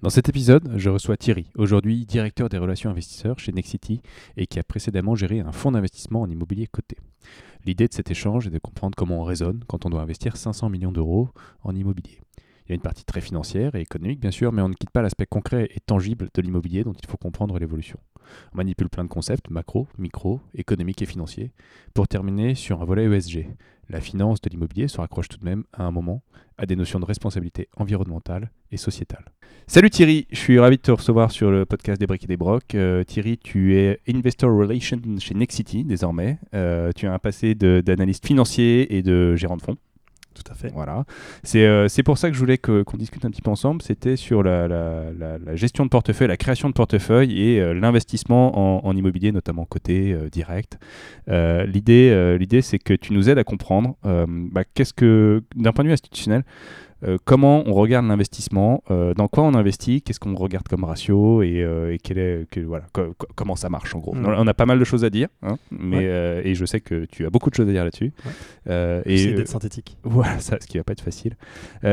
dans cet épisode, je reçois Thierry, aujourd'hui directeur des relations investisseurs chez Nexity et qui a précédemment géré un fonds d'investissement en immobilier coté. L'idée de cet échange est de comprendre comment on raisonne quand on doit investir 500 millions d'euros en immobilier. Il y a une partie très financière et économique bien sûr, mais on ne quitte pas l'aspect concret et tangible de l'immobilier dont il faut comprendre l'évolution. On manipule plein de concepts, macro, micro, économiques et financiers, pour terminer sur un volet ESG. La finance de l'immobilier se raccroche tout de même à un moment à des notions de responsabilité environnementale et sociétale. Salut Thierry, je suis ravi de te recevoir sur le podcast des briques et des brocs. Euh, Thierry, tu es Investor Relations chez Nexity désormais. Euh, tu as un passé d'analyste financier et de gérant de fonds. Tout à fait. Voilà. C'est euh, pour ça que je voulais qu'on discute un petit peu ensemble. C'était sur la, gestion de portefeuille, la création de portefeuille et euh, l'investissement en, immobilier, notamment côté euh, direct. L'idée, l'idée, c'est que tu nous aides à comprendre bah, qu'est-ce que, d'un point de vue institutionnel, euh, comment on regarde l'investissement, euh, dans quoi on investit, qu'est-ce qu'on regarde comme ratio et, euh, quel est, voilà, comment ça marche en gros. On a pas mal de choses à dire, hein, mais, et je sais que tu as beaucoup de choses à dire là-dessus. Ouais. et d'être synthétique. Voilà, ça, ce qui va pas être facile.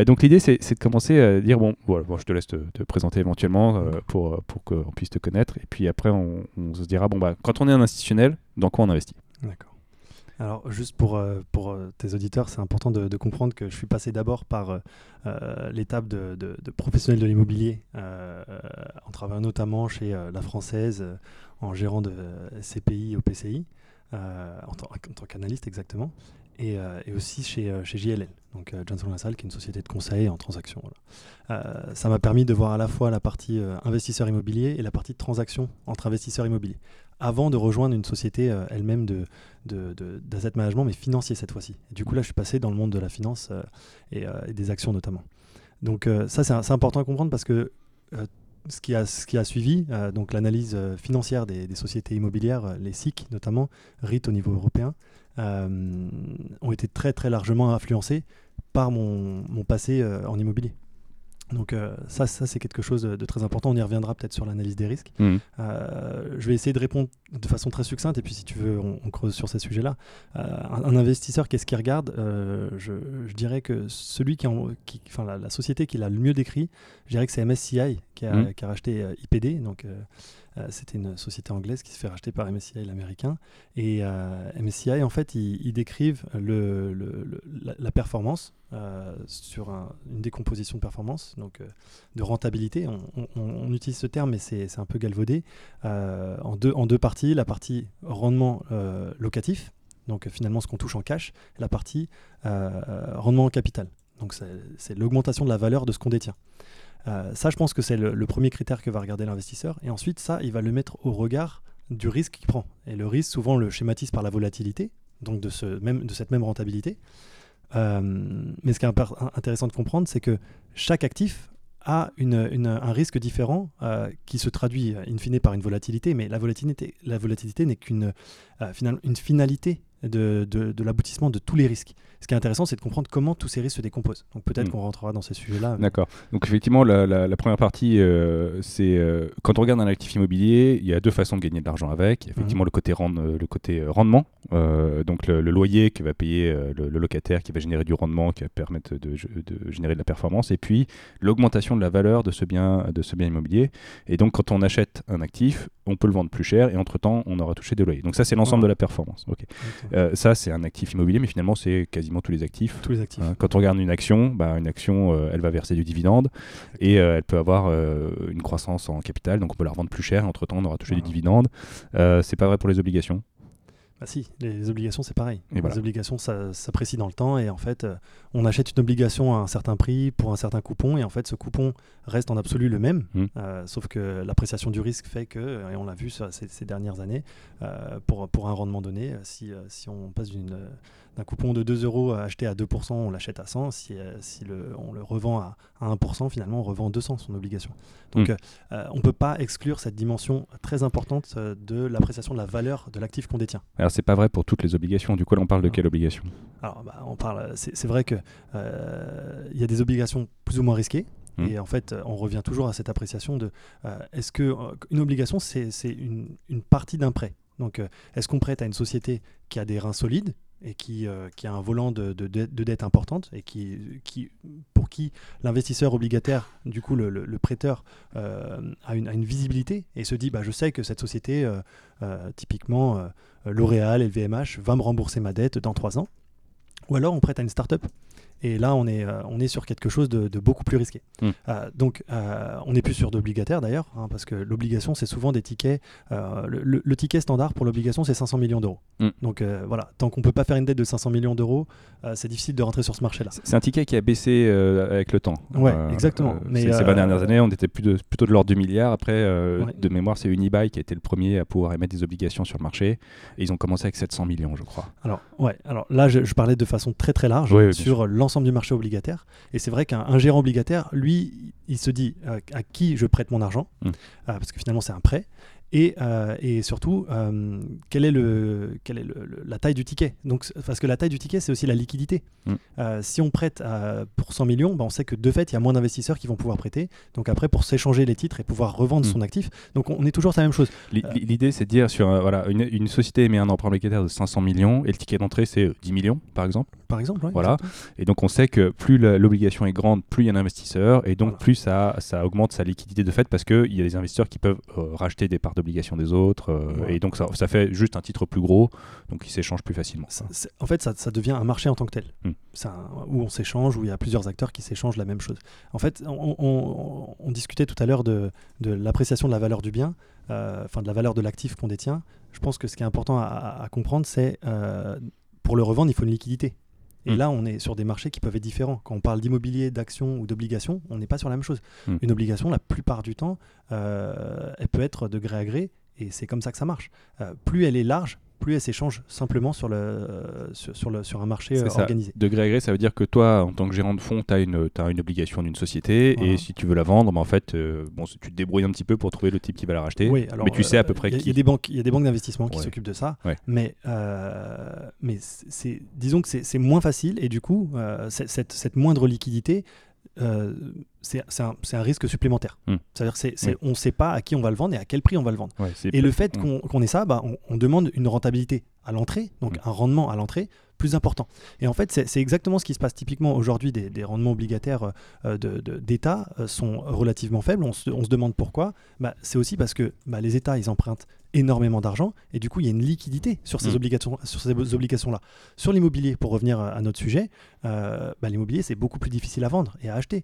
donc l'idée, c'est de commencer à dire bon, voilà, bon, je te laisse te, présenter éventuellement pour, pour qu'on puisse te connaître, et puis après, on, on se dira bon, bah, quand on est un institutionnel, dans quoi on investit? D'accord. Alors, juste pour, euh, pour euh, tes auditeurs, c'est important de, comprendre que je suis passé d'abord par euh, l'étape de, de, professionnel de l'immobilier, en travaillant notamment chez La Française, en gérant de CPI au PCI, en, tant, qu'analyste exactement, et, aussi chez, chez JLL, donc Johnson LaSalle, qui est une société de conseil en transaction. ça m'a permis de voir à la fois la partie investisseur immobilier et la partie transaction entre investisseurs immobiliers avant de rejoindre une société euh, elle-même d'asset management, mais financier cette fois-ci. du coup, là, je suis passé dans le monde de la finance euh, euh, et, des actions notamment. Donc ça, c'est, important à comprendre parce que ce, qui a, suivi, donc l'analyse financière des, sociétés immobilières, les SIC notamment, RIT au niveau européen, ont été très très largement influencés par mon passé en immobilier. Donc euh, ça, ça c'est quelque chose de très important. On y reviendra peut-être sur l'analyse des risques. Mmh. Euh, je vais essayer de répondre de façon très succincte et puis si tu veux, on, creuse sur ces sujets-là. Euh, un, investisseur, qu'est-ce qu'il regarde? Je, dirais que celui qui, qui enfin la, société qui l'a le mieux décrit, je dirais que c'est MSCI qui a, mmh. qui a racheté IPD, donc c'était une société anglaise qui se fait racheter par MSCI, l'américain. Et euh, MSCI, en fait, ils, décrivent la, performance euh, sur une décomposition de performance, donc de rentabilité. On, utilise ce terme, mais c'est un peu galvaudé. en, deux, en deux parties. La partie rendement locatif, donc finalement ce qu'on touche en cash, et la partie rendement en capital. Donc c'est l'augmentation de la valeur de ce qu'on détient. Euh, ça, je pense que c'est le, premier critère que va regarder l'investisseur. Et ensuite, ça, il va le mettre au regard du risque qu'il prend. Et le risque, souvent, le schématise par la volatilité, donc de, ce même, de cette même rentabilité. Euh, mais ce qui est intéressant de comprendre, c'est que chaque actif a une, un risque différent euh, qui se traduit in fine par une volatilité, mais la volatilité, la volatilité n'est qu'une une finalité de, de, l'aboutissement de tous les risques. Ce qui est intéressant, c'est de comprendre comment tous ces risques se décomposent. Donc peut-être hmm. qu'on rentrera dans ces sujets-là. D'accord. Donc effectivement, la, première partie, euh, c'est euh, quand on regarde un actif immobilier, il y a deux façons de gagner de l'argent avec. Effectivement, mhm. le côté, rend, le côté euh, rendement, donc le, loyer que va payer le, locataire, qui va générer du rendement, qui va permettre de, de générer de la performance, et puis l'augmentation de la valeur de ce bien, de ce bien immobilier. Et donc quand on achète un actif, on peut le vendre plus cher, et entre-temps, on aura touché des loyers. Donc ça, c'est l'ensemble de la performance. Ok. Euh, ça, c'est un actif immobilier, mais finalement, c'est quasiment tous les actifs. Tous les actifs. Hein, quand on regarde une action, bah, une action, euh, elle va verser du dividende et euh, elle peut avoir une croissance en capital, donc on peut la revendre plus cher. Entre temps, on aura touché du dividende. c'est pas vrai pour les obligations. Bah si, les, obligations c'est pareil. Les obligations ça s'apprécie dans le temps et en fait euh, on achète une obligation à un certain prix pour un certain coupon et en fait ce coupon reste en absolu le même, mmh. euh, sauf que l'appréciation du risque fait que, et on l'a vu ces, ces, dernières années, euh, pour, pour un rendement donné, si, si on passe d'une d'un coupon de 2 euros acheté à 2%, on l'achète à 100. Si, euh, si le, on le revend à, 1%, finalement, on revend 200 son obligation. Donc, hmm. euh, on ne peut pas exclure cette dimension très importante euh, de l'appréciation de la valeur de l'actif qu'on détient. Alors c'est pas vrai pour toutes les obligations. Du coup, là, on parle de quelle obligation? Alors, bah, on parle. C'est vrai que il y a des obligations plus ou moins risquées. Mm. Et en fait, on revient toujours à cette appréciation de est-ce que une obligation, c'est une, une partie d'un prêt? Donc, est-ce qu'on prête à une société qui a des reins solides et qui, euh, qui a un volant de, de, de, dette importante et qui, qui, pour qui l'investisseur obligataire, du coup le, le, prêteur, euh, a, une, a, une, visibilité et se dit bah, je sais que cette société, euh, typiquement L'Oréal, LVMH, va me rembourser ma dette dans trois ans. Ou alors on prête à une start-up et là, on est, euh, on est sur quelque chose de, beaucoup plus risqué. Hmm. Euh, donc, euh, on n'est plus sur d'obligataire d'ailleurs, hein, parce que l'obligation, c'est souvent des tickets. Le, ticket standard pour l'obligation, c'est 500 millions d'euros. Hmm. Donc, voilà, tant qu'on ne peut pas faire une dette de 500 millions d'euros, c'est difficile de rentrer sur ce marché-là. C'est un ticket qui a baissé avec le temps. Ouais, exactement. Mais ces, 20 dernières années, on était plus de, plutôt de l'ordre du milliard. Après, de mémoire, c'est Unibail qui a été le premier à pouvoir émettre des obligations sur le marché. Et ils ont commencé avec 700 millions, je crois. Alors, ouais, alors là, je, parlais de façon très très large sur l'ensemble du marché obligataire. Et c'est vrai qu'un gérant obligataire, lui, il se dit euh, à qui je prête mon argent, mmh. euh, parce que finalement c'est un prêt. Et, euh, et, surtout, euh, quelle est, le, quelle est le, la taille du ticket? Donc, Parce que la taille du ticket, c'est aussi la liquidité. Mm. Euh, si on prête pour 100 millions, bah, on sait que de fait, il y a moins d'investisseurs qui vont pouvoir prêter. Donc après, pour s'échanger les titres et pouvoir revendre mm. son actif, donc on est toujours sur la même chose. L'idée, c'est de dire, sur, voilà, une, une, société émet un emprunt obligataire de 500 millions et le ticket d'entrée, c'est 10 millions, par exemple. Par exemple, Voilà. Et donc, on sait que plus l'obligation est grande, plus il y a d'investisseurs et donc plus ça, ça augmente sa liquidité de fait parce qu'il y a des investisseurs qui peuvent racheter des parts d'obligation des autres euh, et donc ça, ça, fait juste un titre plus gros, donc il s'échange plus facilement. en fait, ça, ça, devient un marché en tant que tel, hmm. où on s'échange, où il y a plusieurs acteurs qui s'échangent la même chose. En fait, on, on, discutait tout à l'heure de, de l'appréciation de la valeur du bien, euh, enfin de la valeur de l'actif qu'on détient. Je pense que ce qui est important à, comprendre, c'est euh, pour le revendre, il faut une liquidité. Et hmm. là, on est sur des marchés qui peuvent être différents. Quand on parle d'immobilier, d'action ou d'obligation, on n'est pas sur la même chose. Hmm. Une obligation, la plupart du temps, elle peut être de gré à gré et c'est comme ça que ça marche. Euh, plus elle est large, plus elle s'échange simplement sur, le, euh, sur, le, sur un marché euh, organisé. De gré à gré, ça veut dire que toi, en tant que gérant de fonds, tu as une, as une obligation d'une société et si tu veux la vendre, bah, en fait, bon, tu te débrouilles un petit peu pour trouver le type qui va la racheter. Oui, alors, mais tu sais à peu près qui. Il y, a des banques, il y a des banques d'investissement qui s'occupent de ça, mais, mais c'est, disons que c'est moins facile et du coup, cette, cette moindre liquidité, euh, c'est un, un, risque supplémentaire. Hmm. C'est-à-dire c'est, on ne sait pas à qui on va le vendre et à quel prix on va le vendre. et le fait qu'on, ait ça, bah, on, demande une rentabilité à l'entrée, donc hmm. un rendement à l'entrée plus important. Et en fait, c'est, exactement ce qui se passe typiquement aujourd'hui. Des, rendements obligataires euh, de, d'État euh, sont relativement faibles. On se, on se demande pourquoi. Bah, c'est aussi parce que bah, les États, ils empruntent énormément d'argent et du coup il y a une liquidité sur ces obligations sur ces obligations là sur l'immobilier pour revenir à notre sujet bah, l'immobilier c'est beaucoup plus difficile à vendre et à acheter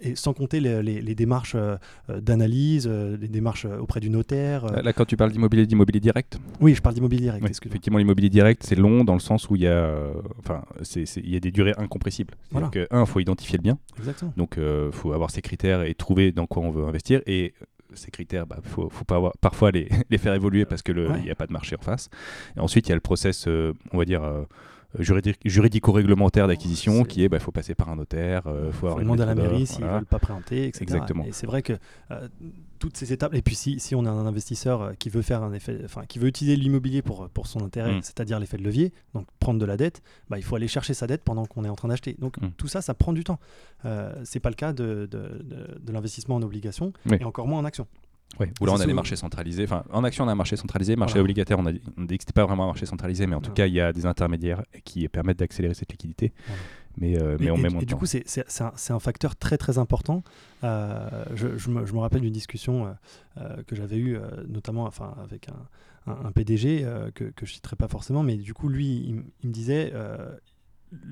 et, sans compter les, démarches euh, euh, d'analyse, euh, les démarches auprès du notaire. Là, quand tu parles d'immobilier, d'immobilier direct Oui, je parle d'immobilier direct. effectivement, l'immobilier direct, c'est long dans le sens où il y a, enfin, il y a des durées incompressibles. Voilà. Que, un, il faut identifier le bien. Exactement. Donc, il faut avoir ses critères et trouver dans quoi on veut investir. Et ces critères, il bah, faut, faut pas avoir, parfois les, les faire évoluer parce qu'il n'y a pas de marché en face. Et ensuite, il y a le process, on va dire, juridico-réglementaire d'acquisition qui est il bah, faut passer par un notaire, il euh, faut, demander à la mairie s'ils ne veulent pas préempter, etc. Exactement. Et c'est vrai que euh, toutes ces étapes, et puis si, si, on a un investisseur euh, qui veut faire un effet, enfin qui veut utiliser l'immobilier pour, pour son intérêt, mm. c'est-à-dire l'effet de levier, donc prendre de la dette, bah, il faut aller chercher sa dette pendant qu'on est en train d'acheter. Donc mm. tout ça, ça prend du temps. Euh, c'est pas le cas de, de, de, l'investissement en obligation et encore moins en action. Oui, où là on a les marchés centralisés. Enfin, en action, on a un marché centralisé. Marché obligataire, on a, dit, on dit que c'était pas vraiment un marché centralisé, mais en tout cas, il y a des intermédiaires qui permettent d'accélérer cette liquidité. Mais, euh, mais et, on met et, et du coup, c'est un, un, facteur très très important. Euh, je, je, me, je, me, rappelle d'une discussion euh, que j'avais eue, notamment enfin, avec un, un, PDG que, que je citerai pas forcément, mais du coup, lui, il, me disait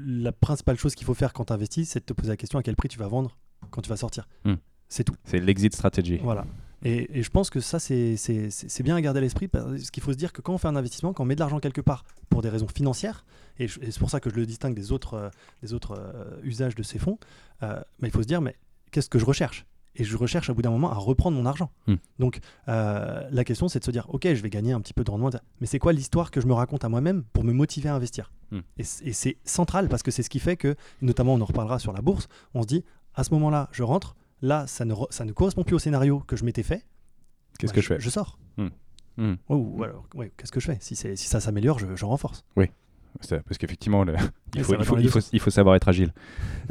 la principale chose qu'il faut faire quand tu investis, c'est de te poser la question à quel prix tu vas vendre quand tu vas sortir. Hmm. C'est tout. C'est l'exit strategy. Voilà. Et, je pense que ça, c'est bien à garder à l'esprit, parce qu'il faut se dire que quand on fait un investissement, quand on met de l'argent quelque part pour des raisons financières, et, c'est pour ça que je le distingue des autres, euh, des autres euh, usages de ces fonds, euh, il faut se dire, mais qu'est-ce que je recherche? Et je recherche au bout d'un moment à reprendre mon argent. Hmm. Donc la question c'est de se dire, ok, je vais gagner un petit peu de rendement, mais c'est quoi l'histoire que je me raconte à moi-même pour me motiver à investir? Hmm. Et c'est central parce que c'est ce qui fait que, notamment on en reparlera sur la bourse, on se dit, à ce moment-là, je rentre, Là, ça ne, ça ne correspond plus au scénario que je m'étais fait. Qu'est-ce bah, que je, fais Je sors. Hmm. Hmm. Oh, ou alors, ouais, qu'est-ce que je fais? Si, si ça s'améliore, je, je renforce. Ça, parce qu'effectivement, le- il, faut, il, faut, il, faut, il faut savoir être agile.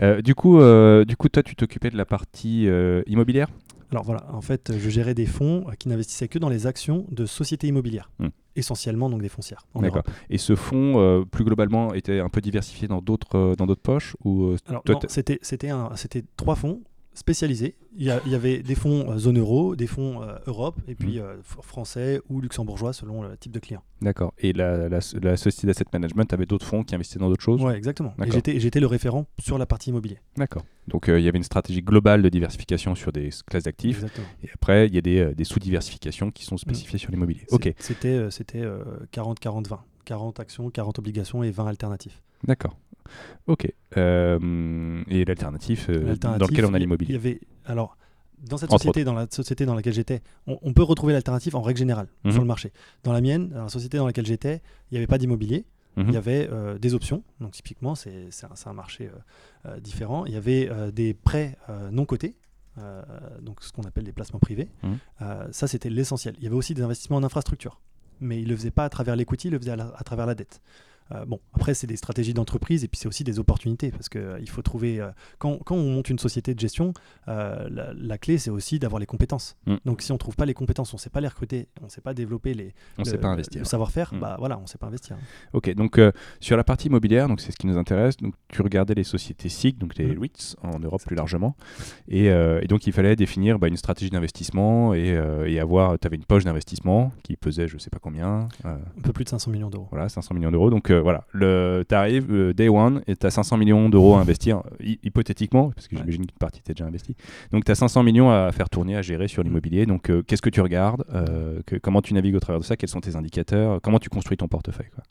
Euh, du, coup, euh, du coup, toi, tu t'occupais de la partie euh, immobilière? Alors voilà, en fait, je gérais des fonds qui n'investissaient que dans les actions de sociétés immobilières, Hmm. essentiellement donc des foncières. D'accord. Et ce fonds, plus globalement, était un peu diversifié dans d'autres dans d'autres poches ou Alors, Toi, non, t'es- c'était c'était un- c'était trois fonds spécialisés. Il y, a- il y avait des fonds euh, zone euro, des fonds euh, Europe, et puis euh, f- français ou luxembourgeois selon le type de client. D'accord. Et la, la, la société d'asset management avait d'autres fonds qui investissaient dans d'autres choses? Ouais, exactement. Et j'étais j'étais le référent sur la partie immobilier. D'accord. Donc euh, il y avait une stratégie globale de diversification sur des classes d'actifs. Exactement. Et après, il y a des, euh, des sous-diversifications qui sont spécifiées sur l'immobilier. Ok, C'était euh, c'était euh, 40-40-20. 40 actions, 40 obligations et 20 alternatifs. D'accord. Ok. Euh, et l'alternatif euh, dans lequel on a il- Il y l'immobilier. avait alors dans cette Entre société, dans la société dans laquelle j'étais, on, on peut retrouver l'alternative en règle générale Mhm. sur le marché. Dans la mienne, dans la société dans laquelle j'étais, il n'y avait pas d'immobilier, Mhm. il y avait euh, des options. Donc typiquement, c'est un, marché euh, différent. Il y avait des prêts non cotés. donc ce qu'on appelle des placements privés. Mhm. Ça, c'était l'essentiel. Il y avait aussi des investissements en infrastructure. Mais il ne le faisait pas à travers l'equity, il le à, la- à travers la dette. Euh, bon, après, c'est des stratégies d'entreprise et puis c'est aussi des opportunités parce qu'il faut trouver. euh, quand, quand on monte une société de gestion, euh, la, la clé, c'est aussi d'avoir les compétences. Mm. Donc, si on ne trouve pas les compétences, on ne sait pas les recruter, on ne sait pas développer les, On ne le, sait pas investir. le savoir-faire, Mm. bah voilà, on ne sait pas investir. Ok, donc euh, sur la partie immobilière, donc c'est ce qui nous intéresse. Donc tu regardais les sociétés SIG, donc les. REITs en Europe plus largement, et, euh, et donc il fallait définir bah, une stratégie d'investissement et, euh, et avoir. Tu avais une poche d'investissement qui pesait je sais pas combien, euh, Un peu plus de 500 millions d'euros. voilà 500 millions d'euros. Donc euh, voilà, le t'arrives euh, day one et tu as 500 millions d'euros à investir euh, hy- hypothétiquement, parce que j'imagine qu'une partie t'es déjà investi. Donc tu as 500 millions à faire tourner, à gérer sur l'immobilier. Donc euh, qu'est-ce que tu regardes, que- comment tu navigues au travers de ça, quels sont tes indicateurs, comment tu construis ton portefeuille. Quoi?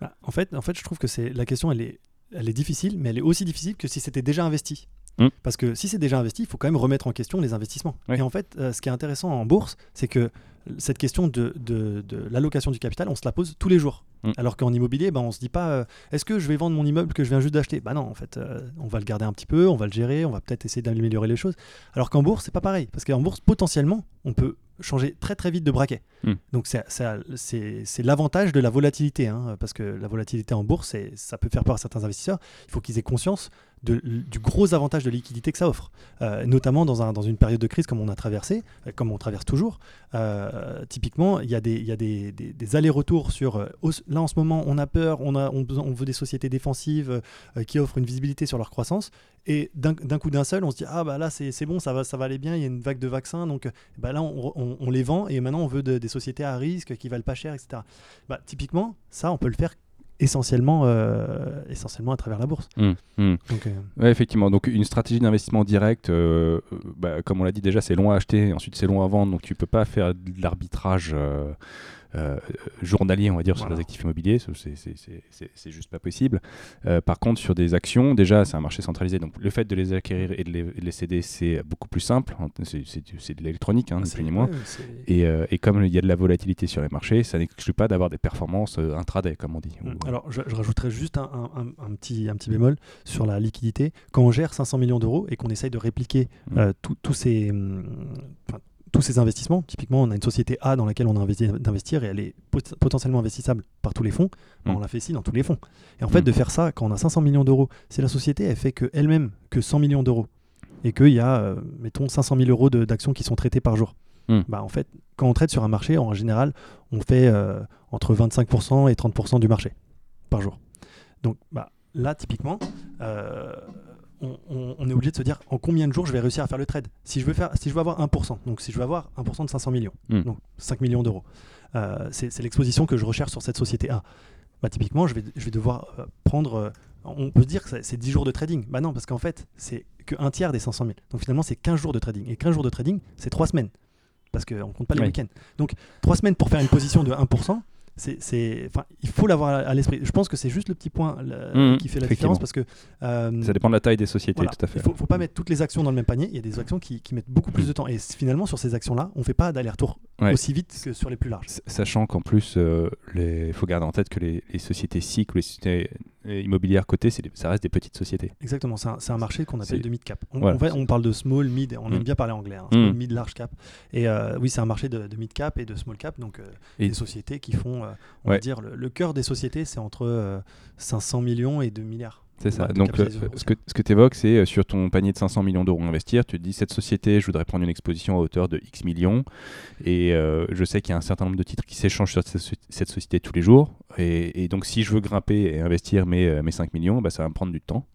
Bah, en, fait, en fait, je trouve que c'est la question, elle est, elle est difficile, mais elle est aussi difficile que si c'était déjà investi. Mm. Parce que si c'est déjà investi, il faut quand même remettre en question les investissements. Et en fait, ce qui est intéressant en bourse, c'est que cette question de, de- de l'allocation du capital, on se la pose tous les jours. Mm. Alors qu'en immobilier, bah, on se dit pas euh, est-ce que je vais vendre mon immeuble que je viens juste d'acheter? Bah non, en fait, euh, on va le garder un petit peu, on va le gérer, on va peut-être essayer d'améliorer les choses. Alors qu'en bourse, c'est pas pareil. Parce qu'en bourse, potentiellement, on peut changer très très vite de braquet. Mm. Donc c'est- l'avantage de la volatilité. hein, parce que la volatilité en bourse, ça peut faire peur à certains investisseurs. Il faut qu'ils aient conscience du gros avantage de liquidité que ça offre. Euh, notamment dans, un- dans une période de crise comme on a traversé, euh, comme on traverse toujours. Euh, typiquement, il y a des, des, des- des allers-retours sur. là, en ce moment, on a peur, on, a, on, veut des sociétés défensives qui offrent une visibilité sur leur croissance. Et d'un coup d'un seul, on se dit Ah, bah là, c'est bon, ça va, ça va aller bien, il y a une vague de vaccins. Donc, bah là, on, on- les vend et maintenant, on veut de- des sociétés à risque qui valent pas cher, etc. Bah, typiquement, ça, on peut le faire essentiellement, euh, essentiellement à travers la bourse. Hum, hum. Donc, euh, Ouais, effectivement. Donc, une stratégie d'investissement direct, euh, bah, comme on l'a dit déjà, c'est long à acheter, ensuite c'est long à vendre, donc tu peux pas faire de l'arbitrage euh, journalier, on va dire, sur les actifs immobiliers. C'est- juste pas possible. Euh, par contre, sur des actions, déjà, c'est un marché centralisé, donc le fait de les acquérir et de les, de les céder, c'est beaucoup plus simple. C'est- de l'électronique, hein, ni plus ni moins. Et, euh, et comme il y a de la volatilité sur les marchés, ça n'exclut pas d'avoir des performances intraday, comme on dit. Ou, Alors, je, je rajouterais juste un, un- un- un petit, un petit bémol sur la liquidité. Quand on gère 500 millions d'euros et qu'on essaye de répliquer Mm. euh, tous- ces, hum, enfin, tous ces investissements, typiquement, on a une société A dans laquelle on a investi d'investir et elle est pot- potentiellement investissable par tous les fonds, Mm. on la fait ici dans tous les fonds. Et en fait, Mm. de faire ça quand on a 500 millions d'euros, si la société elle fait que elle-même que 100 millions d'euros et qu'il y a, euh, mettons, 500 000 euros d'actions qui sont traitées par jour, Mm. bah, en fait, quand on traite sur un marché, en général, on fait euh, entre 25% et 30% du marché par jour. Donc bah, là, typiquement, euh, on, on- on est obligé de se dire en combien de jours je vais réussir à faire le trade. Si je veux, faire, si je veux avoir 1%, donc si je veux avoir 1% de 500 millions, Mm. donc 5 millions d'euros, euh, c'est l'exposition que je recherche sur cette société A. Bah, typiquement, je vais, je vais devoir euh, prendre. euh, on peut se dire que c'est- c'est 10 jours de trading. Bah non, parce qu'en fait, c'est qu'un tiers des 500 000. Donc finalement, c'est 15 jours de trading. Et 15 jours de trading, c'est 3 semaines. Parce qu'on ne compte pas les Oui. week-ends. Donc 3 semaines pour faire une position de 1%, c'est, c'est- enfin, il faut l'avoir à, l'esprit. Je pense que c'est juste le petit point là, Mhm, qui fait la différence parce que euh, Ça dépend de la taille des sociétés, voilà, tout à fait. il faut, faut pas mettre toutes les actions dans le même panier. Il y a des actions qui, qui mettent beaucoup plus de temps. Et finalement, sur ces actions-là, on fait pas d'aller-retour Ouais. aussi vite que sur les plus larges. Sachant qu'en plus, il faut garder en tête que les, les sociétés cycles ou les sociétés immobilière cotée, c'est des- ça reste des petites sociétés. Exactement, c'est un, marché qu'on appelle de mid cap. On, Voilà. on va- on parle de small, mid, on aime Mm. bien parler anglais, hein, small, mid, large cap. Et euh, oui, c'est un marché de, de mid cap et de small cap, donc euh, Et- des sociétés qui font, euh, on va dire, le, le cœur des sociétés, c'est entre euh, 500 millions et 2 milliards. C'est ça. de Donc, euh, ce que, ce que tu évoques, c'est euh, sur ton panier de 500 millions d'euros à investir, tu te dis cette société, je voudrais prendre une exposition à hauteur de X millions. Et euh, je sais qu'il y a un certain nombre de titres qui s'échangent sur cette, so- cette société tous les jours. Et, et donc, si je veux grimper et investir mes, euh, mes 5 millions, bah, ça va me prendre du temps.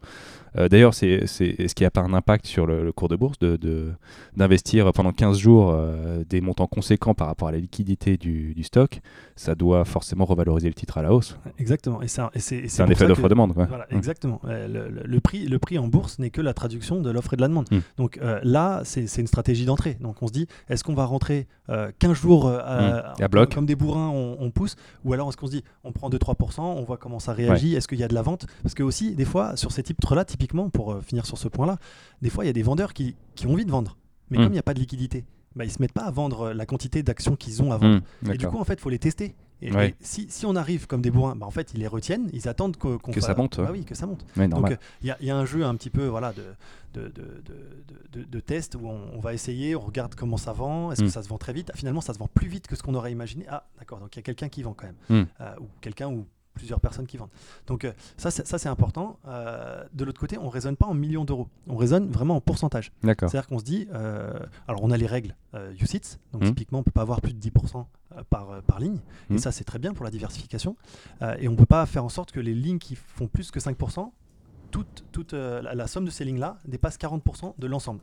Euh, D'ailleurs, c'est est-ce qu'il n'y a pas un impact sur le, le cours de bourse de- de- d'investir pendant 15 jours euh, des montants conséquents par rapport à la liquidité du, du stock? Ça doit forcément revaloriser le titre à la hausse. Exactement. Et, ça- et c'est un effet d'offre-demande. quoi. Voilà, Mm. exactement. Euh, Le, le- le prix, le prix en bourse n'est que la traduction de l'offre et de la demande. Mm. Donc là, c'est une stratégie d'entrée. Donc on se dit, est-ce qu'on va rentrer euh, 15 jours à, Mm. À bloc. comme des bourrins, on, on pousse? Ou alors est-ce qu'on se dit, on prend 2-3%, on voit comment ça réagit, est-ce qu'il y a de la vente? Parce que aussi, des fois, sur ces titres-là, typiquement, pour euh, finir sur ce point-là, des fois, il y a des vendeurs qui, qui ont envie de vendre. Mais Mm. comme il n'y a pas de liquidité, bah, ils ne se mettent pas à vendre euh, la quantité d'actions qu'ils ont à vendre. Mm, Et du coup, en fait, il faut les tester. Et, Ouais. et si, si on arrive comme des bourrins, bah, en fait, ils les retiennent, ils attendent que, qu'on Que fa- ça monte, Bah oui, que ça monte. Ouais, Donc, normal. il y, a- y a un jeu un petit peu voilà, de, de, de, de, test où on, on va essayer, on regarde comment ça vend, est-ce Mm. que ça se vend très vite? Ah, Finalement, ça se vend plus vite que ce qu'on aurait imaginé. Ah, d'accord, donc il y a quelqu'un qui vend quand même. Mm. Euh, ou quelqu'un ou plusieurs personnes qui vendent. Donc euh, ça, c'est, important. Euh, de l'autre côté, on raisonne pas en millions d'euros. On raisonne vraiment en pourcentage. C'est-à-dire qu'on se dit, euh, alors on a les règles UCITS, donc Mhm. typiquement on peut pas avoir plus de 10% euh, par, par ligne, et ça c'est très bien pour la diversification, et on peut pas faire en sorte que les lignes qui font plus que 5%, toute, toute euh, la, la somme de ces lignes-là dépasse 40% de l'ensemble.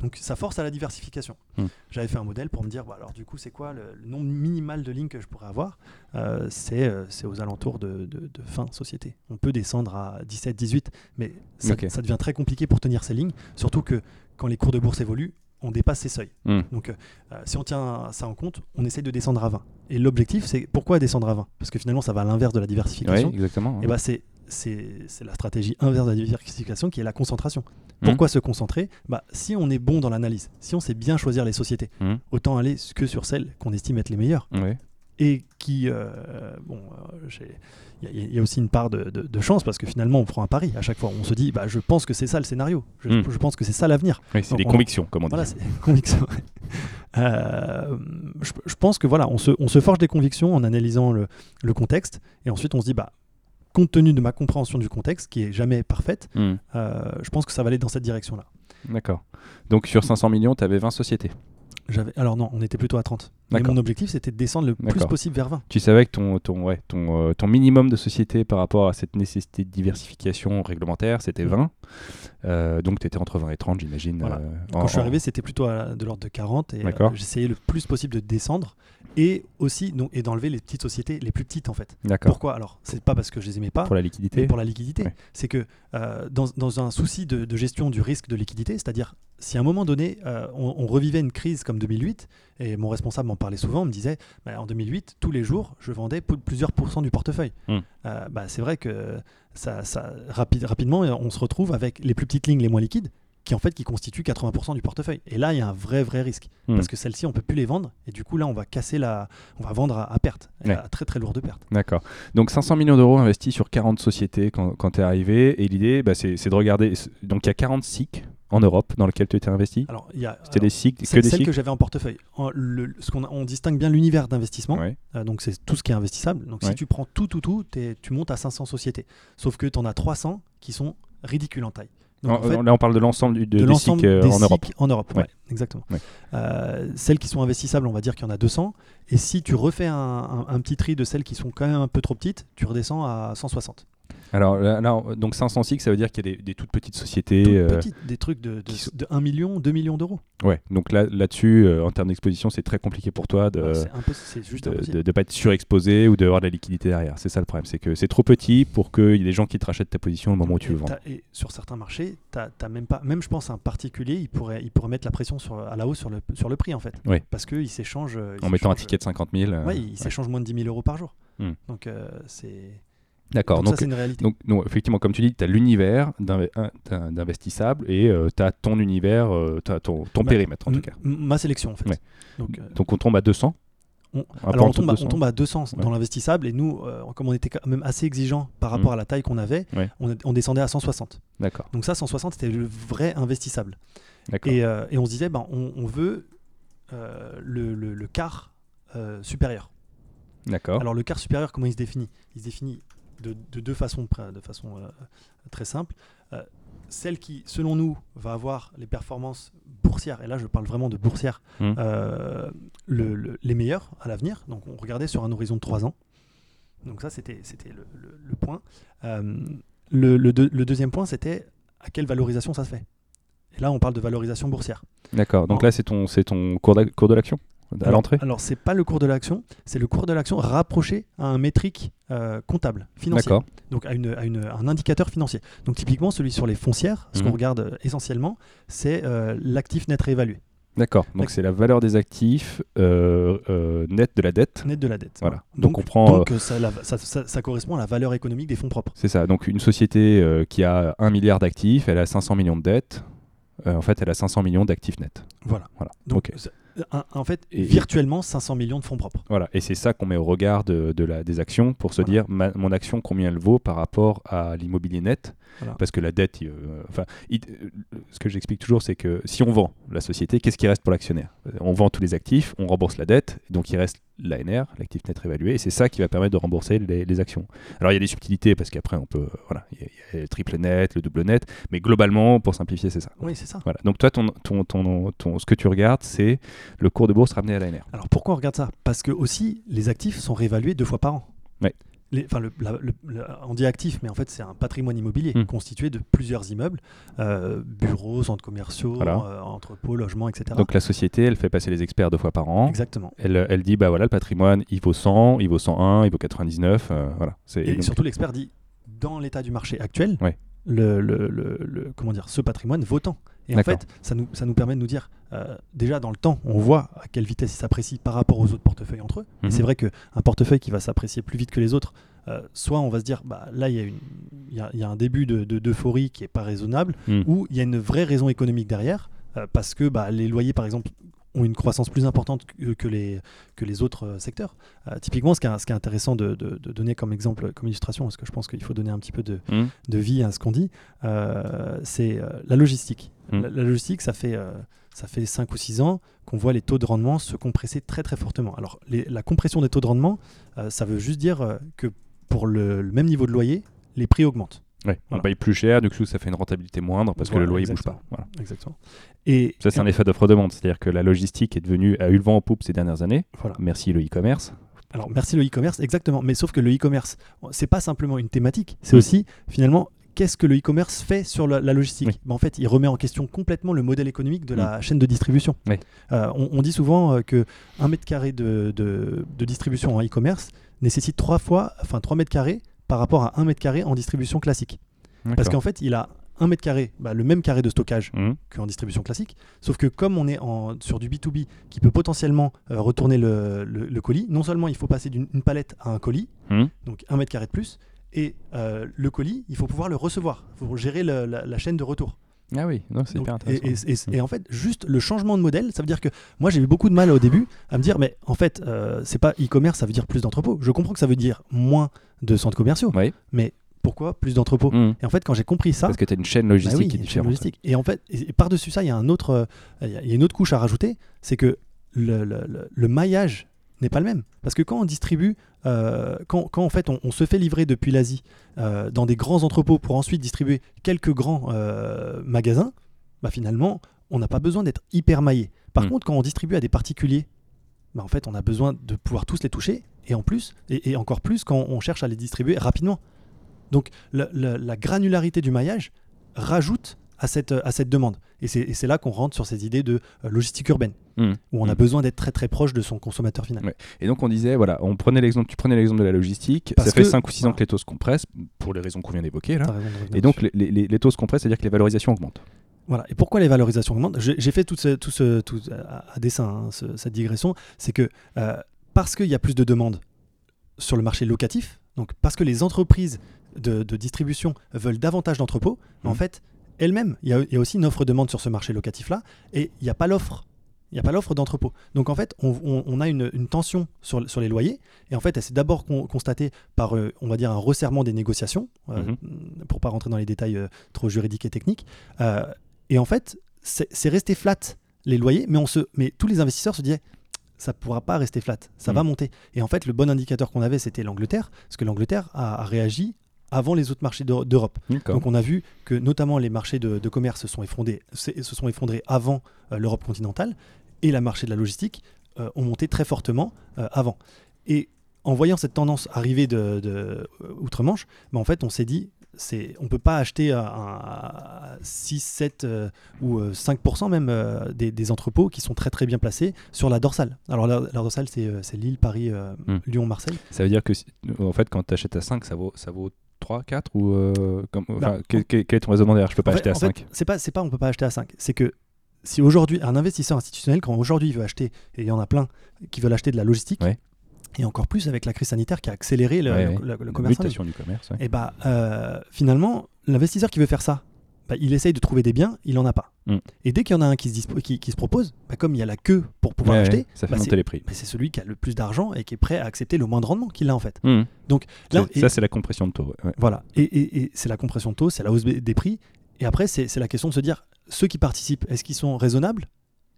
Donc ça force à la diversification. Mhm. J'avais fait un modèle pour me dire, bah, alors du coup c'est quoi le, le nombre minimal de lignes que je pourrais avoir? Euh, C'est euh, c'est aux alentours de, de, de fin société. On peut descendre à 17, 18, mais ça devient très compliqué pour tenir ces lignes, surtout que quand les cours de bourse évoluent, on dépasse ces seuils. Mm. Donc, euh, euh, si on tient ça en compte, on essaie de descendre à 20. Et l'objectif, c'est pourquoi descendre à 20 Parce que finalement, ça va à l'inverse de la Oui, diversification. exactement. Et bah, c'est c'est la stratégie inverse de la diversification qui est la concentration. Mm. Pourquoi se concentrer? Bah, Si on est bon dans l'analyse, si on sait bien choisir les sociétés, Mm. autant aller que sur celles qu'on estime être les meilleures. Et qui, euh, bon, euh, il y, a- il y a aussi une part de, de- de chance parce que finalement, on prend un pari à chaque fois. On se dit, bah, je pense que c'est ça le scénario, je, Mm. je pense que c'est ça l'avenir. Oui, c'est des on- convictions, comme on dit. Voilà, c'est conviction. Euh, je, je pense que voilà, on se, on se forge des convictions en analysant le, le contexte et ensuite on se dit, bah, compte tenu de ma compréhension du contexte, qui est jamais parfaite, Mm. euh, je pense que ça va aller dans cette direction-là. D'accord. Donc sur 500 millions, tu avais 20 sociétés. Alors non, on était plutôt à 30. Mais mon objectif, c'était de descendre le plus possible vers 20. Tu savais que ton, ton, ouais, ton, euh, ton minimum de sociétés par rapport à cette nécessité de diversification réglementaire, c'était 20. Euh, donc tu étais entre 20 et 30, j'imagine. Voilà. euh, Quand en- je suis en- arrivé, c'était plutôt à- de l'ordre de 40 et j'essayais le plus possible de descendre et aussi donc, et d'enlever les petites sociétés les plus petites en fait. Pourquoi? Alors, c'est pas parce que je les aimais pas, Pour la liquidité pour la liquidité. Ouais. C'est que euh, dans, dans un souci de, de gestion du risque de liquidité, c'est-à-dire si à un moment donné euh, on, on revivait une crise comme 2008, et mon responsable m'en parlait souvent, me disait bah, en 2008, tous les jours, je vendais plusieurs pourcents du portefeuille. Hmm. Euh, bah, c'est vrai que ça, ça, rapide, rapidement, on se retrouve avec les plus petites lignes les moins liquides qui en fait qui constituent 80% du portefeuille. Et là, il y a un vrai vrai risque Hmm. parce que celles-ci, on peut plus les vendre et du coup là, on va casser la, on va vendre à, à perte, Ouais. à très très lourde perte. D'accord. Donc 500 millions d'euros investis sur 40 sociétés quand, quand tu es arrivé. Et l'idée, bah, c'est de regarder. Donc il y a 40 SIC en Europe dans lesquels tu étais investi. Alors, il y a C'était des SIC, que des celle SIC que j'avais en portefeuille. En- le- ce qu'on on distingue bien l'univers d'investissement. Ouais. Euh, donc c'est tout ce qui est investissable. Donc Ouais. si tu prends tout, tout, tout, tu montes à 500 sociétés. Sauf que tu en as 300 qui sont ridicules en taille. Donc, En- en fait, là, on parle de l'ensemble du- de, de des l'ensemble SIC euh, des en Europe. En Europe. Ouais. ouais, exactement. Ouais. Euh, celles qui sont investissables, on va dire qu'il y en a 200. Et si tu refais un, un- un petit tri de celles qui sont quand même un peu trop petites, tu redescends à 160. Alors là, là, donc 500 SIC, ça veut dire qu'il y a des, des toutes petites sociétés. Toutes euh, petites, des trucs de, de, qui sont- de 1 million, 2 millions d'euros. Ouais, donc là, là-dessus, euh, en termes d'exposition, c'est très compliqué pour toi de Ouais, c'est juste de pas être surexposé ou d'avoir de la liquidité derrière. C'est ça le problème, c'est que c'est trop petit pour qu'il y ait des gens qui te rachètent ta position au moment où tu vendre. t'as- Et sur certains marchés, même pas, même je pense un particulier, il pourrait, il pourrait mettre la pression sur, à la hausse sur le, sur le prix en fait. Ouais. Parce qu'il s'échange. euh, En mettant un ticket de 50 000. euh, Ouais, il ouais. s'échange moins de 10 000 euros par jour. Hmm. Donc euh, c'est. D'accord, Donc, donc, effectivement, comme tu dis, tu as l'univers d'investissable et tu as ton univers, as ton, ton Bah, périmètre en tout cas. Ma sélection en fait. Ouais. Donc, euh, Donc on tombe à 200 On, alors on tombe, à, 200. on tombe à 200 Ouais. dans l'investissable et nous, euh, comme on était quand même assez exigeant par rapport Mhm. à la taille qu'on avait, Ouais. on, on descendait à 160. D'accord. Donc ça, 160, c'était le vrai investissable. D'accord. Et, euh, et on se disait, ben, on, veut euh, le, le- le quart euh, supérieur. D'accord. Alors le quart supérieur, comment il se définit? Il se définit de, de deux façons, de façon euh, très simple. Euh, celle qui, selon nous, va avoir les performances boursières, et là je parle vraiment de boursières, Mhm. euh, le- le- les meilleures à l'avenir. Donc on regardait sur un horizon de 3 ans. Donc ça c'était le, le- point. Le, le deux- le deuxième point c'était à quelle valorisation ça se fait. Et là on parle de valorisation boursière. D'accord. Donc en- là, c'est ton, ton cours, cours de l'action? À Alors- l'entrée Alors, c'est pas le cours de l'action, c'est le cours de l'action rapproché à un métrique euh, comptable, financier. D'accord. Donc, à, une, à une- un indicateur financier. Donc, typiquement, celui sur les foncières, ce Mhm. qu'on regarde euh, essentiellement, c'est euh, l'actif net réévalué, D'accord. Donc c'est la valeur des actifs euh, euh, nette de la dette. net de la dette. Voilà. Donc, Donc, on prend, donc, euh, ça, la- ça- ça- ça correspond à la valeur économique des fonds propres. C'est ça. Donc une société qui a 1 milliard d'actifs, elle a 500 millions de dettes. Euh, en fait, elle a 500 millions d'actifs nets. Voilà. Voilà. Donc, un- en fait, Et- virtuellement 500 millions de fonds propres. Voilà. Et c'est ça qu'on met au regard de, de la, des actions pour se Voilà. dire ma- mon action combien elle vaut par rapport à l'immobilier net. Voilà. Parce que la dette, il- euh, enfin, il- euh, ce que j'explique toujours, c'est que si on vend la société, qu'est-ce qui reste pour l'actionnaire? On vend tous les actifs, on rembourse la dette, donc il reste l'ANR, l'actif net réévalué, et c'est ça qui va permettre de rembourser les, les actions. Alors il y a des subtilités parce qu'après on peut, voilà, il y, a- il y a le triple net, le double net, mais globalement, pour simplifier, c'est ça. Oui, c'est ça. Voilà. Donc toi, ton, ton, ton, ton- ce que tu regardes, c'est le cours de bourse ramené à l'ANR. Alors pourquoi on regarde ça? Parce que aussi les actifs sont réévalués deux fois par an. Ouais. Les- Enfin, le, la- le- le- on dit actif, mais en fait c'est un patrimoine immobilier Hmm. constitué de plusieurs immeubles, euh, bureaux, centres commerciaux, Voilà. euh, entrepôts, logements, etc. Donc la société, elle fait passer les experts deux fois par an. Exactement. Elle, elle dit, bah voilà, le patrimoine, il vaut 100, il vaut 101, il vaut 99, euh, voilà. Et, donc- surtout l'expert dit dans l'état du marché actuel, Ouais. le, le- le- le- comment dire, ce patrimoine vaut tant. Et en fait, ça nous, ça nous permet de nous dire, euh, déjà dans le temps, on voit à quelle vitesse il s'apprécie par rapport aux autres portefeuilles entre eux. Et Mhm. c'est vrai qu'un portefeuille qui va s'apprécier plus vite que les autres, euh, soit on va se dire, bah, là, il y, a une- il y y a un début de- de- d'euphorie qui n'est pas raisonnable, Mm. ou il y a une vraie raison économique derrière, euh, parce que bah, les loyers, par exemple, ont une croissance plus importante que, les, que les autres euh, secteurs. Euh, typiquement, ce qui est, ce qui est intéressant de, de- de donner comme exemple, comme illustration, parce que je pense qu'il faut donner un petit peu de, Hmm. de vie à ce qu'on dit, euh, c'est la logistique. Mm. La, la logistique, ça fait, euh, ça fait 5 ou 6 ans qu'on voit les taux de rendement se compresser très très fortement. Alors les- la compression des taux de rendement, ça veut juste dire que pour le, le même niveau de loyer, les prix augmentent. Ouais, on paye plus cher, du coup ça fait une rentabilité moindre parce Voilà, que le loyer exactement. bouge pas. Voilà. Exactement. Et Ça c'est un effet d'offre-demande, c'est-à-dire que la logistique est devenue, a eu le vent en poupe ces dernières années. voilà. Merci le e-commerce. Alors merci le e-commerce, exactement. Mais sauf que le e-commerce, c'est pas simplement une thématique, c'est Mm. aussi finalement qu'est-ce que le e-commerce fait sur la, la logistique. Oui. Ben, en fait, il remet en question complètement le modèle économique de la chaîne de distribution. Oui. Euh, on, on dit souvent euh, que un mètre carré de, de- de distribution en e-commerce nécessite trois fois, enfin 3 mètres carrés par rapport à 1 mètre carré en distribution classique. Parce qu'en fait, il a 1 mètre carré, bah, le même carré de stockage Hmm. qu'en distribution classique. Sauf que comme on est en, sur du B2B qui peut potentiellement euh, retourner le, le- le colis, non seulement il faut passer d'une une palette à un colis, Hmm. donc un mètre carré de plus, et euh, le colis, il faut pouvoir le recevoir, il faut gérer le- la, la chaîne de retour. Ah oui, non, c'est hyper intéressant. et- et- et en fait, juste le changement de modèle, ça veut dire que moi j'ai eu beaucoup de mal au début à me dire, mais en fait, euh, c'est pas e-commerce, ça veut dire plus d'entrepôts. Je comprends que ça veut dire moins de centres commerciaux, Oui. mais pourquoi plus d'entrepôts Hmm. Et en fait, quand j'ai compris ça, Parce que tu as une chaîne bah logistique oui, qui est différente. logistique. Et en fait, par-dessus ça, il y a un autre, euh, il y a- il y a une autre couche à rajouter, c'est que le, le- le- le maillage n'est pas le même. Parce que quand on distribue, euh, quand, quand en fait on, on se fait livrer depuis l'Asie euh, dans des grands entrepôts pour ensuite distribuer quelques grands euh, magasins, bah finalement, on n'a pas besoin d'être hyper maillé. Par Mm. contre, quand on distribue à des particuliers, bah en fait, on a besoin de pouvoir tous les toucher, et en plus, et, et encore plus quand on cherche à les distribuer rapidement. Donc, la, la- la granularité du maillage rajoute à cette, à cette demande. Et c'est là qu'on rentre sur ces idées de euh, logistique urbaine, Hmm. où on a Hmm. besoin d'être très très proche de son consommateur final. Ouais. Et donc on disait, voilà, on prenait l'exemple, tu prenais l'exemple de la logistique, Parce ça fait que- 5 ou 6 ans que les taux se compressent, pour les raisons qu'on vient d'évoquer là. Et donc les, les- les taux se compressent, c'est-à-dire que les valorisations augmentent. Voilà. Et pourquoi les valorisations augmentent? J'ai fait tout ce, tout ce, tout, à, à dessein hein, ce- cette digression. C'est que euh, parce qu'il y a plus de demandes sur le marché locatif, donc parce que les entreprises de, de distribution veulent davantage d'entrepôts, en Mhm. fait, elles-mêmes, il y, a- il y a aussi une offre-demande sur ce marché locatif-là, et il n'y a pas l'offre. il n'y a pas l'offre d'entrepôt. Donc en fait, on, on- on a une, une tension sur, sur les loyers. Et en fait, elle s'est d'abord con- constatée par, euh, on va dire, un resserrement des négociations, euh, pour pas rentrer dans les détails euh, trop juridiques et techniques. Euh, et en fait, c'est resté flat les loyers, mais, on se, mais tous les investisseurs se disaient ça pourra pas rester flat, ça Mm. va monter. Et en fait, le bon indicateur qu'on avait, c'était l'Angleterre, parce que l'Angleterre a, a réagi avant les autres marchés d'Eu- d'Europe. Donc on a vu que notamment les marchés de, de commerce se sont effondrés, se, se sont effondrés avant euh, l'Europe continentale et la marché de la logistique euh, ont monté très fortement euh, avant. Et en voyant cette tendance arriver de, de, outre-Manche, bah, en fait on s'est dit c'est on peut pas acheter à, à 6, 7 euh, ou euh, 5% même euh, des, des entrepôts qui sont très très bien placés sur la dorsale. Alors la, la dorsale c'est Lille, Paris, euh, Hmm. Lyon, Marseille. Ça veut dire que, si- en fait, quand tu achètes à 5, ça vaut, ça vaut 3, 4 ou. euh, comme- enfin, quel, est ton raisonnement derrière Je peux pas En fait- acheter à en fait, 5. c'est pas, c'est pas, on peut pas acheter à 5. C'est que si aujourd'hui, un investisseur institutionnel, quand aujourd'hui il veut acheter, et il y en a plein qui veulent acheter de la logistique, Ouais. et encore plus avec la crise sanitaire qui a accéléré le, Ouais, le- ouais. le- le commerce du commerce. et bah euh, finalement, l'investisseur qui veut faire ça, bah, il essaye de trouver des biens, il en a pas. Mm. Et dès qu'il y en a un qui se, dispo- qui, qui se propose, bah, comme il y a la queue pour pouvoir Ouais, acheter, ça fait bah, monter c'est- les prix. c'est celui qui a le plus d'argent et qui est prêt à accepter le moindre rendement qu'il a en fait. Mmh. Donc là, et- ça, c'est la compression de taux. ouais, voilà. Et, et- et c'est la compression de taux, c'est la hausse des prix. Et après, c'est la question de se dire, ceux qui participent, est-ce qu'ils sont raisonnables?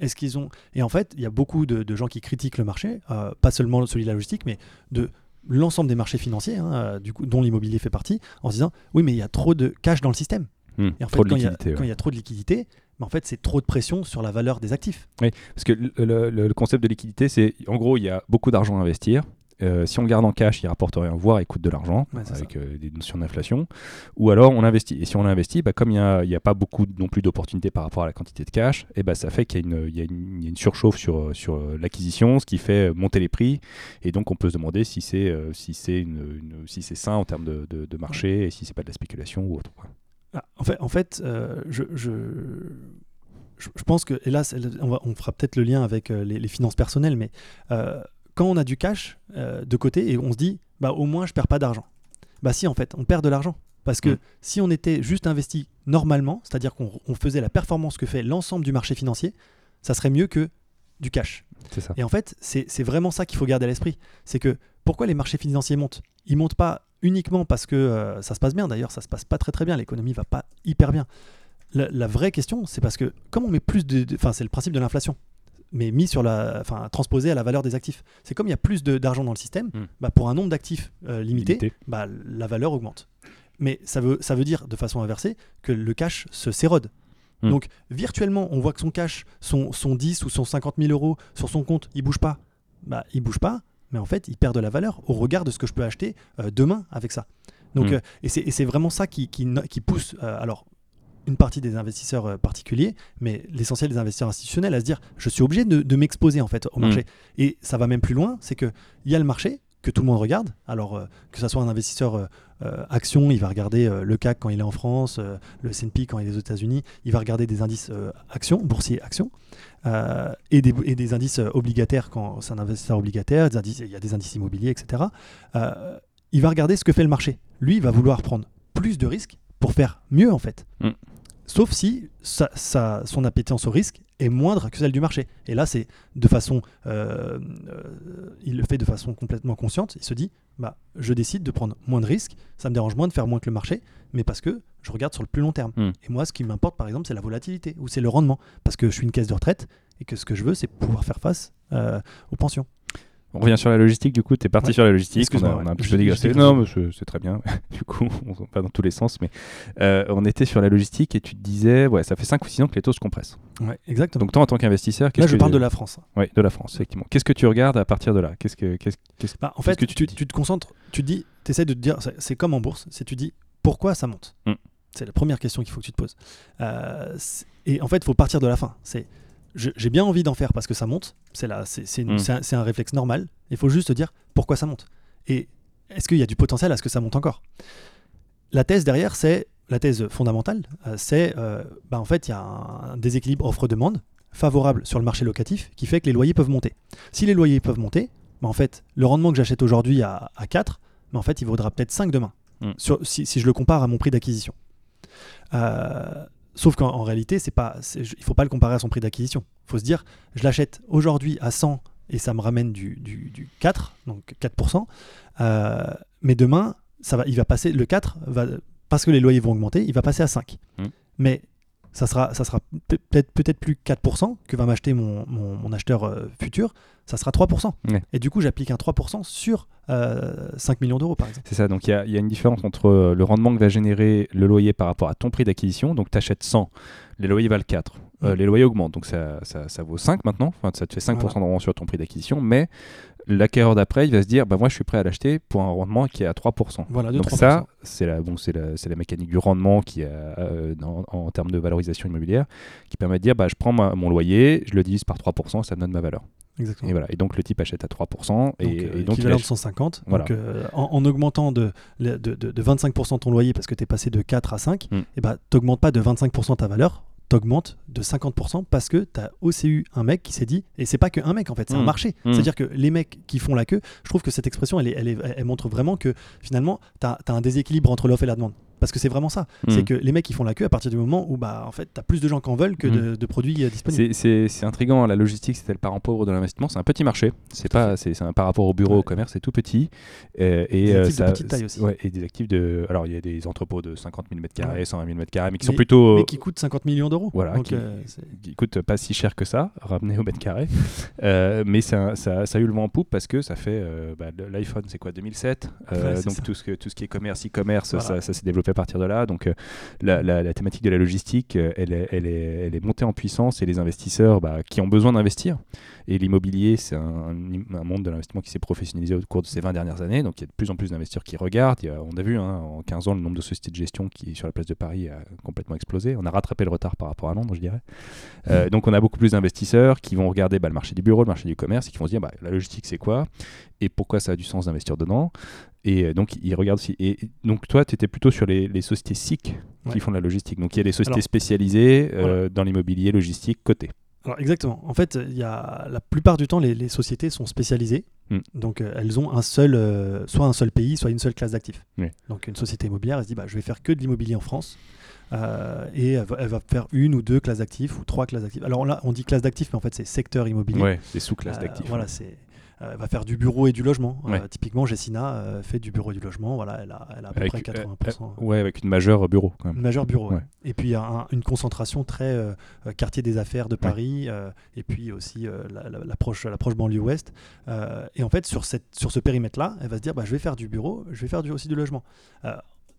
Est-ce qu'ils ont Et en fait, il y a beaucoup de, de gens qui critiquent le marché, euh, pas seulement celui de la logistique, mais de l'ensemble des marchés financiers, hein, euh, du coup, dont l'immobilier fait partie, en se disant, oui, mais il y a trop de cash dans le système. Mmh. Et en fait, quand il y a- ouais. y trop de liquidité, mais en fait, c'est trop de pression sur la valeur des actifs. Parce que le, le- le- le concept de liquidité, c'est en gros, il y a beaucoup d'argent à investir. Euh, si on le garde en cash, il rapporte rien, voire il coûte de l'argent, Ouais, avec euh, des notions d'inflation. Ou alors on investit. Et si on investit, bah, comme il n'y a, pas beaucoup non plus d'opportunités par rapport à la quantité de cash, et bah, ça fait qu'il y a une, y y a surchauffe sur, euh, sur l'acquisition, ce qui fait monter les prix. Et donc on peut se demander si c'est euh, si si sain en termes de, de- de marché et si c'est pas de la spéculation ou autre. quoi. Ah, en fait, en fait euh, je, je, je- pense que, hélas, on, va- on fera peut-être le lien avec euh, les, les finances personnelles, mais euh, quand on a du cash de côté et on se dit, bah, au moins, je perds pas d'argent. Bah si, en fait, on perd de l'argent. Parce que Mm. si on était juste investi normalement, c'est-à-dire qu'on on faisait la performance que fait l'ensemble du marché financier, ça serait mieux que du cash. Ça. Et en fait, c'est c'est vraiment ça qu'il faut garder à l'esprit. C'est que pourquoi les marchés financiers montent? Ils montent pas uniquement parce que euh, ça se passe bien. D'ailleurs, ça se passe pas très très bien. L'économie va pas hyper bien. La, la vraie question, c'est parce que comme on met plus de, enfin, c'est le principe de l'inflation, mais mis sur la, enfin, transposé à la valeur des actifs. C'est comme il y a plus d'argent dans le système, Mm. bah, pour un nombre d'actifs euh, limité, Limité. bah, la valeur augmente. Mais ça veut, ça veut dire de façon inversée que le cash se s'érode. Mm. Donc virtuellement, on voit que son cash, son, son 10 ou son 50 000 euros sur son compte, il bouge pas. Bah, il bouge pas, mais en fait, il perd de la valeur au regard de ce que je peux acheter euh, demain avec ça. Donc, Mm. euh, et c'est vraiment ça qui, qui, pousse, euh, alors, une partie des investisseurs particuliers, mais l'essentiel des investisseurs institutionnels à se dire, je suis obligé de, de m'exposer en fait au Mm. marché. Et ça va même plus loin, c'est que il y a le marché que tout le monde regarde. Alors euh, que ce soit un investisseur euh, euh, action, il va regarder le CAC quand il est en France, le S&P quand il est aux États-Unis, il va regarder des indices actions, boursiers actions, et, des, indices obligataires quand c'est un investisseur obligataire, il y a des indices immobiliers, etc. Il va regarder ce que fait le marché. Lui, il va vouloir prendre plus de risques pour faire mieux en fait. Mm. Sauf si sa- sa- son appétence au risque est moindre que celle du marché. Et là, c'est de façon, euh, euh, il le fait de façon complètement consciente. Il se dit, bah, je décide de prendre moins de risques. Ça me dérange moins de faire moins que le marché, mais parce que je regarde sur le plus long terme. Mm. Et moi, ce qui m'importe, par exemple, c'est la volatilité ou c'est le rendement, parce que je suis une caisse de retraite et que ce que je veux, c'est pouvoir faire face euh, aux pensions. On revient sur la logistique, du coup, tu es parti Ouais. sur la logistique, on a, Excuse-moi, on a un petit Je- peu digressé. je Non, mais c'est très bien, du coup, on va pas dans tous les sens, mais euh, on était sur la logistique et tu te disais, ouais, ça fait 5 ou 6 ans que les taux se compressent. Ouais, exactement. Donc toi, en tant qu'investisseur, Là, qu'est-ce je que... parle de la France. Ouais, de la France, effectivement. Qu'est-ce que tu regardes à partir de là? Qu'est-ce que... qu'est-ce- qu'est-ce- Bah, en Qu'est-ce fait, que tu, tu tu, te concentres, tu te dis, tu essaies de te dire, c'est- c'est comme en bourse, c'est tu dis pourquoi ça monte? Mm. C'est la première question qu'il faut que tu te poses. Euh, et en fait, il faut partir de la fin. C'est je- j'ai bien envie d'en faire parce que ça monte. C'est là, c'est Mm. c'est un, réflexe normal. Il faut juste te dire pourquoi ça monte. Et est-ce qu'il y a du potentiel à ce que ça monte encore? La thèse derrière, c'est la thèse fondamentale, euh, c'est euh, bah, en fait il y a un déséquilibre offre-demande favorable sur le marché locatif qui fait que les loyers peuvent monter. Si les loyers peuvent monter, bah, en fait le rendement que j'achète aujourd'hui à, à 4, bah, en fait il vaudra peut-être 5 demain, Mm. sur- si, si je le compare à mon prix d'acquisition. Euh, sauf qu'en en réalité, c'est pas, il faut pas le comparer à son prix d'acquisition. Il faut se dire, je l'achète aujourd'hui à 100 et ça me ramène du, du, du 4, donc 4%. euh, mais demain, ça va, il va passer, le 4, va, parce que les loyers vont augmenter, il va passer à 5. Mhm. Mais ça sera, ça sera pe- peut-être peut-être plus 4% que va m'acheter mon, mon, mon acheteur euh, futur, ça sera 3%. Ouais. Et du coup, j'applique un 3% sur euh, 5 millions d'euros, par exemple. C'est ça, donc il y y a une différence entre euh, le rendement que va générer le loyer par rapport à ton prix d'acquisition. Donc tu achètes 100, les loyers valent 4. Euh, les loyers augmentent, donc ça, ça, ça vaut 5 maintenant. Enfin, ça te fait 5% Voilà. de rendement sur ton prix d'acquisition. Mais l'acquéreur d'après, il va se dire bah, Moi, je suis prêt à l'acheter pour un rendement qui est à 3%. Voilà, de donc 3%. ça, c'est la, bon, c'est la, c'est la mécanique du rendement qui a, euh, en termes de valorisation immobilière qui permet de dire bah, je prends ma- mon loyer, je le divise par 3%, ça me donne ma valeur. Exactement. Et, voilà. et donc le type achète à 3%. Et, Donc, et euh, donc il équivalent de ach- 150. Voilà. Donc, euh, en, en augmentant de, de, de, de 25% ton loyer parce que tu es passé de 4 à 5, Mm. et bah, tu n'augmentes pas de 25% ta valeur, tu augmentes de 50% parce que tu as aussi eu un mec qui s'est dit, et c'est pas que un mec en fait, c'est un Mm. marché. Mm. C'est-à-dire que les mecs qui font la queue, je trouve que cette expression, elle, est, elle, est- elle montre vraiment que finalement, tu as, un déséquilibre entre l'offre et la demande. Parce que c'est vraiment ça. C'est Mm. que les mecs qui font la queue à partir du moment où bah, en fait, tu as plus de gens qui en veulent que Mm. de, de produits euh, disponibles. C'est- C'est c'est intriguant, la logistique c'était le parent pauvre de l'investissement, c'est un petit marché, c'est pas, c'est c'est un par rapport au bureau, Ouais. au commerce, c'est tout petit. euh, et Des euh, actifs de ça- petite taille aussi. ouais, et des actifs de. Alors il y a des entrepôts de 50 000 m2, Ouais. 120 000 m2, mais qui Mais- sont plutôt. Mais qui coûtent 50 millions d'euros. Voilà, Donc, qui- euh, c'est- qui coûtent pas si cher que ça, ramené au mètre carré. Euh, mais ça, ça, ça a eu le vent en poupe parce que ça fait. euh, bah, L'iPhone, c'est quoi 2007 Euh, Ouais, c'est Donc ça. tout ce, que, tout ce qui est commerce, e-commerce, Voilà. ça, ça s'est développé à partir de là. Donc euh, la, la- la thématique de la logistique, euh, elle est, elle, est, elle est montée en puissance et les investisseurs bah, qui ont besoin d'investir. Et l'immobilier, c'est un, un monde de l'investissement qui s'est professionnalisé au cours de ces 20 dernières années. Donc il y a de plus en plus d'investisseurs qui regardent. A- on a vu hein, en 15 ans le nombre de sociétés de gestion qui, sur la place de Paris, a complètement explosé. On a rattrapé le retard par rapport à Londres, je dirais. Euh, donc on a beaucoup plus d'investisseurs qui vont regarder bah, le marché du bureau, le marché du commerce, et qui vont se dire bah, la logistique c'est quoi? Et pourquoi ça a du sens d'investir dedans? Et euh, donc ils regardent aussi. Et donc toi, tu étais plutôt sur les, les sociétés SIC qui Ouais. font de la logistique. Donc il y a des sociétés Alors, spécialisées euh, dans l'immobilier logistique côté. Alors exactement. En fait, il y a la plupart du temps les, les sociétés sont spécialisées. Mm. Donc euh, elles ont un seul, euh, soit un seul pays, soit une seule classe d'actifs. Oui. Donc une société immobilière, elle se dit bah, je vais faire que de l'immobilier en France. Et elle va, elle va faire une ou deux classes d'actifs ou trois classes d'actifs. Alors là, on dit classe d'actifs, mais en fait c'est secteur immobilier. Ouais, des sous-classes Euh, d'actifs. Voilà, c'est euh, elle va faire du bureau et du logement. Euh, typiquement, Jessina euh, fait du bureau et du logement. Voilà, elle a, elle a à peu Avec, près 80%. euh, ouais, avec une majeure bureau quand même. Une majeure bureau. ouais. Ouais. Et puis il y a un- une concentration très quartier des affaires de Paris, et puis aussi la- la- l'approche l'approche banlieue ouest. Et en fait, sur, cette, sur ce périmètre-là, elle va se dire bah, je vais faire du bureau, je vais faire du, aussi du logement.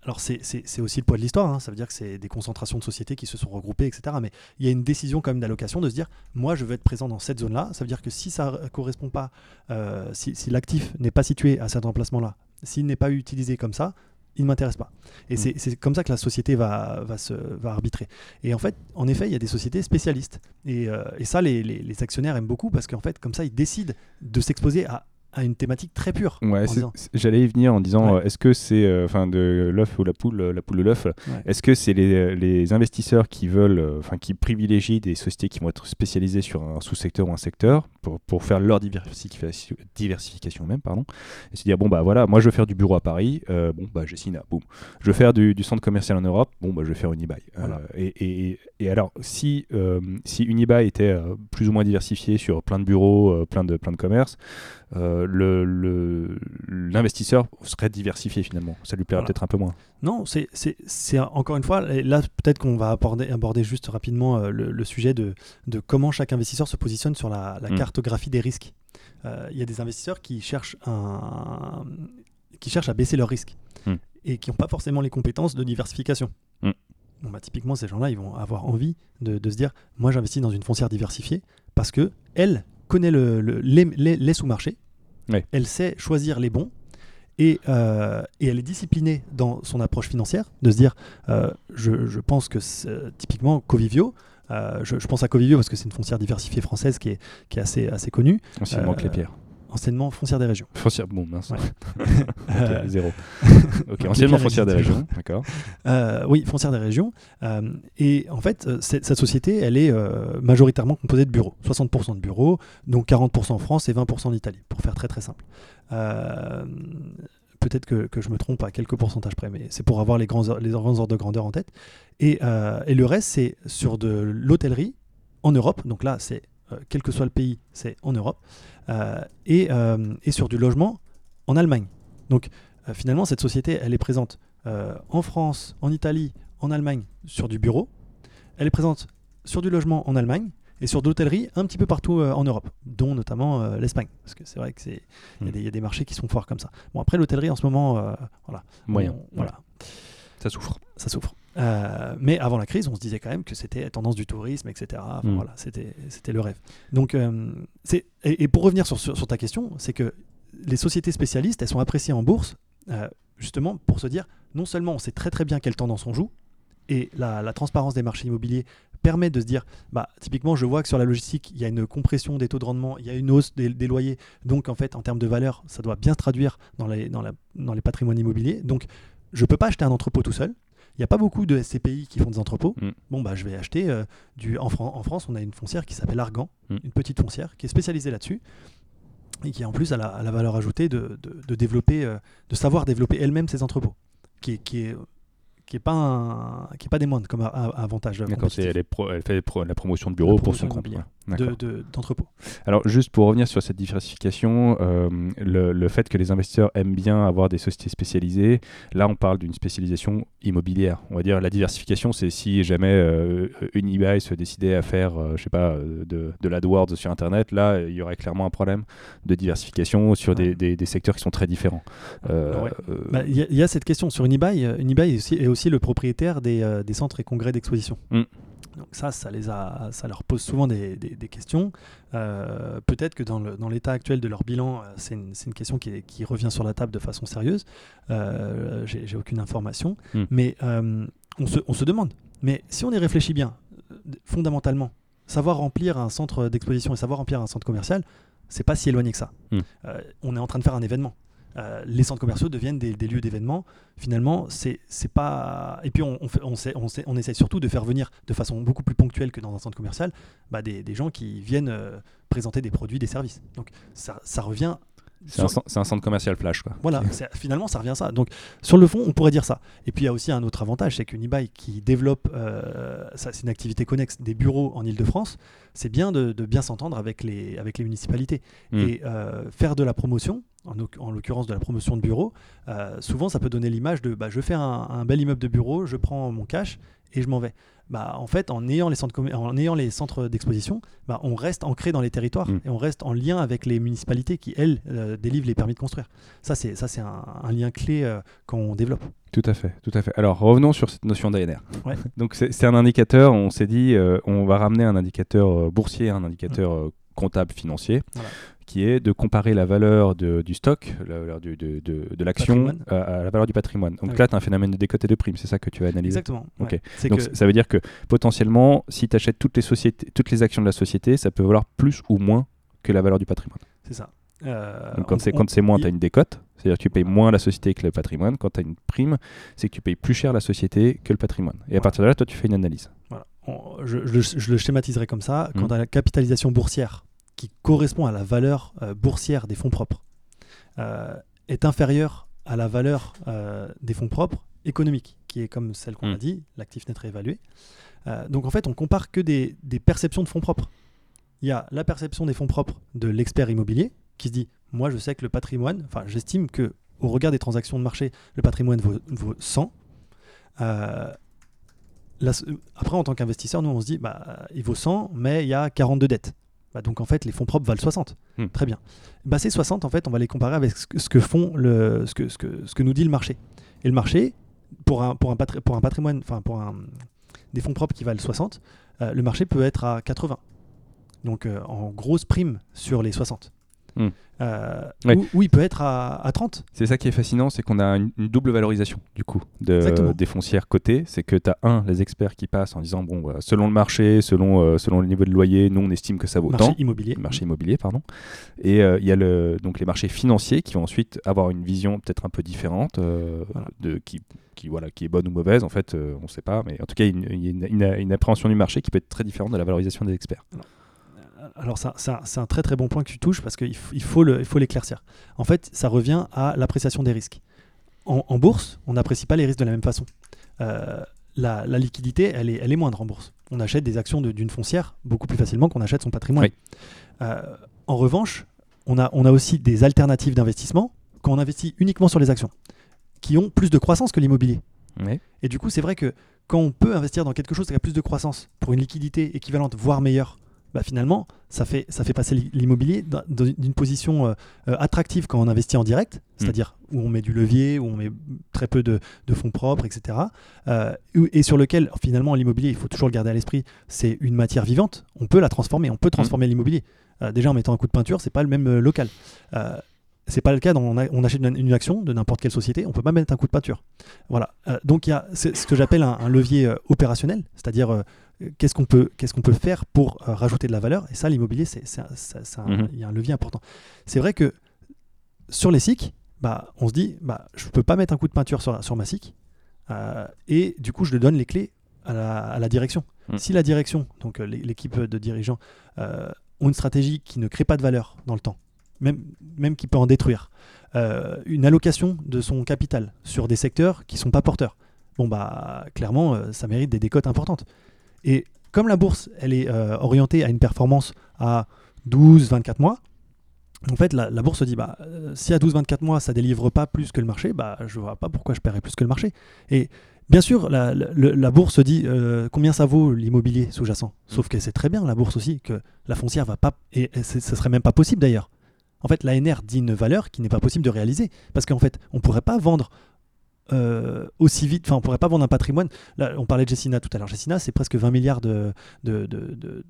Alors c'est- aussi le poids de l'histoire, hein. ça veut dire que c'est des concentrations de sociétés qui se sont regroupées, etc. Mais il y a une décision quand même d'allocation de se dire, moi je veux être présent dans cette zone-là, ça veut dire que si ça ne correspond pas, euh, si, si l'actif n'est pas situé à cet emplacement-là, s'il n'est pas utilisé comme ça, il ne m'intéresse pas. Et Mm. c'est- c'est comme ça que la société va, va, se, va arbitrer. Et en fait, en effet, il y a des sociétés spécialistes. Et, euh, et ça, les, les- les actionnaires aiment beaucoup parce qu'en fait, comme ça, ils décident de s'exposer à, à une thématique très pure. Ouais, disant- j'allais y venir en disant Ouais. euh, est-ce que c'est euh, enfin de l'œuf ou la poule, euh, la poule ou l'œuf Ouais. Est-ce que c'est les, les investisseurs qui veulent, enfin qui privilégient des sociétés qui vont être spécialisées sur un sous-secteur ou un secteur pour, pour faire leur diversification, diversification même, pardon, et se dire bon bah voilà, moi je veux faire du bureau à Paris, euh, bon bah j'ai Sina, boum. Je veux faire du, du centre commercial en Europe, bon bah je vais faire Unibail. Voilà. et, et, et alors si si Unibail était plus ou moins diversifié sur plein de bureaux, plein de plein de commerces, euh, le- le- l'investisseur serait diversifié finalement. Ça lui plairait Voilà. peut-être un peu moins. Non, c'est encore une fois, et là peut-être qu'on va aborder, aborder juste rapidement euh, le, le sujet de, de comment chaque investisseur se positionne sur la, la Mm. cartographie des risques. Euh, Il y a des investisseurs qui cherchent, un, qui cherchent à baisser leurs risques Mm. et qui n'ont pas forcément les compétences de diversification. Mm. Bon, bah, typiquement, ces gens-là, ils vont avoir envie de, de se dire, moi j'investis dans une foncière diversifiée parce que elle connaît le, le- les, les- les sous-marchés, elle sait choisir les bons. Et, euh, et elle est disciplinée dans son approche financière, de se dire, euh, je, je pense que typiquement Covivio, euh, je, je pense à Covivio parce que c'est une foncière diversifiée française qui est, qui est assez, assez connue, Anciennement Clépierre. Anciennement foncière des régions. Foncière, bon, mince. Ouais. Euh, zéro. ok, anciennement foncière des régions, d'accord. Euh, oui, foncière des régions. Euh, et en fait, cette, société, elle est euh, majoritairement composée de bureaux. 60% de bureaux, donc 40% en France et 20% en Italie, pour faire très très simple. Peut-être que, que je me trompe à quelques pourcentages près, mais c'est pour avoir les grands, les grands ordres de grandeur en tête. Et, et le reste, c'est sur de l'hôtellerie en Europe. Donc là, c'est quel que soit le pays, c'est en Europe. Euh, et, euh, et sur du logement en Allemagne. Donc euh, finalement, cette société, elle est présente en France, en Italie, en Allemagne sur du bureau. Elle est présente sur du logement en Allemagne et sur de l'hôtellerie un petit peu partout euh, en Europe, dont notamment euh, l'Espagne. Parce que c'est vrai que c'est il y a des- il y, a des marchés qui sont forts comme ça. Bon après l'hôtellerie en ce moment, euh, voilà, Moyen. On- voilà, Ça souffre. ça souffre. Euh, mais avant la crise, on se disait quand même que c'était tendance du tourisme, etc. Enfin, Mm. Voilà, c'était le rêve. Donc, euh, et, et pour revenir sur, sur, sur ta question, c'est que les sociétés spécialistes, elles sont appréciées en bourse euh, justement pour se dire non seulement on sait très très bien quelle tendance on joue, et la, la transparence des marchés immobiliers permet de se dire, bah, typiquement, je vois que sur la logistique, il y a une compression des taux de rendement, il y a une hausse des, des loyers, donc en fait, en termes de valeur, ça doit bien se traduire dans les, dans la- dans les patrimoines immobiliers. Donc, je ne peux pas acheter un entrepôt tout seul. Il n'y a pas beaucoup de SCPI qui font des entrepôts. Mm. Bon, bah, je vais acheter euh, du. En, Fran- en France, on a une foncière qui s'appelle Argan, Mm. une petite foncière qui est spécialisée là-dessus et qui en plus a la, a la valeur ajoutée de, de- de développer, euh, de savoir développer elle-même ses entrepôts, qui est, qui est, qui est pas un- qui est pas des moindres comme avantage. D'accord, elle, est pro- elle fait pro- la promotion de bureau pour son compte. De- de- d'entrepôts. Alors, juste pour revenir sur cette diversification, euh, le, le fait que les investisseurs aiment bien avoir des sociétés spécialisées, là, on parle d'une spécialisation immobilière. On va dire la diversification, c'est si jamais euh, une eBay se décidait à faire, euh, je sais pas, euh, de, de l'AdWords sur Internet, là, il y aurait clairement un problème de diversification sur des, Ouais. des- des secteurs qui sont très différents. Euh, Ouais. Bah, Il y, a- il y a cette question sur Unibail. euh, Unibail est aussi, est aussi le propriétaire des, des centres et congrès d'exposition. Mm. Donc ça, ça, les a, ça leur pose souvent des, des- des questions. Euh, Peut-être que dans le- dans l'état actuel de leur bilan, euh, c'est une, une question qui, est- qui revient sur la table de façon sérieuse. Euh, J'ai aucune information. Mm. Mais euh, on, se, on se demande. Mais si on y réfléchit bien, fondamentalement, savoir remplir un centre d'exposition et savoir remplir un centre commercial, c'est pas si éloigné que ça. Mm. Euh, on est en train de faire un événement. Euh, les centres commerciaux deviennent des, des lieux d'événement. Finalement, c'est pas. Et puis, on, on, fait- on, sait- on, sait- on essaie surtout de faire venir de façon beaucoup plus ponctuelle que dans un centre commercial bah, des, des gens qui viennent euh, présenter des produits, des services. Donc, ça, ça revient. c'est un, sur- centre commercial flash. Quoi. voilà, finalement, ça revient à ça. Donc, sur le fond, on pourrait dire ça. Et puis, il y a aussi un autre avantage, c'est qu'Unibail, qui développe, euh, c'est une activité connexe, des bureaux en Ile-de-France, c'est bien de, de bien s'entendre avec les, avec les municipalités. Mm. Et faire de la promotion, en, oc- en l'occurrence de la promotion de bureaux, euh, souvent, ça peut donner l'image de bah, je fais un, un bel immeuble de bureau, je prends mon cash et je m'en vais. Bah, en fait, en ayant les centres, commer- en ayant les centres d'exposition, bah, on reste ancré dans les territoires Mm. et on reste en lien avec les municipalités qui, elles, euh, délivrent les permis de construire. Ça, c'est ça, c'est un, un lien clé euh, quand on développe. Tout à fait, tout à fait. Alors revenons sur cette notion d'ANR. Ouais. Donc c'est un indicateur, on s'est dit, euh, on va ramener un indicateur euh, boursier, un indicateur euh, comptable financier, Voilà. qui est de comparer la valeur de- du stock, la valeur du- de, de- de l'action à, à la valeur du patrimoine. Donc Ah oui. là, tu as un phénomène de décote et de prime, c'est ça que tu vas analyser. Exactement. Ok. ouais. Donc que- ça veut dire que potentiellement, si tu achètes toutes les, sociétés, toutes les actions de la société, ça peut valoir plus ou moins que la valeur du patrimoine. c'est ça. Euh, Donc quand c'est moins, tu as une décote, c'est-à-dire que tu payes moins la société que le patrimoine. Quand tu as une prime, c'est que tu payes plus cher la société que le patrimoine. Et à Voilà. partir de là, toi, tu fais une analyse. Voilà. On- je, je- je le schématiserai comme ça. Quand à la capitalisation boursière, qui correspond à la valeur euh, boursière des fonds propres, euh, est inférieure à la valeur euh, des fonds propres économiques, qui est comme celle qu'on Mm. a dit, l'actif net réévalué. Donc en fait, on compare que des, des perceptions de fonds propres. Il y a la perception des fonds propres de l'expert immobilier qui se dit, moi je sais que le patrimoine, enfin j'estime que au regard des transactions de marché, le patrimoine vaut, vaut 100. La- après, en tant qu'investisseur, nous, on se dit, bah, il vaut 100, mais il y a 42 dettes. Bah, donc, en fait, les fonds propres valent 60. Hmm. Très bien. Bah, ces 60, en fait, on va les comparer avec ce que, ce que font le, ce que, ce, que, ce que nous dit le marché. Et le marché, pour un, pour un, patri- pour un patrimoine, enfin, pour un, des fonds propres qui valent 60, euh, le marché peut être à 80. Donc, euh, en grosse prime sur les 60. Euh, Ouais. ou, ou il peut être à, à 30. C'est ça qui est fascinant, c'est qu'on a une, une double valorisation du coup de, des foncières cotées. C'est que tu as un, les experts qui passent en disant, bon, voilà, selon le marché, selon, euh, selon le niveau de loyer, nous on estime que ça vaut Marché tant. immobilier. marché immobilier, pardon. Et euh, il y a le, donc les marchés financiers qui vont ensuite avoir une vision peut-être un peu différente, Voilà. de, qui, qui, voilà, qui est bonne ou mauvaise, en fait, on ne sait pas, mais en tout cas, il y a une, il y a une- une- une appréhension du marché qui peut être très différente de la valorisation des experts. Alors ça- c'est un très très bon point que tu touches parce qu'il il faut l'éclaircir. En fait, ça revient à l'appréciation des risques. en, bourse, on n'apprécie pas les risques de la même façon. Euh, la, liquidité, elle est, elle est moindre en bourse. On achète des actions d'une foncière beaucoup plus facilement qu'on achète son patrimoine. Euh, en revanche, on a, on a aussi des alternatives d'investissement quand on investit uniquement sur les actions, qui ont plus de croissance que l'immobilier. Et du coup, c'est vrai que quand on peut investir dans quelque chose qui a plus de croissance pour une liquidité équivalente, voire meilleure, bah finalement, ça fait, ça fait passer l'immobilier d'une position euh, euh, attractive quand on investit en direct, hmm. c'est-à-dire où on met du levier, où on met très peu de, fonds propres, etc. Euh, et sur lequel, finalement, l'immobilier, il faut toujours le garder à l'esprit, c'est une matière vivante. On peut la transformer, on peut hmm. transformer l'immobilier. déjà, en mettant un coup de peinture, c'est pas le même local. C'est pas le cas. Dans, on, achète une, action de n'importe quelle société, on peut pas mettre un coup de peinture. Voilà. donc il y a ce que j'appelle un, un, levier opérationnel, c'est-à-dire qu'est-ce qu'on peut, qu'est-ce qu'on peut faire pour euh, rajouter de la valeur Et ça, l'immobilier, c'est, mhm. il y a un levier important. C'est vrai que sur les SIC, bah, on se dit, bah, je ne peux pas mettre un coup de peinture sur, sur ma SIC, euh, et du coup, je le donne les clés à la, direction. Mhm. Si la direction, donc euh, l'équipe de dirigeants, ont une stratégie qui ne crée pas de valeur dans le temps, même, même qui peut en détruire, une allocation de son capital sur des secteurs qui ne sont pas porteurs, bon bah clairement ça mérite des décotes importantes. Et comme la bourse, elle est euh, orientée à une performance à 12-24 mois, en fait, la, bourse se dit, bah, euh, si à 12-24 mois, ça délivre pas plus que le marché, bah, je vois pas pourquoi je paierais plus que le marché. Et bien sûr, la, bourse dit euh, combien ça vaut l'immobilier sous-jacent? Sauf que c'est très bien, la bourse aussi, que la foncière va pas, et, ce serait même pas possible d'ailleurs. En fait, l'ANR dit une valeur qui n'est pas possible de réaliser. Parce qu'en fait, on pourrait pas vendre euh, aussi vite. Enfin, on pourrait pas vendre un patrimoine. Là, on parlait de Jessina tout à l'heure. Jessina, c'est presque 20 milliards d'actifs. De, de,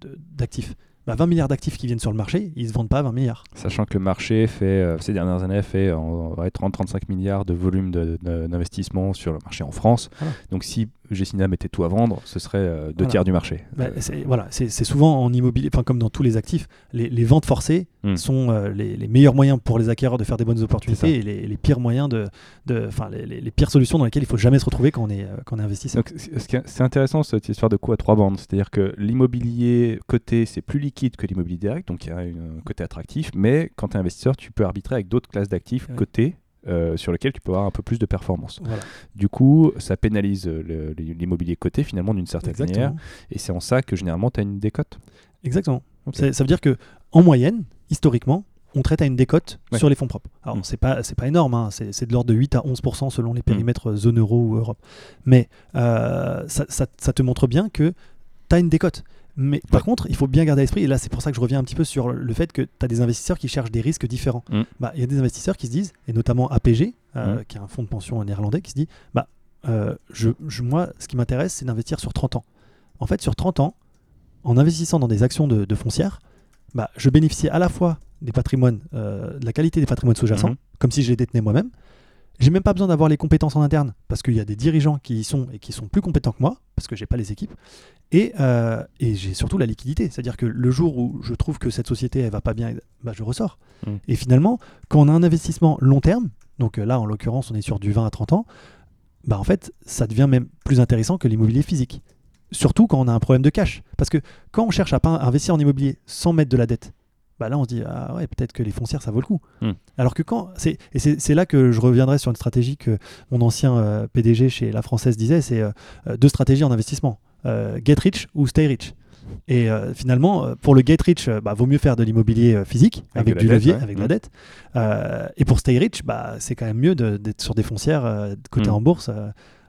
bah, 20 milliards d'actifs qui viennent sur le marché, ils se vendent pas à 20 milliards. Sachant que le marché fait, euh, ces dernières années, fait 30-35 milliards de volume d'investissement sur le marché en France. Donc si Gessina mettait tout à vendre, ce serait euh, deux tiers du marché. Bah, voilà, c'est souvent en immobilier, enfin comme dans tous les actifs, les, ventes forcées hmm. sont euh, les, meilleurs moyens pour les acquéreurs de faire des bonnes opportunités et les, pires moyens de, enfin les, pires solutions dans lesquelles il faut jamais se retrouver quand on est quand on est investisseur. C'est intéressant cette histoire de coût à trois bandes, c'est-à-dire que l'immobilier coté c'est plus liquide que l'immobilier direct, donc il y a un côté attractif, mais quand tu es investisseur, tu peux arbitrer avec d'autres classes d'actifs cotés euh, sur lequel tu peux avoir un peu plus de performance. Du coup, ça pénalise l'immobilier coté finalement d'une certaine manière. Et c'est en ça que généralement tu as une décote. Exactement. Ça veut dire que en moyenne, historiquement, on traite à une décote sur les fonds propres. Alors, mm. c'est pas, pas énorme, hein. c'est de l'ordre de 8 à 11% selon les mm. périmètres zone euro ou Europe. Mais euh, ça, ça, te montre bien que tu as une décote. Mais par contre, il faut bien garder à l'esprit, et là c'est pour ça que je reviens un petit peu sur le fait que tu as des investisseurs qui cherchent des risques différents. Mm. Bah, il y a des investisseurs qui se disent, et notamment APG, euh, mm. qui est un fonds de pension néerlandais, qui se dit bah, euh, je, moi, ce qui m'intéresse, c'est d'investir sur 30 ans. En fait, sur 30 ans, en investissant dans des actions de, de foncières, bah, je bénéficie à la fois des patrimoines, euh, de la qualité des patrimoines sous-jacents, mm-hmm. comme si je les détenais moi-même, j'ai même pas besoin d'avoir les compétences en interne parce qu'il y a des dirigeants qui y sont et qui sont plus compétents que moi parce que j'ai pas les équipes. Et, euh, et j'ai surtout la liquidité, c'est-à-dire que le jour où je trouve que cette société elle va pas bien, bah, je ressors. Mmh. Et finalement, quand on a un investissement long terme, donc euh, là en l'occurrence on est sur du 20 à 30 ans, bah en fait ça devient même plus intéressant que l'immobilier physique. Surtout quand on a un problème de cash. Parce que quand on cherche à investir en immobilier sans mettre de la dette, bah là on se dit ah ouais peut-être que les foncières ça vaut le coup. Hmm. Alors que quand c'est et c'est là que je reviendrai sur une stratégie que mon ancien euh, PDG chez La Française disait c'est euh, deux stratégies en investissement get rich ou stay rich. Et finalement, pour le get rich, bah, vaut mieux faire de l'immobilier physique avec, du levier, avec la hmm. dette. et pour stay rich, bah, c'est quand même mieux d'être sur des foncières côté hmm. en bourse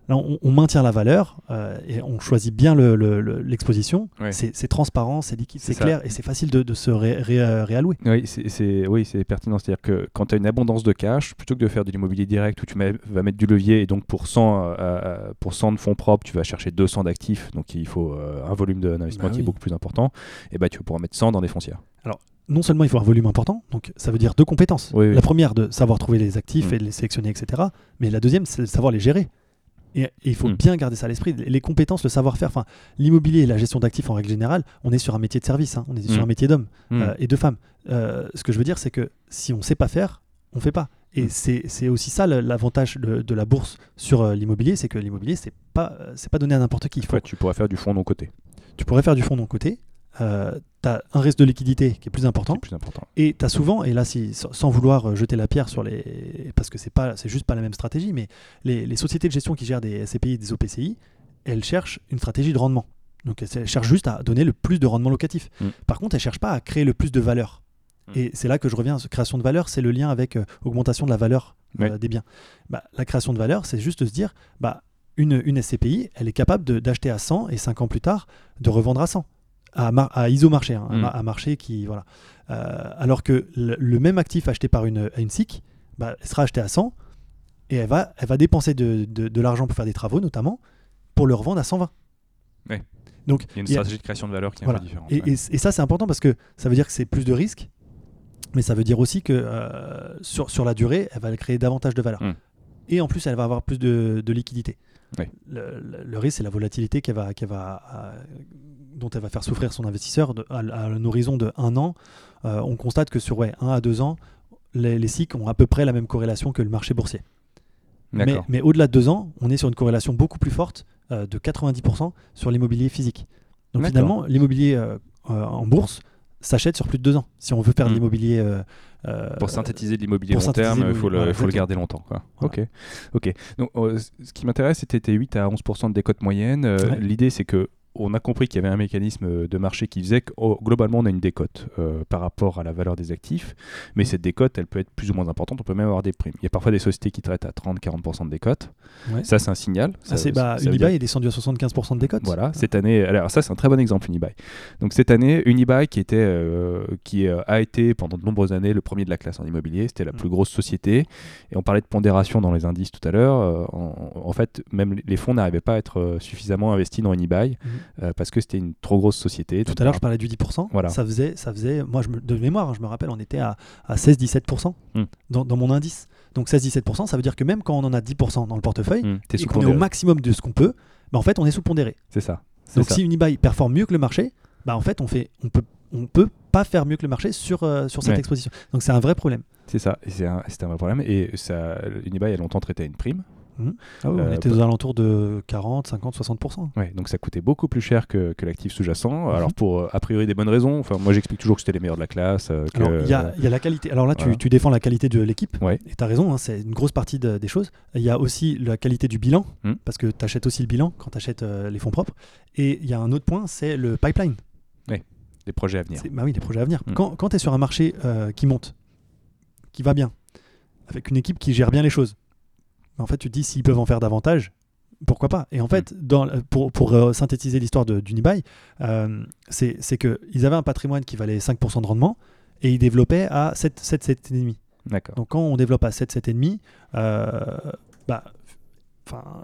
Là, on, maintient la valeur euh, et on choisit bien l'exposition. C'est transparent, c'est liquide, c'est clair et c'est facile de, se euh, réallouer. Oui, c'est oui, pertinent. C'est-à-dire que quand tu as une abondance de cash, plutôt que de faire de l'immobilier direct où tu vas mettre du levier et donc pour 100, euh, pour 100 de fonds propres, tu vas chercher 200 d'actifs, donc il faut un volume d'investissement bah qui est beaucoup plus important, et bah, tu pouvoir mettre 100 dans des foncières. Alors, non seulement il faut un volume important, donc ça veut dire deux compétences. la première, de savoir trouver les actifs mm. et les sélectionner, etc. Mais la deuxième, c'est de savoir les gérer. Et, il faut hmm. bien garder ça à l'esprit. Les compétences, le savoir-faire, enfin, l'immobilier et la gestion d'actifs en règle générale, on est sur un métier de service, hein. on est sur hmm. un métier d'homme hmm. euh, et de femme. Euh, ce que je veux dire, c'est que si on ne sait pas faire, on ne fait pas. Et c'est aussi ça l'avantage de, la bourse sur euh, l'immobilier, c'est que l'immobilier, c'est pas, c'est pas donné à n'importe qui. tu pourrais faire du fonds non coté. Tu pourrais faire du fonds non coté. Euh, tu as un risque de liquidité qui est plus important. Plus important. Et tu as souvent, et là, si, sans vouloir euh, jeter la pierre sur les. Parce que c'est pas, c'est juste pas la même stratégie, mais les, les sociétés de gestion qui gèrent des SCPI et des OPCI, elles cherchent une stratégie de rendement. Donc elles cherchent juste à donner le plus de rendement locatif. Mm. Par contre, elles cherchent pas à créer le plus de valeur. Mm. Et c'est là que je reviens. Création de valeur, c'est le lien avec euh, augmentation de la valeur euh, des biens. Bah, la création de valeur, c'est juste de se dire, bah, une, une SCPI, elle est capable d'acheter à 100 et 5 ans plus tard, de revendre à 100. À, mar- à ISO marché, hein, Mm. à marché qui. Voilà. Euh, alors que le, le même actif acheté par une, une SIC, bah, sera acheté à 100 et elle va, elle va dépenser de, de- de l'argent pour faire des travaux, notamment, pour le revendre à 120. Ouais. Donc, Il y a une a- stratégie de création de valeur qui est Voilà. un peu différente. et, ouais. et- et ça, c'est important parce que ça veut dire que c'est plus de risques, mais ça veut dire aussi que euh, sur, sur la durée, elle va créer davantage de valeur. Mm. Et en plus, elle va avoir plus de, de liquidité. Ouais. Le, le- le risque, c'est la volatilité qu'elle va, qu'elle va, euh, dont elle va faire souffrir son investisseur de- à, à un horizon de un an. euh, on constate que sur ouais, un à deux ans, les, les SIC ont à peu près la même corrélation que le marché boursier. Mais, au-delà de deux ans, on est sur une corrélation beaucoup plus forte euh, de 90% sur l'immobilier physique. Donc finalement, l'immobilier euh, en bourse s'achète sur plus de deux ans. Si on veut faire de Hmm. l'immobilier... euh, Pour synthétiser de l'immobilier long terme, il faut, le, voilà, faut le exactement. garder longtemps. Quoi. Voilà. Ok. ok. Donc, euh, c- ce qui m'intéresse, c'était tes 8 à 11% de décote moyenne. Euh, Ouais. L'idée, c'est que on a compris qu'il y avait un mécanisme de marché qui faisait que oh, globalement on a une décote euh, par rapport à la valeur des actifs, mais Mm. cette décote elle peut être plus ou moins importante, on peut même avoir des primes. Il y a parfois des sociétés qui traitent à 30-40% de décote, Ouais. ça c'est un signal. Ah, Ça- bah, Unibail est descendu à 75% de décote. Voilà, cette année, alors ça c'est un très bon exemple Unibail. Donc cette année, Unibail qui était, euh, qui euh, a été pendant de nombreuses années le premier de la classe en immobilier, c'était la Mm. plus grosse société. Et on parlait de pondération dans les indices tout à l'heure. en, en fait, même les fonds n'arrivaient pas à être suffisamment investis dans Unibail Mhm. Euh, parce que c'était une trop grosse société. Tout à l'heure, je parlais du 10%. Voilà. Ça faisait, ça faisait, moi, je me, de mémoire, hein, je me rappelle, on était à, à 16-17% Hmm. dans, dans mon indice. Donc 16-17%, ça veut dire que même quand on en a 10% dans le portefeuille, t'es et qu'on est au maximum de ce qu'on peut, bah, en fait, on est sous-pondéré. C'est ça. Donc ça. si Unibail performe mieux que le marché, bah, en fait, on fait, on peut, on peut pas faire mieux que le marché sur, euh, sur cette Ouais. exposition. Donc c'est un vrai problème. C'est ça. C'est un, un vrai problème. Et ça, Unibail a longtemps traité à une prime. Ah oui, on Euh, était aux alentours de 40, 50, 60%. Ouais, donc ça coûtait beaucoup plus cher que, que l'actif sous-jacent. Mhm. Alors pour euh, a priori des bonnes raisons. Enfin, moi j'explique toujours que c'était les meilleurs de la classe. euh, il y, a, il y a la qualité. Alors là, tu, voilà. tu défends la qualité de l'équipe. Ouais. Et tu as raison, hein, c'est une grosse partie de- des choses. Il y a aussi la qualité du bilan, Hmm. parce que tu achètes aussi le bilan quand tu achètes les fonds propres. Et il y a un autre point, c'est le pipeline. des projets à venir. Bah oui, les projets à venir. Quand, quand tu es sur un marché euh, qui monte, qui va bien, avec une équipe qui gère bien les choses, en fait, tu te dis s'ils peuvent en faire davantage, pourquoi pas? Et en fait, dans, pour, pour euh, synthétiser l'histoire d'Unibail, euh, c'est qu'ils avaient un patrimoine qui valait 5% de rendement et ils développaient à 7, 7, 7,5%. D'accord. Donc quand on développe à 7, 7,5, euh, bah,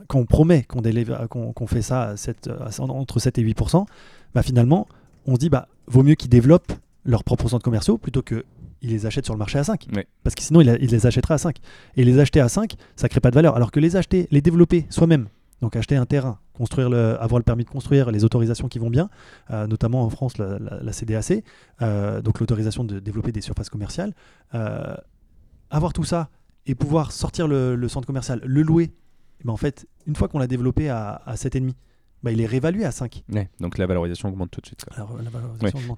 quand on promet qu'on qu'on fait ça à 7, à- entre 7 et 8%, bah, finalement, on se dit bah vaut mieux qu'ils développent leurs propres centres commerciaux plutôt que ils les achètent sur le marché à 5. Ouais. Parce que sinon, ils les achèteraient à 5. Et les acheter à 5, ça crée pas de valeur. Alors que les acheter, les développer soi-même, donc acheter un terrain, construire le, avoir le permis de construire, les autorisations qui vont bien, euh, notamment en France, la, la- la CDAC, euh, donc l'autorisation de développer des surfaces commerciales, euh, avoir tout ça et pouvoir sortir le, le centre commercial, le louer, eh ben en fait, une fois qu'on l'a développé à, à 7,5, bah, il est réévalué à 5. Ouais, donc la valorisation augmente tout de suite.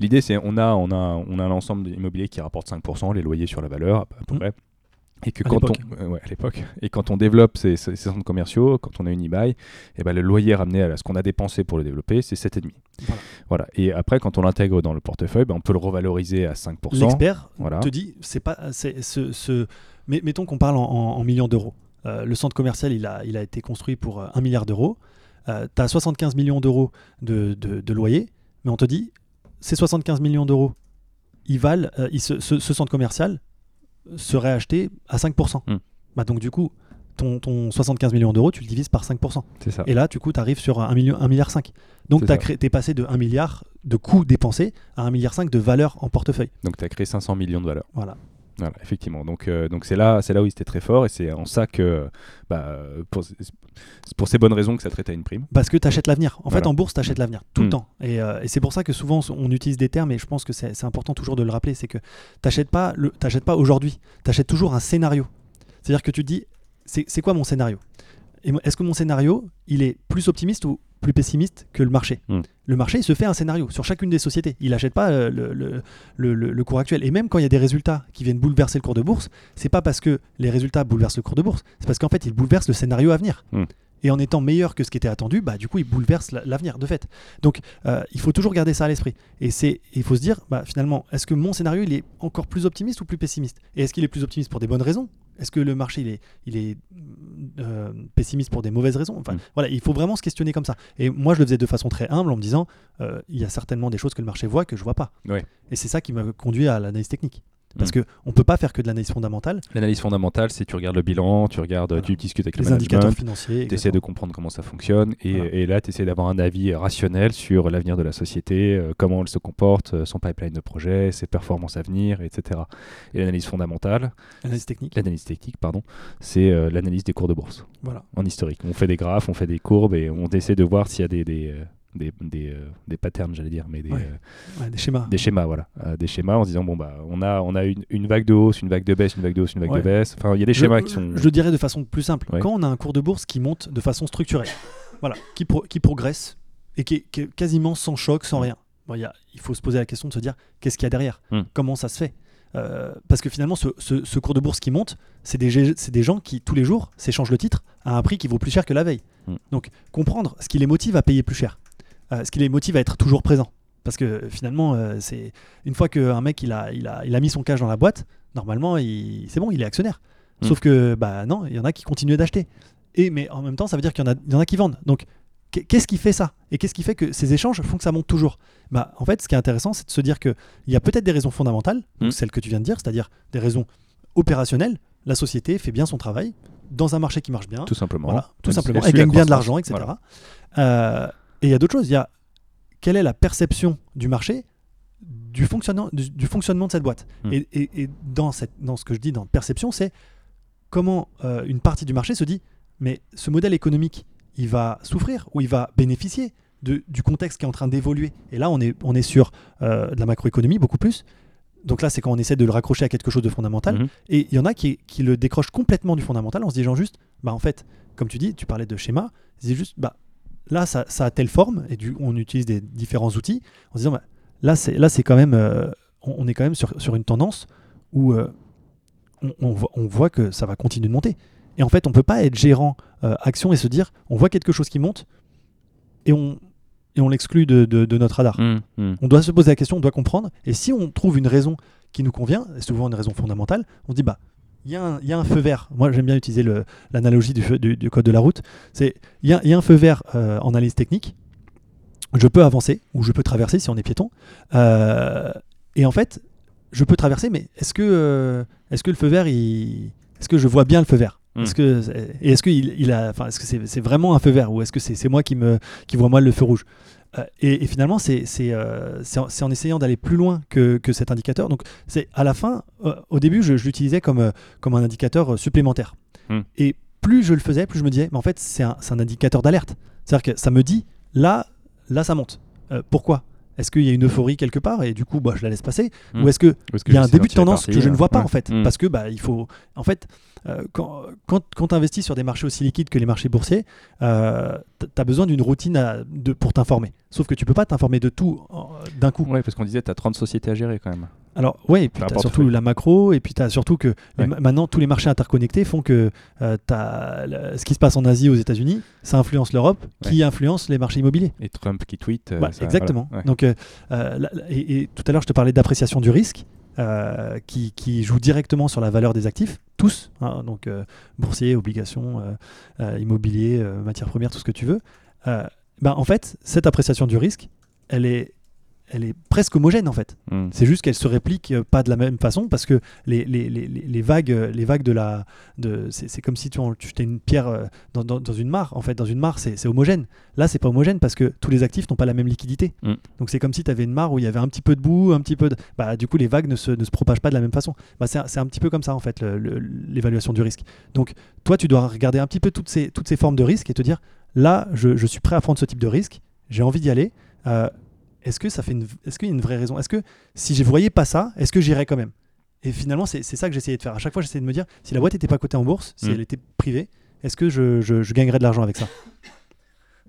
L'idée, c'est on a, on a, on a un ensemble d'immobiliers qui rapporte 5%, les loyers sur la valeur, à peu Mm. près. Et que À quand on, euh, ouais, à l'époque, et quand on développe ces, ces- ces centres commerciaux, quand on a une e et ben le loyer ramené à ce qu'on a dépensé pour le développer, c'est 7,5. Voilà. Voilà. Et après, quand on l'intègre dans le portefeuille, ben, on peut le revaloriser à 5%. L'expert Voilà. te dit, c'est pas, c'est ce, ce- mettons qu'on parle en, en- en millions d'euros. Euh, le centre commercial, il a, il a été construit pour euh, 1 milliard d'euros. Tu as 75 millions d'euros de, de, de loyer, mais on te dit, ces 75 millions d'euros, ils valent, euh, ils se- ce, ce centre commercial serait acheté à 5%. Hmm. Bah, donc du coup, ton, ton 75 millions d'euros, tu le divises par 5%. C'est ça. Et là, du coup, tu arrives sur 1 million, 1 milliard 5. Donc tu es passé de 1 milliard de coûts dépensés à 1 milliard 5 de valeur en portefeuille. Donc, tu as créé 500 millions de valeur. Voilà. Voilà, effectivement. Donc, euh, donc c'est là, c'est là où il était très fort, et c'est en ça que, bah, pour, c'est pour ces bonnes raisons que ça traite à une prime. Parce que tu achètes l'avenir. En fait, en bourse, tu achètes l'avenir tout Mm. le temps. Et, euh, et c'est pour ça que souvent, on utilise des termes, et je pense que c'est important toujours de le rappeler, c'est que tu n'achètes pas, le- pas aujourd'hui, tu achètes toujours un scénario. C'est-à-dire que tu te dis, c'est quoi mon scénario? Est-ce que mon scénario, il est plus optimiste ou plus pessimiste que le marché Mm. Le marché, il se fait un scénario sur chacune des sociétés. Il n'achète pas euh, le, le- le- le- le cours actuel. Et même quand il y a des résultats qui viennent bouleverser le cours de bourse, c'est pas parce que les résultats bouleversent le cours de bourse, c'est parce qu'en fait, ils bouleversent le scénario à venir. Mm. Et en étant meilleur que ce qui était attendu, bah, du coup, ils bouleversent la- l'avenir, de fait. Donc, euh, il faut toujours garder ça à l'esprit. Et c'est, il faut se dire, bah, finalement, est-ce que mon scénario, il est encore plus optimiste ou plus pessimiste? Et est-ce qu'il est plus optimiste pour des bonnes raisons? Est-ce que le marché, il est, il est euh, pessimiste pour des mauvaises raisons? Enfin, Mm. voilà, il faut vraiment se questionner comme ça. Et moi, je le faisais de façon très humble en me disant, euh, il y a certainement des choses que le marché voit que je vois pas. Et c'est ça qui m'a conduit à l'analyse technique. Parce Mm. que on peut pas faire que de l'analyse fondamentale, L'analyse fondamentale, c'est tu regardes le bilan, tu regardes, Voilà. tu discutes avec les le indicateurs financiers. tu essaies de comprendre comment ça fonctionne et, Voilà. et là tu essaies d'avoir un avis rationnel sur l'avenir de la société, euh, comment elle se comporte, euh, son pipeline de projet, ses performances à venir, etc. Et l'analyse fondamentale, L'analyse technique. l'analyse technique, pardon, c'est euh, l'analyse des cours de bourse Voilà. en historique. On fait des graphes, on fait des courbes et on essaie de voir s'il y a des, des, euh, des, des, euh, des patterns, j'allais dire, mais des, Ouais. euh, Ouais, des schémas. des schémas, voilà. Euh, des schémas en se disant, bon, bah, on a, on a une, une vague de hausse, une vague de baisse, une vague de hausse, une vague de baisse. Enfin, il y a des Je- schémas qui sont. Je le dirais de façon plus simple. Quand on a un cours de bourse qui monte de façon structurée, voilà, qui, pro- qui progresse et qui est, qui est quasiment sans choc, sans rien. Bon, il y a- il faut se poser la question de se dire qu'est-ce qu'il y a derrière? Mm. Comment ça se fait? Euh, Parce que finalement, ce, ce- ce cours de bourse qui monte, c'est des, des gens qui, tous les jours, s'échangent le titre à un prix qui vaut plus cher que la veille. Mm. Donc, comprendre ce qui les motive à payer plus cher, ce qui les motive à être toujours présent. Parce que finalement, euh, c'est une fois qu'un mec il a, il, a, il a mis son cash dans la boîte, normalement, c'est bon, il est actionnaire. Mm. Sauf que, bah non, il y en a qui continuent d'acheter. Et mais en même temps, ça veut dire qu'il y en a, il y en a qui vendent. Donc, qu'est- qu'est-ce qui fait ça? Et qu'est-ce qui fait que ces échanges font que ça monte toujours? Bah, en fait, ce qui est intéressant, c'est de se dire que il y a peut-être des raisons fondamentales, Mm. celles que tu viens de dire, c'est-à-dire des raisons opérationnelles. La société fait bien son travail dans un marché qui marche bien. Tout simplement. Voilà, tout simplement. elle gagne bien de l'argent, etc. Voilà. Euh, et il y a d'autres choses. Il y a quelle est la perception du marché du fonctionnement, du, du fonctionnement de cette boîte. Hmm. Et, et- et dans, cette, dans ce que je dis dans perception, c'est comment euh, une partie du marché se dit, mais ce modèle économique, il va souffrir ou il va bénéficier de- du contexte qui est en train d'évoluer? Et là, on est, on est sur euh, de la macroéconomie beaucoup plus. Donc là, c'est quand on essaie de le raccrocher à quelque chose de fondamental. Mhm. Et il y en a qui, qui le décrochent complètement du fondamental en se disant juste, bah en fait, comme tu dis, tu parlais de schéma, disent juste, bah là, ça, ça a telle forme, et du, on utilise des différents outils en se disant, bah, là, c'est, là, c'est quand même, euh, on, on est quand même sur, sur une tendance où euh, on, on voit, on voit que ça va continuer de monter. Et en fait, on peut pas être gérant euh, action et se dire, on voit quelque chose qui monte, et on, et on l'exclut de, de- de notre radar. Mhm. Mhm. On doit se poser la question, on doit comprendre. Et si on trouve une raison qui nous convient, et souvent une raison fondamentale, on se dit bah il y, a un- il y a un feu vert. Moi j'aime bien utiliser l'analogie du, feu- du- du code de la route. C'est il y a, il y a un feu vert euh, en analyse technique. Je peux avancer ou je peux traverser si on est piéton. Euh, et en fait, je peux traverser, mais est-ce que euh, est-ce que le feu vert, est-ce que je vois bien le feu vert? Mm. Est-ce que et est-ce que il, il a, enfin est-ce que c'est vraiment un feu vert ou est-ce que c'est moi qui me qui vois mal le feu rouge? Et, et finalement, c'est euh, c'est en, essayant d'aller plus loin que, que cet indicateur. Donc, c'est à la fin, euh, au début, je, je l'utilisais comme, euh, comme un indicateur euh, supplémentaire. Hmm. Et plus je le faisais, plus je me disais, mais en fait, c'est un, un indicateur d'alerte. C'est-à-dire que ça me dit, là, là, ça monte. Euh, pourquoi? Est-ce qu'il y a une euphorie quelque part et du coup, bah, je la laisse passer Hmm. Ou est-ce que Parce que il y a un début de tendance que je ne vois pas ouais. en fait Mhm. parce que bah il faut en fait euh, quand, quand, quand tu investis sur des marchés aussi liquides que les marchés boursiers euh, tu as besoin d'une routine à- de, pour t'informer sauf que tu peux pas t'informer de tout d'un coup Ouais, parce qu'on disait, tu as 30 sociétés à gérer quand même. Alors et puis tu as surtout oui. la macro et puis tu as surtout que Ouais. maintenant tous les marchés interconnectés font que euh, le- ce qui se passe en Asie aux États-Unis ça influence l'Europe qui influence les marchés immobiliers Et Trump qui tweet. euh, bah, ça- exactement. voilà, ouais. Donc, euh, là- et, et tout à l'heure, je te parlais d'appréciation du risque, euh, qui, qui joue directement sur la valeur des actifs, tous, hein, donc euh, boursiers, obligations, immobilier, matières premières, tout ce que tu veux. Bah, en fait, cette appréciation du risque, elle est, elle est presque homogène en fait. Mhm. C'est juste qu'elle se réplique euh, pas de la même façon parce que les, les, les, les- vagues, euh, les vagues de la, de, c'est, comme si tu, en- tu jetais une pierre euh, dans, dans, dans une mare. En fait, dans une mare, c'est, homogène. Là, c'est pas homogène parce que tous les actifs n'ont pas la même liquidité. Mm. Donc c'est comme si tu avais une mare où il y avait un petit peu de boue, un petit peu de, bah, du coup les vagues ne se, ne se propagent pas de la même façon. Bah, c'est, un- petit peu comme ça en fait l'évaluation du risque. Donc toi, tu dois regarder un petit peu toutes ces, toutes ces formes de risque et te dire là, je, je suis prêt à prendre ce type de risque, j'ai envie d'y aller. Euh, est-ce que ça fait une, est-ce qu'il y a une vraie raison? Est-ce que si je voyais pas ça, est-ce que j'irais quand même? Et finalement, c'est c'est ça que j'essayais de faire. À chaque fois, j'essayais de me dire, si la boîte n'était pas cotée en bourse, si Mm. elle était privée, est-ce que je, je, je gagnerais de l'argent avec ça?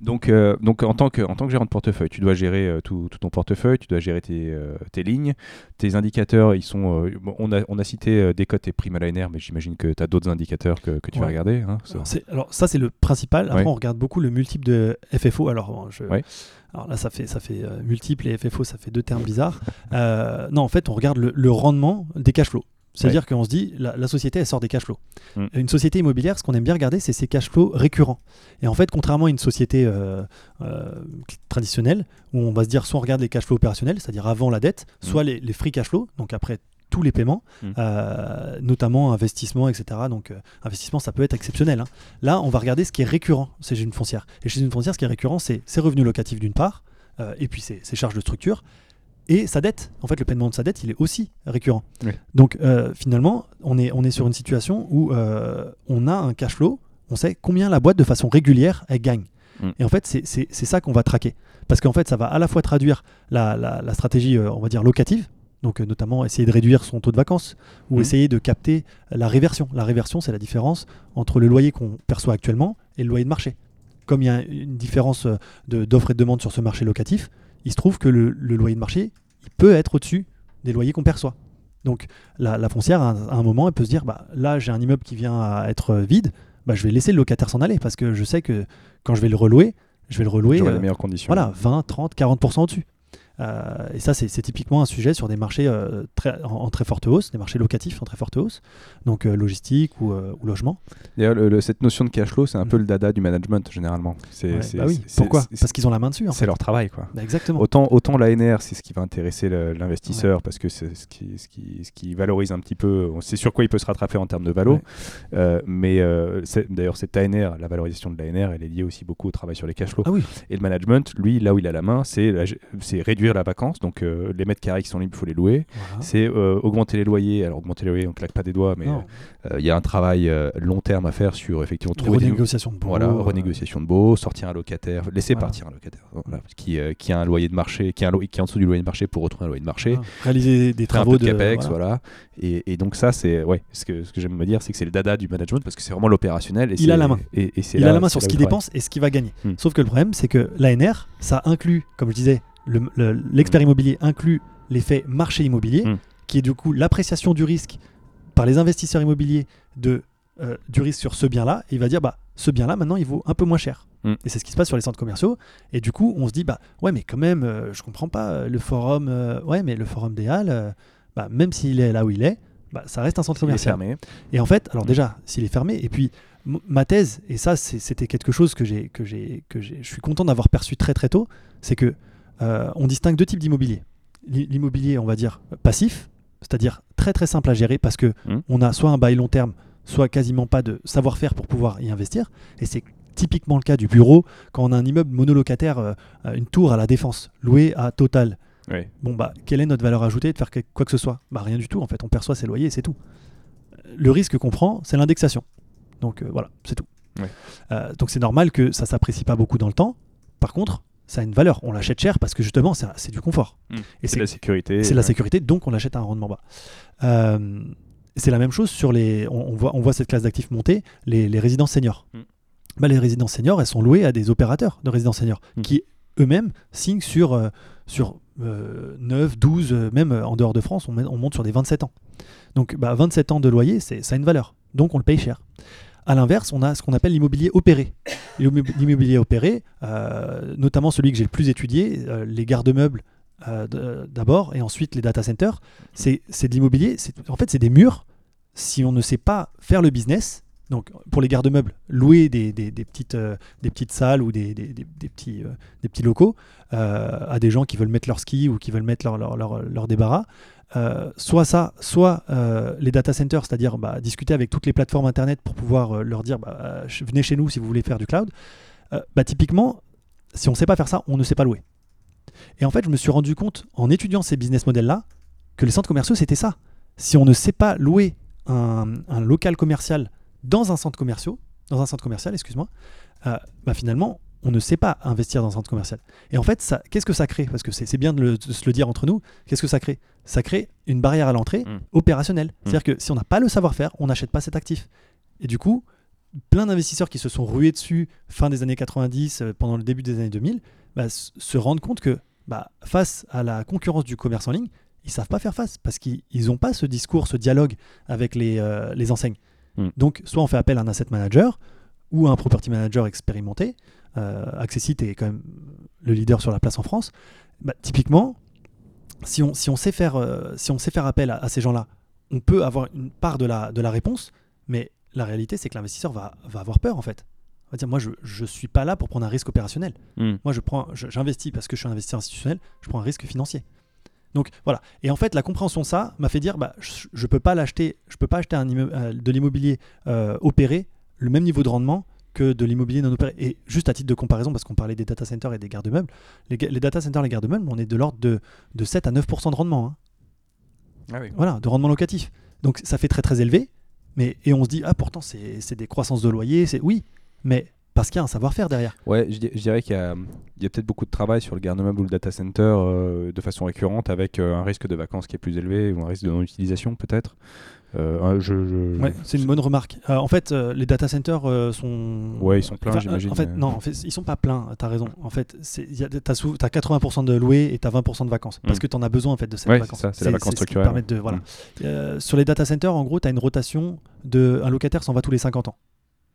Donc, euh, donc en, tant que, en tant que gérant de portefeuille, tu dois gérer euh, tout, tout ton portefeuille, tu dois gérer tes, euh, tes lignes, tes indicateurs, ils sont, bon, on, a, on a cité des cotes et primes à l'ANR, mais j'imagine que tu as d'autres indicateurs que, que tu vas regarder. hein, ça. Alors, ça c'est le principal. Après Ouais. on regarde beaucoup le multiple de FFO. Alors, bon, je- Ouais. alors là ça fait ça fait multiple et FFO ça fait deux termes bizarres. Non en fait on regarde le, le rendement des cash flows. C'est-à-dire qu'on se dit la, la société elle sort des cash flows. Mm. Une société immobilière ce qu'on aime bien regarder c'est ses cash flows récurrents. Et en fait contrairement à une société euh, euh, traditionnelle où on va se dire soit on regarde les cash flows opérationnels c'est-à-dire avant la dette, soit les, les free cash flows donc après tous les paiements, Mm. euh, notamment investissement, etc. Donc, euh, investissement, ça peut être exceptionnel. hein. Là, on va regarder ce qui est récurrent chez une foncière. Et chez une foncière, ce qui est récurrent, c'est ses revenus locatifs d'une part, euh, et puis ses, ses charges de structure, et sa dette. En fait, le paiement de sa dette, il est aussi récurrent. Oui. Donc, euh, finalement, on est, on est sur une situation où euh, on a un cash flow, on sait combien la boîte, de façon régulière, elle gagne. Mm. Et en fait, c'est ça qu'on va traquer. Parce qu'en fait, ça va à la fois traduire la, la- la stratégie, euh, on va dire, locative, donc notamment essayer de réduire son taux de vacances, ou Mhm. essayer de capter la réversion. La réversion, c'est la différence entre le loyer qu'on perçoit actuellement et le loyer de marché. Comme il y a une différence d'offre et de demande sur ce marché locatif, il se trouve que le, le loyer de marché, il peut être au-dessus des loyers qu'on perçoit. Donc la, la foncière, à un, à un moment, elle peut se dire, bah, là j'ai un immeuble qui vient à être euh, vide, bah, je vais laisser le locataire s'en aller, parce que je sais que quand je vais le relouer, je vais le relouer J'aurai euh, les meilleures conditions. voilà, 20, 30, 40% au-dessus. Euh, et ça, c'est typiquement un sujet sur des marchés euh, très, en, en très forte hausse, des marchés locatifs en très forte hausse, donc euh, logistique ou, ou logement. D'ailleurs, le- le- cette notion de cash flow, c'est un peu le dada du management généralement. C'est Ouais, bah oui. c'est- Pourquoi? Parce qu'ils ont la main dessus. En c'est leur travail, quoi. Bah, exactement. Autant, autant l'ANR, c'est ce qui va intéresser l'investisseur parce que c'est ce qui, ce, qui, ce qui valorise un petit peu. On sait sur quoi il peut se rattraper en termes de valo. Ouais. Euh, mais euh, d'ailleurs, cette ANR, la valorisation de l'ANR, elle est liée aussi beaucoup au travail sur les cash flows. Ah oui. Et le management, lui, là où il a la main, c'est c'est réduire la vacance. Donc euh, les mètres carrés qui sont libres, il faut les louer. Voilà. C'est euh, augmenter les loyers. Alors augmenter les loyers, on claque pas des doigts, mais euh, il y a un travail long terme à faire sur effectivement trouver des, renégociations de voilà, euh, renégociation de baux, sortir un locataire, laisser Voilà. partir un locataire voilà, qui, qui a un loyer de marché, qui, a un lo- qui est en dessous du loyer de marché pour retrouver un loyer de marché. Réaliser des un travaux peu de capex, voilà. Et, et donc ça, c'est ouais, ce que, ce que j'aime me dire, c'est que c'est le dada du management parce que c'est vraiment l'opérationnel. Il a la main. Et, et c'est Il là- a la main sur ce qu'il dépense et ce qu'il va gagner. Hmm. Sauf que le problème, c'est que l'ANR, ça inclut, comme je disais, le- le- l'expert immobilier inclut l'effet marché immobilier, Hmm. qui est du coup l'appréciation du risque par les investisseurs immobiliers de, euh, du risque sur ce bien-là. Et il va dire, bah, ce bien-là, maintenant, il vaut un peu moins cher. Hmm. Et c'est ce qui se passe sur les centres commerciaux. Et du coup, on se dit, bah, ouais, mais quand même, euh, je comprends pas, euh, le forum, euh, ouais, mais le forum des Halles, bah, même s'il est là où il est, bah, ça reste un centre Il est commercial. fermé. Et en fait, alors Mm. déjà, s'il est fermé, et puis ma thèse, et ça c'était quelque chose que j'ai, que j'ai, que je suis content d'avoir perçu très très tôt, c'est que euh, on distingue deux types d'immobilier. L'i- L'immobilier, on va dire passif, c'est-à-dire très très simple à gérer parce que Mm. on a soit un bail long terme, soit quasiment pas de savoir-faire pour pouvoir y investir. Et c'est typiquement le cas du bureau quand on a un immeuble monolocataire, euh, euh, une tour à la défense, loué à Total. Bon bah, quelle est notre valeur ajoutée de faire que- quoi que ce soit? Bah rien du tout. En fait, on perçoit ses loyers et c'est tout. Le risque qu'on prend, c'est l'indexation. Donc euh, voilà, c'est tout. Euh, donc c'est normal que ça s'apprécie pas beaucoup dans le temps. Par contre, ça a une valeur. On l'achète cher parce que justement, c'est du confort. Mm. Et C'est la sécurité. c'est de la ouais. sécurité, donc on l'achète à un rendement bas. Euh, c'est la même chose sur les. On, on voit, on voit cette classe d'actifs monter, les, les résidences seniors. Mm. Bah, les résidences seniors, elles sont louées à des opérateurs de résidences seniors Mm. qui eux-mêmes signent sur, euh, sur euh, 9, 12, euh, même en dehors de France, on, monte sur des 27 ans. Donc bah, 27 ans de loyer, ça a une valeur. Donc on le paye cher. À l'inverse, on a ce qu'on appelle l'immobilier opéré. L'immo- L'immobilier opéré, euh, notamment celui que j'ai le plus étudié, euh, les garde-meubles euh, d'abord et ensuite les data centers, c'est de l'immobilier. En fait, c'est des murs. Si on ne sait pas faire le business, donc pour les garde-meubles, louer des, petites, salles ou des, petits, des petits locaux à des gens qui veulent mettre leur ski ou qui veulent mettre leur- leur débarras. Euh, soit ça, soit euh, les data centers, c'est-à-dire bah, discuter avec toutes les plateformes internet pour pouvoir euh, leur dire bah, venez chez nous si vous voulez faire du cloud. Bah, typiquement, si on ne sait pas faire ça, on ne sait pas louer. Et en fait, je me suis rendu compte en étudiant ces business models-là que les centres commerciaux, c'était ça. Si on ne sait pas louer un, un local commercial dans un centre commercial, dans un centre commercial, excuse-moi, bah finalement, on ne sait pas investir dans un centre commercial. Et en fait, ça, qu'est-ce que ça crée? Parce que c'est c'est bien de, le- de se le dire entre nous. Qu'est-ce que ça crée? Ça crée une barrière à l'entrée Mm. opérationnelle. C'est-à-dire que si on n'a pas le savoir-faire, on n'achète pas cet actif. Et du coup, plein d'investisseurs qui se sont rués dessus fin des années 90, euh, pendant le début des années 2000, bah, se rendent compte que bah, face à la concurrence du commerce en ligne, ils savent pas faire face parce qu'ils n'ont pas ce discours, ce dialogue avec les, euh, les enseignes. Mm. Donc, soit on fait appel à un asset manager ou à un property manager expérimenté. Euh, Accessit est quand même le leader sur la place en France. Bah, typiquement, si on, si, on sait faire, euh, si on sait faire appel à, à ces gens-là, on peut avoir une part de la, de la réponse, mais la réalité, c'est que l'investisseur va, va avoir peur en fait. On va dire, moi, je ne suis pas là pour prendre un risque opérationnel. Hmm. Moi, je prends, je- j'investis parce que je suis un investisseur institutionnel, je prends un risque financier. Donc voilà. Et en fait, la compréhension de ça m'a fait dire, bah, je, je peux pas l'acheter, je peux pas acheter un euh, de l'immobilier euh, opéré le même niveau de rendement que de l'immobilier non opéré. Et juste à titre de comparaison, parce qu'on parlait des data centers et des garde-meubles, les, ga- les data centers, les garde-meubles, on est de l'ordre de, de 7 à 9% de rendement. hein. Ah oui. Voilà, de rendement locatif. Donc ça fait très très élevé, mais et on se dit ah pourtant c'est c'est des croissances de loyer, c'est oui, mais parce qu'il y a un savoir-faire derrière. Ouais, je, di- je dirais qu'il y a, il y a peut-être beaucoup de travail sur le garde-meuble ou le data center euh, de façon récurrente avec euh, un risque de vacances qui est plus élevé ou un risque de non-utilisation peut-être. Euh, un- je, je- Ouais, c'est une bonne remarque. Euh, en fait, euh, les data centers sont. Ouais, ils sont pleins, Enfin, j'imagine. En fait, non, en fait, ils sont pas pleins. T'as raison. En fait, t'as sou- t'as 80% de loués et t'as 20% de vacances parce Mm. que t'en as besoin en fait de ces Ouais, ça, c'est la vacance ce qui structurelle. permet de voilà. Mm. Euh, sur les data centers, en gros, t'as une rotation de un locataire s'en va tous les 50 ans.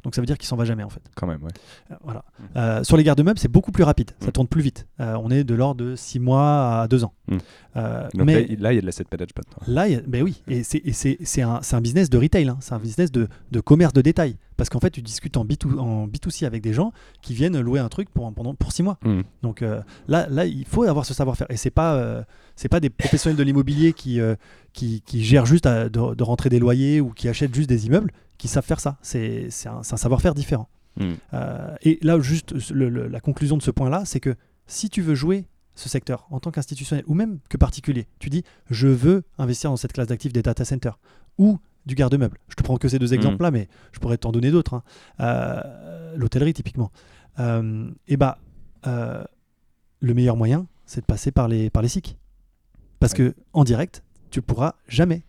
Donc ça veut dire qu'il s'en va jamais en fait. Quand même, ouais. Euh, voilà. Mm. Euh, sur les garde-meubles, c'est beaucoup plus rapide. Ça Mm. tourne plus vite. Euh, on est de l'ordre de 6 mois à 2 ans. Mm. Euh, Donc mais là, il- y a de l'asset management. hein. Là, a- ben oui, et c'est un, un business de retail, hein. c'est un business de, de commerce de détail. Parce qu'en fait, tu discutes en, B2, en B2C avec des gens qui viennent louer un truc pour, pendant, pour six mois. Mm. Donc euh, là, là, il faut avoir ce savoir-faire. Et c'est pas, euh, c'est pas des professionnels de l'immobilier qui, euh, qui, qui gèrent juste à- de, de rentrer des loyers ou qui achètent juste des immeubles qui savent faire ça. C'est c'est un, savoir-faire différent. Mm. Euh, et là, juste le- le- la conclusion de ce point-là, c'est que si tu veux jouer ce secteur en tant qu'institutionnel ou même que particulier, tu dis je veux investir dans cette classe d'actifs des data centers ou du garde-meuble. Je te prends que ces deux exemples-là, mais je pourrais t'en donner d'autres. hein. Euh, L'hôtellerie, typiquement. Euh, et bah, euh, le meilleur moyen, c'est de passer par les, par les SIC. Parce Ouais. que en direct, tu pourras jamais.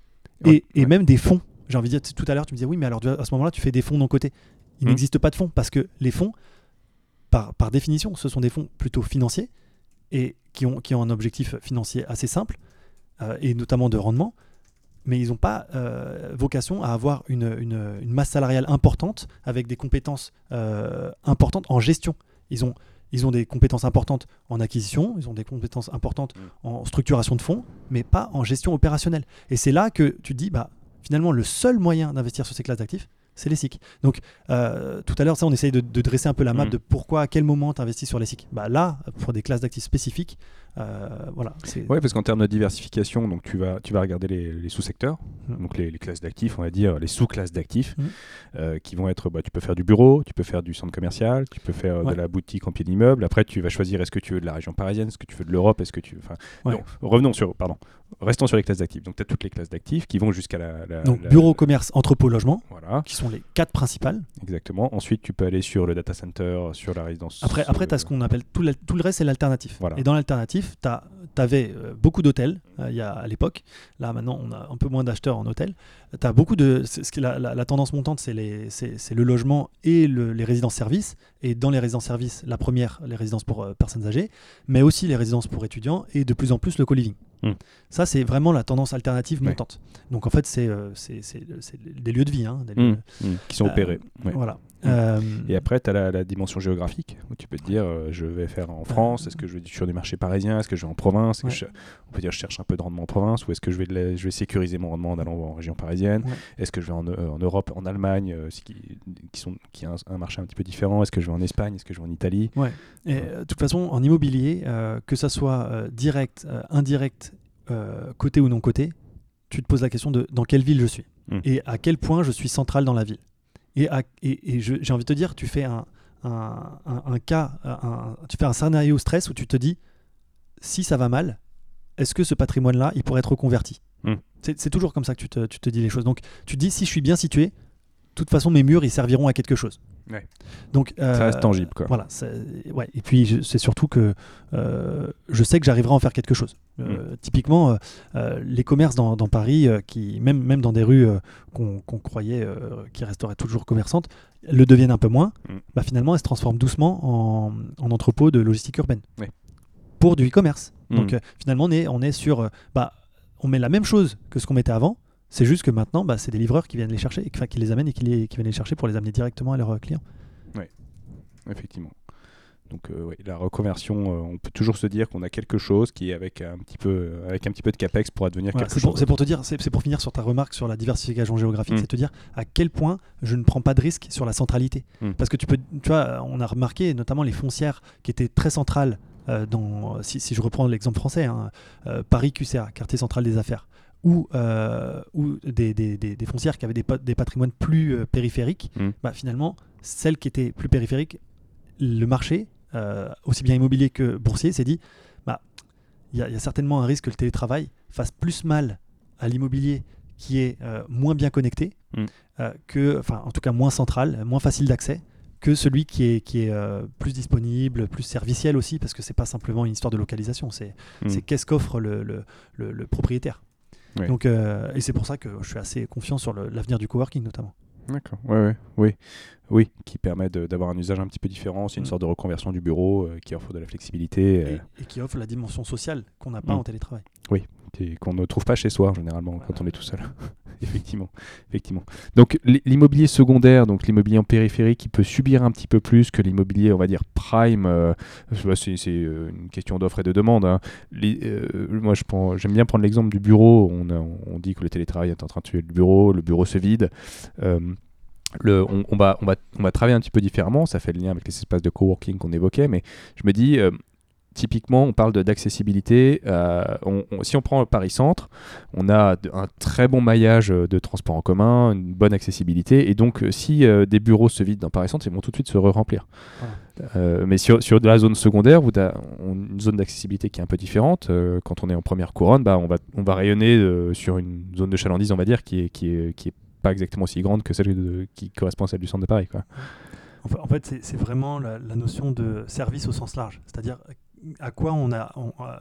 Ouais, Et, et ouais. même des fonds. J'ai envie de dire, tout à l'heure, tu me disais, oui, mais alors à ce moment-là, tu fais des fonds non cotés. Il Hmm. n'existe pas de fonds parce que les fonds, par, par définition, ce sont des fonds plutôt financiers et qui ont, qui ont un objectif financier assez simple euh, et notamment de rendement, mais ils n'ont pas euh, vocation à avoir une, une- une masse salariale importante avec des compétences euh, importantes en gestion. Ils ont, ils ont des compétences importantes en acquisition, ils ont des compétences importantes Mm. en structuration de fonds, mais pas en gestion opérationnelle. Et c'est là que tu te dis, bah, finalement, le seul moyen d'investir sur ces classes d'actifs, c'est les SIC. Donc, euh, tout à l'heure, ça, on essaye de, de dresser un peu la map Mm. de pourquoi, à quel moment tu investis sur les SIC. Bah, là, pour des classes d'actifs spécifiques, voilà. c'est- Ouais, parce qu'en termes de diversification, donc tu vas, tu vas regarder les, les sous-secteurs, Mm. donc les, les classes d'actifs, on va dire les sous-classes d'actifs, Mm. euh, qui vont être, bah, tu peux faire du bureau, tu peux faire du centre commercial, tu peux faire euh, Ouais. de la boutique en pied d'immeuble. Après, tu vas choisir est-ce que tu veux de la région parisienne, est-ce que tu veux de l'Europe, est-ce que tu, enfin, Ouais. non, revenons sur, pardon, restons sur les classes d'actifs. Donc tu as toutes les classes d'actifs qui vont jusqu'à la, la- Donc, la- bureau, commerce, entrepôt, logement, Voilà, qui sont les quatre principales. exactement. Ensuite, tu peux aller sur le data center, sur la résidence. Après, après euh, tu as ce qu'on appelle tout, le- tout le reste, c'est l'alternatif. Voilà. Et dans l'alternatif, tu avais beaucoup d'hôtels euh, à l'époque. Là, maintenant, on a un peu moins d'acheteurs en hôtel. Tu as beaucoup de. ce la, tendance montante, c'est le logement et le- les résidences-services. Et dans les résidences-services, la première, les résidences pour euh, personnes âgées, mais aussi les résidences pour étudiants et de plus en plus le co-living. Hmm. Ça, c'est vraiment la tendance alternative Ouais. montante. Donc, en fait, c'est euh, c'est- des lieux de vie. hein, des Mm, lieux- mm, qui sont Euh, opérés. ouais. Voilà. Euh, Et après, tu as la, la dimension géographique, où tu peux te dire, euh, je vais faire en France, est-ce que je vais sur des marchés parisiens, est-ce que je vais en province, Est-ce que Ouais. je- on peut dire je cherche un peu de rendement en province, ou est-ce que je vais, la- je vais sécuriser mon rendement en allant en région parisienne, Ouais. est-ce que je vais en, euh, en Europe, en Allemagne, qui, qui, sont, qui a un, un marché un petit peu différent, est-ce que je vais en Espagne, est-ce que je vais en Italie? Et euh, de toute façon, en immobilier, que ça soit direct, indirect, euh, côté ou non côté, tu te poses la question de dans quelle ville je suis Mm. et à quel point je suis central dans la ville. Et, à- et, et je- j'ai envie de te dire, tu fais un, un, un- un cas, tu fais un scénario stress où tu te dis si ça va mal, est-ce que ce patrimoine-là, il pourrait être reconverti? Mm. C'est c'est toujours comme ça que tu te, tu te dis les choses. Donc tu te dis si je suis bien situé, de toute façon mes murs ils serviront à quelque chose. Ouais. Donc Ça euh, reste tangible, quoi. Voilà, ouais. Et puis c'est surtout que euh, je sais que j'arriverai à en faire quelque chose. Euh, Typiquement, euh, euh, les commerces dans, dans Paris, euh, qui même même dans des rues euh, qu'on croyait euh, qui resteraient toujours commerçantes, le deviennent un peu moins, Mm. bah, finalement, elles se transforment doucement en, en entrepôt de logistique urbaine Ouais. pour du e-commerce. Mm. Donc euh, finalement, on est, on est sur, euh, bah, on met la même chose que ce qu'on mettait avant. C'est juste que maintenant, bah, c'est des livreurs qui viennent les chercher, enfin, qui les amènent et qui, les, qui viennent les chercher pour les amener directement à leurs euh, clients. Effectivement. Donc euh, ouais, la reconversion, euh, on peut toujours se dire qu'on a quelque chose qui, avec un petit peu, avec un petit peu de capex, pourra devenir Voilà, quelque c'est chose. pour, c'est pour te dire, c'est pour finir sur ta remarque sur la diversification géographique, Mm. c'est te dire à quel point je ne prends pas de risque sur la centralité. Mm. Parce que tu peux, tu vois, on a remarqué notamment les foncières qui étaient très centrales euh, dans, si, si je reprends l'exemple français, hein, Paris QCA, quartier central des affaires, ou, euh, ou des, des- des- des foncières qui avaient des, des patrimoines plus euh, périphériques, Mm. bah, finalement, celles qui étaient plus périphériques, le marché, euh, aussi bien immobilier que boursier, s'est dit, bah, il y, a- il y a certainement un risque que le télétravail fasse plus mal à l'immobilier qui est moins bien connecté, Mm. que, enfin, en tout cas moins central, moins facile d'accès, que celui qui est, qui est euh, plus disponible, plus serviciel aussi, parce que c'est pas simplement une histoire de localisation, c'est Mm. qu'est-ce qu'offre le, le- le- le propriétaire. Donc, euh, et c'est pour ça que je suis assez confiant sur l'avenir du coworking notamment. D'accord. Ouais, ouais, oui, oui, qui permet d'avoir un usage un petit peu différent. C'est une Mm. sorte de reconversion du bureau euh, qui offre de la flexibilité. euh, Et, et qui offre la dimension sociale qu'on n'a pas Mm. en télétravail. qui- qu'on ne trouve pas chez soi généralement quand on est tout seul. effectivement, effectivement. Donc l'i- l'immobilier secondaire, donc l'immobilier en périphérie, qui peut subir un petit peu plus que l'immobilier, on va dire prime. euh, c'est euh, une question d'offre et de demande. hein. Les- euh, moi, j'aime bien prendre l'exemple du bureau. On, a- on dit que le télétravail est en train de tuer le bureau, le bureau se vide. Euh, le, on, on va, on, va, on va travailler un petit peu différemment, ça fait le lien avec les espaces de coworking qu'on évoquait, mais je me dis, euh, typiquement, on parle de- d'accessibilité. euh, si on prend Paris Centre, on a un très bon maillage euh, de transport en commun, une bonne accessibilité, et donc euh, si euh, des bureaux se vident dans Paris Centre, ils vont tout de suite se re-remplir. Euh, mais sur, sur de la zone secondaire, où tu as une zone d'accessibilité qui est un peu différente, euh, quand on est en première couronne, bah, on, va, on va rayonner euh, sur une zone de chalandise, on va dire, qui est, qui est, qui est pas exactement aussi grande que celle de- qui correspond à celle du centre de Paris. Quoi. En fa- en fait, c'est c'est vraiment la, la notion de service au sens large. C'est-à-dire à quoi on a, on- euh,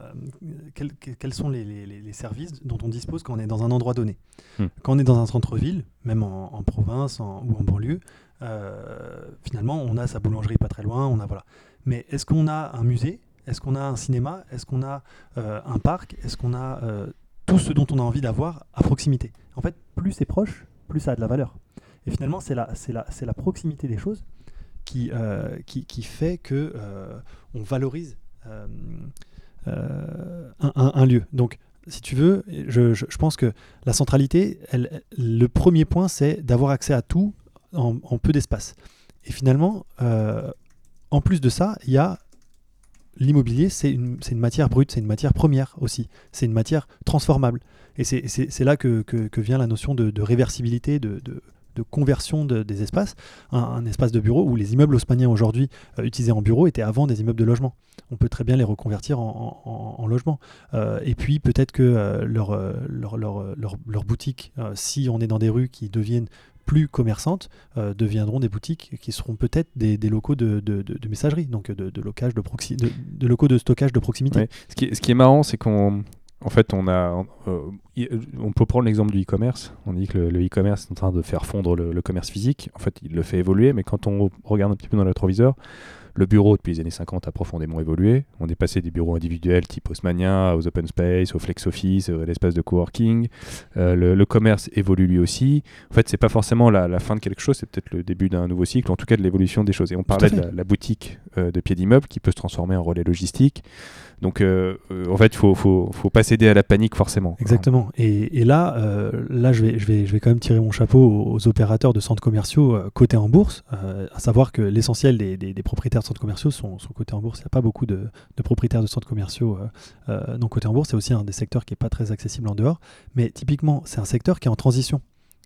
quels, quels sont les, les- les- les services dont on dispose quand on est dans un endroit donné. Hmm. Quand on est dans un centre-ville, même en, en province en- ou en banlieue, euh, finalement, on a sa boulangerie pas très loin. On a voilà. Mais est-ce qu'on a un musée? Est-ce qu'on a un cinéma? Est-ce qu'on a euh, un parc? Est-ce qu'on a tout ce dont on a envie d'avoir à proximité? En fait, plus c'est proche, plus ça a de la valeur. Et finalement, c'est la, c'est la, c'est la proximité des choses qui, qui, qui fait que on valorise un, un- un lieu. Donc, si tu veux, je, je- pense que la centralité, le premier point, c'est d'avoir accès à tout en, peu d'espace. Et finalement, euh, en plus de ça, il y a l'immobilier, c'est une, matière brute, c'est une matière première aussi, c'est une matière transformable. Et c'est- là que, vient la notion de, réversibilité, de- de conversion de- des espaces. Un, espace de bureau où les immeubles haussmanniens aujourd'hui euh, utilisés en bureau étaient avant des immeubles de logement. On peut très bien les reconvertir en, en- en logement. Euh, et puis peut-être que euh, leur, euh, si on est dans des rues qui deviennent plus commerçantes, deviendront des boutiques qui seront peut-être des, locaux de, de- de- messagerie, donc de, locage de, de, locaux de stockage de proximité. Ce, qui ce qui est marrant, c'est qu'on en fait, on a, euh, y- on peut prendre l'exemple du e-commerce. On dit que le, e-commerce est en train de faire fondre le, le commerce physique. En fait, il le fait évoluer, mais quand on regarde un petit peu dans le rétroviseur, le bureau depuis les années 50 a profondément évolué. On est passé des bureaux individuels type Haussmannien aux open space, au flex office, à l'espace de coworking. Euh, le, le commerce évolue lui aussi. En fait, c'est pas forcément la, la fin de quelque chose, c'est peut-être le début d'un nouveau cycle, en tout cas de l'évolution des choses. Et on parlait de la, la boutique euh, de pied d'immeuble qui peut se transformer en relais logistique. Donc, euh, euh, en fait, il faut, faut, faut pas céder à la panique forcément. Exactement. Et, et là, euh, là je, vais, je, vais, je vais quand même tirer mon chapeau aux, aux opérateurs de centres commerciaux euh, cotés en bourse, euh, à savoir que l'essentiel des, des- des propriétaires centres commerciaux sont, sont cotés en bourse. Il n'y a pas beaucoup de, de propriétaires de centres commerciaux euh, euh, non cotés en bourse. C'est aussi un des secteurs qui n'est pas très accessible en dehors. Mais typiquement, c'est un secteur qui est en transition.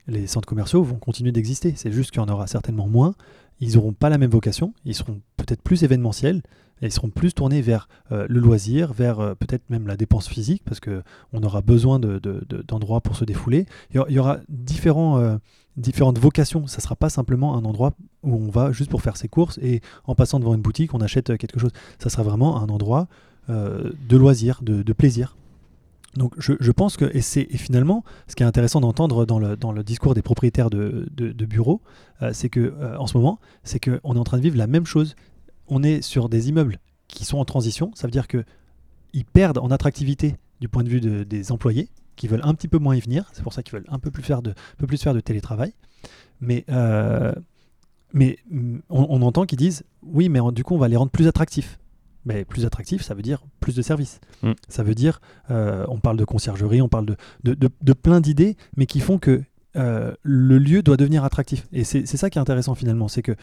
Les centres commerciaux vont continuer d'exister. C'est juste qu'il y en aura certainement moins. Ils n'auront pas la même vocation. Ils seront peut-être plus événementiels. Et ils seront plus tournés vers euh, le loisir, vers peut-être même la dépense physique, parce que on aura besoin de- de- d'endroits pour se défouler. Il y aura, différents, différentes vocations. Ça ne sera pas simplement un endroit où on va juste pour faire ses courses et en passant devant une boutique, on achète euh, quelque chose. Ça sera vraiment un endroit euh, de loisir, de, plaisir. Donc je, pense que, et finalement, ce qui est intéressant d'entendre dans le, discours des propriétaires de, bureaux, euh, c'est que en ce moment, c'est qu'on est en train de vivre la même chose. On est sur des immeubles qui sont en transition, ça veut dire qu'ils perdent en attractivité du point de vue des employés, qui veulent un petit peu moins y venir, c'est pour ça qu'ils veulent un peu plus faire de, peu plus faire de télétravail. Mais, euh, mais on, entend qu'ils disent, oui, mais du coup, on va les rendre plus attractifs. Mais plus attractif, ça veut dire plus de services. Mm. Ça veut dire, euh, on parle de conciergerie, on parle de, de, plein d'idées, mais qui font que euh, le lieu doit devenir attractif. Et c'est ça qui est intéressant finalement, c'est que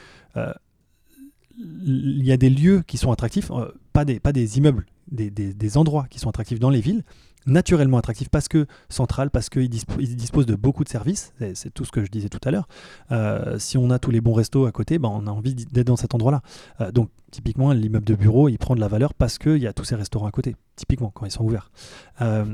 il y a des lieux qui sont attractifs, pas, des, pas des immeubles, des, des, endroits qui sont attractifs dans les villes, naturellement attractif parce que central, parce qu'il dispose de beaucoup de services, c'est tout ce que je disais tout à l'heure. Euh, si on a tous les bons restos à côté, ben on a envie d'être dans cet endroit-là. Euh, donc typiquement, l'immeuble de bureau, il prend de la valeur parce qu'il y a tous ces restaurants à côté, typiquement, quand ils sont ouverts. Euh,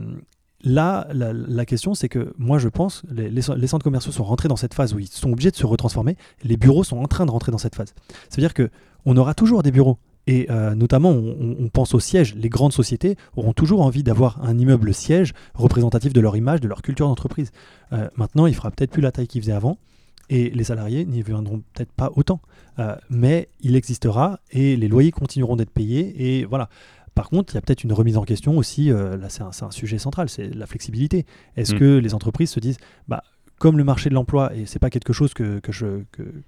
là, la, question, c'est que moi, je pense, les, les, centres commerciaux sont rentrés dans cette phase où ils sont obligés de se retransformer. Les bureaux sont en train de rentrer dans cette phase. Ça veut dire que on aura toujours des bureaux. Et euh, notamment, on, pense au siège. Les grandes sociétés auront toujours envie d'avoir un immeuble siège représentatif de leur image, de leur culture d'entreprise. Euh, maintenant, il fera peut-être plus la taille qu'il faisait avant. Et les salariés n'y viendront peut-être pas autant. Euh, mais il existera et les loyers continueront d'être payés. Et voilà. Par contre, il y a peut-être une remise en question aussi. là, c'est un, sujet central, c'est la flexibilité. Est-ce mm. que les entreprises se disent, bah, comme le marché de l'emploi, et c'est pas quelque chose que, je,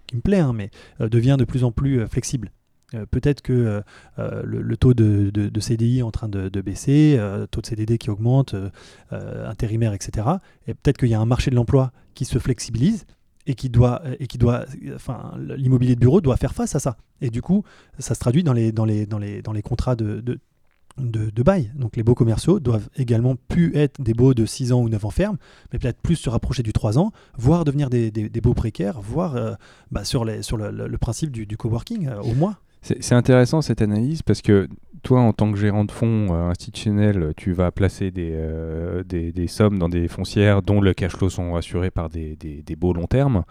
qui me plaît, hein, mais devient de plus en plus flexible? Euh, peut-être que euh, euh, le, taux de, CDI est en train de, baisser, taux de CDD qui augmente, intérimaire, etc. Et peut-être qu'il y a un marché de l'emploi qui se flexibilise et qui doit, et qui doit, enfin, l'immobilier de bureau doit faire face à ça. Et du coup, ça se traduit dans les, dans les, dans les, dans les contrats de, de, de, bail. Donc les baux commerciaux doivent également plus être des baux de 6 ans ou 9 ans ferme, mais peut-être plus se rapprocher du 3 ans, voire devenir des, des, précaires, voire bah, sur, sur le, principe du, du coworking au moins. C'est intéressant cette analyse parce que toi, en tant que gérant de fonds euh, institutionnel, tu vas placer euh, des, sommes dans des foncières dont le cash flow sont assurés par des, des, beaux long terme.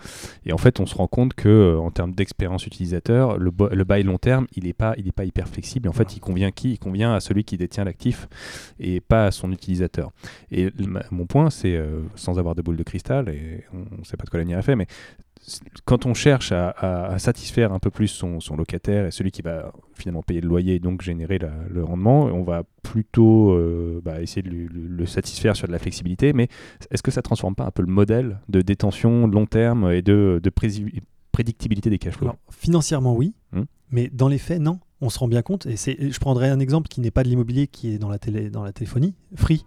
Et en fait, on se rend compte que euh, en termes d'expérience utilisateur, le, bail long terme, il n'est pas hyper flexible. En fait, il convient qui? Il convient à celui qui détient l'actif et pas à son utilisateur. Et mon point, c'est, sans avoir de boule de cristal, et on ne sait pas de quoi l'avenir est fait, mais quand on cherche à, satisfaire un peu plus son, locataire et celui qui va finalement payer le loyer et donc générer le rendement, on va plutôt euh, bah, essayer de le, satisfaire sur de la flexibilité. Mais est-ce que ça transforme pas un peu le modèle de détention long terme et de, prédictibilité des cash flows? Financièrement, oui. Hum. Mais dans les faits, non. On se rend bien compte. Et je prendrai un exemple qui n'est pas de l'immobilier, qui est dans la, télé, dans la téléphonie. Free.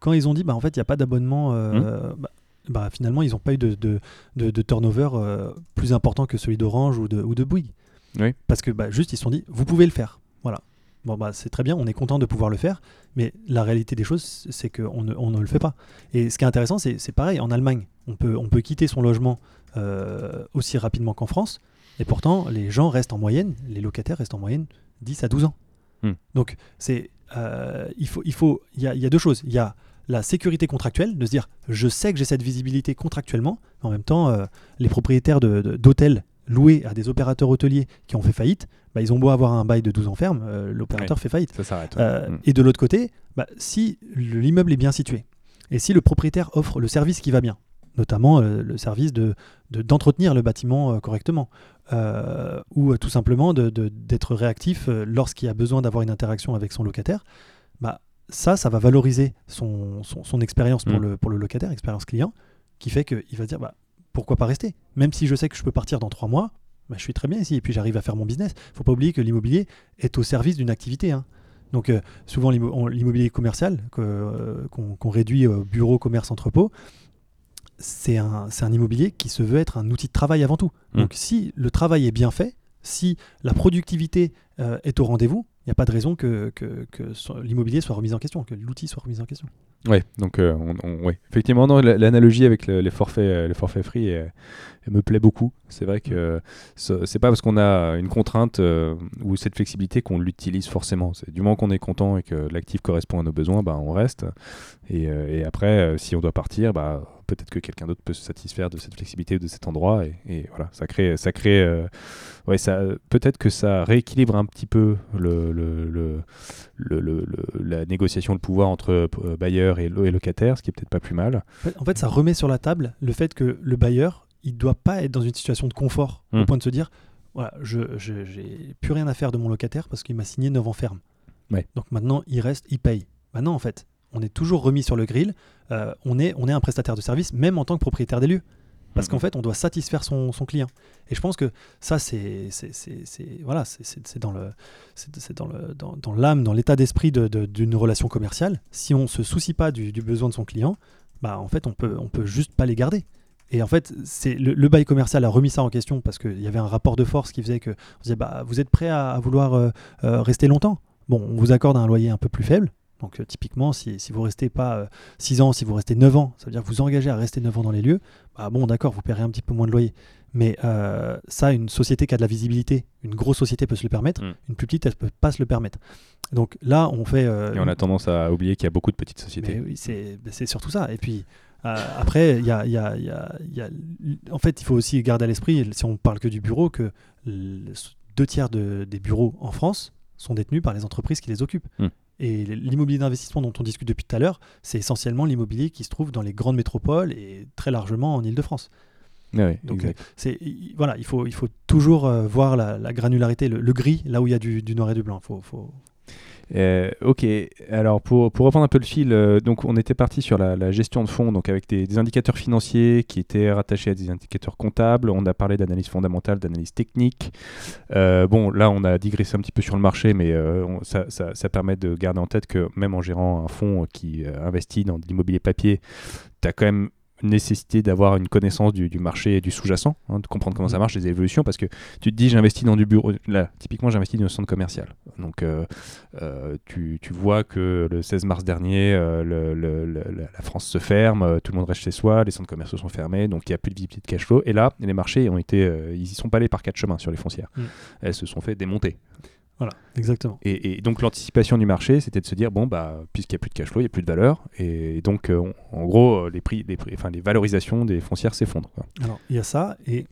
Quand ils ont dit, bah, en fait, il n'y a pas d'abonnement. Euh, hum. bah, bah, finalement, ils n'ont pas eu de, de, de, turnover euh, plus important que celui d'Orange ou de, ou de Bouygues. Oui. Parce que bah, juste, ils se sont dit, vous pouvez le faire. Voilà. Bon, bah, c'est très bien, on est content de pouvoir le faire, mais la réalité des choses, c'est qu'on ne, on ne le fait pas. Et ce qui est intéressant, c'est pareil, en Allemagne, on peut, on peut quitter son logement euh, aussi rapidement qu'en France, et pourtant, les gens restent en moyenne, les locataires restent en moyenne 10 à 12 ans. Hmm. Donc, c'est, euh, il faut, il faut, il y a, y a deux choses. Il y a la sécurité contractuelle, de se dire je sais que j'ai cette visibilité contractuellement, en même temps, euh, les propriétaires d'hôtels loués à des opérateurs hôteliers qui ont fait faillite, bah, ils ont beau avoir un bail de 12 ans ferme, euh, l'opérateur fait faillite. Euh, mm. Et de l'autre côté, bah, si l'immeuble est bien situé, et si le propriétaire offre le service qui va bien, notamment le service d'entretenir de, d'entretenir le bâtiment correctement, ou tout simplement d'être réactif lorsqu'il y a besoin d'avoir une interaction avec son locataire, ça, ça va valoriser son, son, expérience pour, mm. le, pour le locataire, expérience client, qui fait qu'il va se dire bah, pourquoi pas rester? Même si je sais que je peux partir dans trois mois, bah, je suis très bien ici et puis j'arrive à faire mon business. Il ne faut pas oublier que l'immobilier est au service d'une activité. Hein. Donc euh, souvent l'immobilier commercial euh, qu'on réduit au bureau, commerce, entrepôt, c'est un, un, immobilier qui se veut être un outil de travail avant tout. Mm. Donc si le travail est bien fait, si la productivité euh, est au rendez-vous, il n'y a pas de raison que, l'immobilier soit remis en question, que l'outil soit remis en question. Oui, donc euh, on, effectivement, l'analogie avec les, forfaits, les forfaits free est, me plaît beaucoup. C'est vrai que c'est pas parce qu'on a une contrainte ou cette flexibilité qu'on l'utilise forcément. Du moment qu'on est content et que l'actif correspond à nos besoins, bah, on reste. Et, et après, si on doit partir, bah, peut-être que quelqu'un d'autre peut se satisfaire de cette flexibilité ou de cet endroit. Et, voilà, ça crée, ça crée, ouais, ça, peut-être que ça rééquilibre un petit peu la négociation, le pouvoir entre bailleur et, et locataire, ce qui est peut-être pas plus mal. En fait, ça remet sur la table le fait que le bailleur, il doit pas être dans une situation de confort au hmm. point de se dire voilà, je n'ai plus rien à faire de mon locataire parce qu'il m'a signé 9 ans ferme. Donc maintenant, il reste, il paye. Maintenant, en fait, on est toujours remis sur le grill. Euh, on, est, on est un prestataire de service, même en tant que propriétaire des lieux. Parce qu'en fait, on doit satisfaire son, client. Et je pense que ça, c'est voilà, c'est dans le dans le dans, l'âme, dans l'état d'esprit d'une relation commerciale. Si on se soucie pas du, du, besoin de son client, bah en fait, on peut on peut juste pas les garder. Et en fait, c'est le, bail commercial a remis ça en question parce qu'il y avait un rapport de force qui faisait que on disait bah, vous êtes prêt à, vouloir euh, euh, rester longtemps? Bon, on vous accorde un loyer un peu plus faible. Donc euh, typiquement, si, si vous restez pas 6 ans, si vous restez 9 ans, ça veut dire que vous engagez à rester 9 ans dans les lieux, bah bon d'accord, vous paierez un petit peu moins de loyer. Mais ça, une société qui a de la visibilité, une grosse société peut se le permettre, mm. une plus petite, elle ne peut pas se le permettre. Donc là, on fait... Et on a tendance à oublier qu'il y a beaucoup de petites sociétés. oui, c'est surtout ça. Et puis, après, il y a, y, a, y, a, en fait, il faut aussi garder à l'esprit, si on parle que du bureau, que deux tiers de, des bureaux en France sont détenus par les entreprises qui les occupent. Hmm. Et l'immobilier d'investissement dont on discute depuis tout à l'heure, c'est essentiellement l'immobilier qui se trouve dans les grandes métropoles et très largement en Ile-de-France. Ah Donc euh, c'est voilà, il faut il faut toujours euh, voir la, granularité, le, gris là où il y a du, du noir et du blanc. Faut, faut, euh, ok, alors pour, reprendre un peu le fil, euh, donc on était parti sur la, gestion de fonds, donc avec des, indicateurs financiers qui étaient rattachés à des indicateurs comptables. On a parlé d'analyse fondamentale, d'analyse technique. Euh, bon, là on a digressé un petit peu sur le marché, mais ça, ça, ça, permet de garder en tête que même en gérant un fonds qui investit dans de l'immobilier papier, tu as quand même nécessité d'avoir une connaissance du, marché et du sous-jacent, hein, de comprendre comment ça marche, les évolutions, parce que tu te dis j'investis dans du bureau, là typiquement j'investis dans un centre commercial. Donc euh, euh, tu, tu, vois que le 16 mars dernier, euh, le, la France se ferme, tout le monde reste chez soi, les centres commerciaux sont fermés, donc il n'y a plus de visibilité de cash flow. Et là, les marchés ont été, ils y sont pas allés par quatre chemins sur les foncières. Mm. Elles se sont fait démonter. Voilà, exactement. Et, donc l'anticipation du marché, c'était de se dire bon bah puisqu'il n'y a plus de cash flow, il n'y a plus de valeur, et donc euh, en gros les prix, les prix, enfin les valorisations des foncières s'effondrent. Alors il y a ça et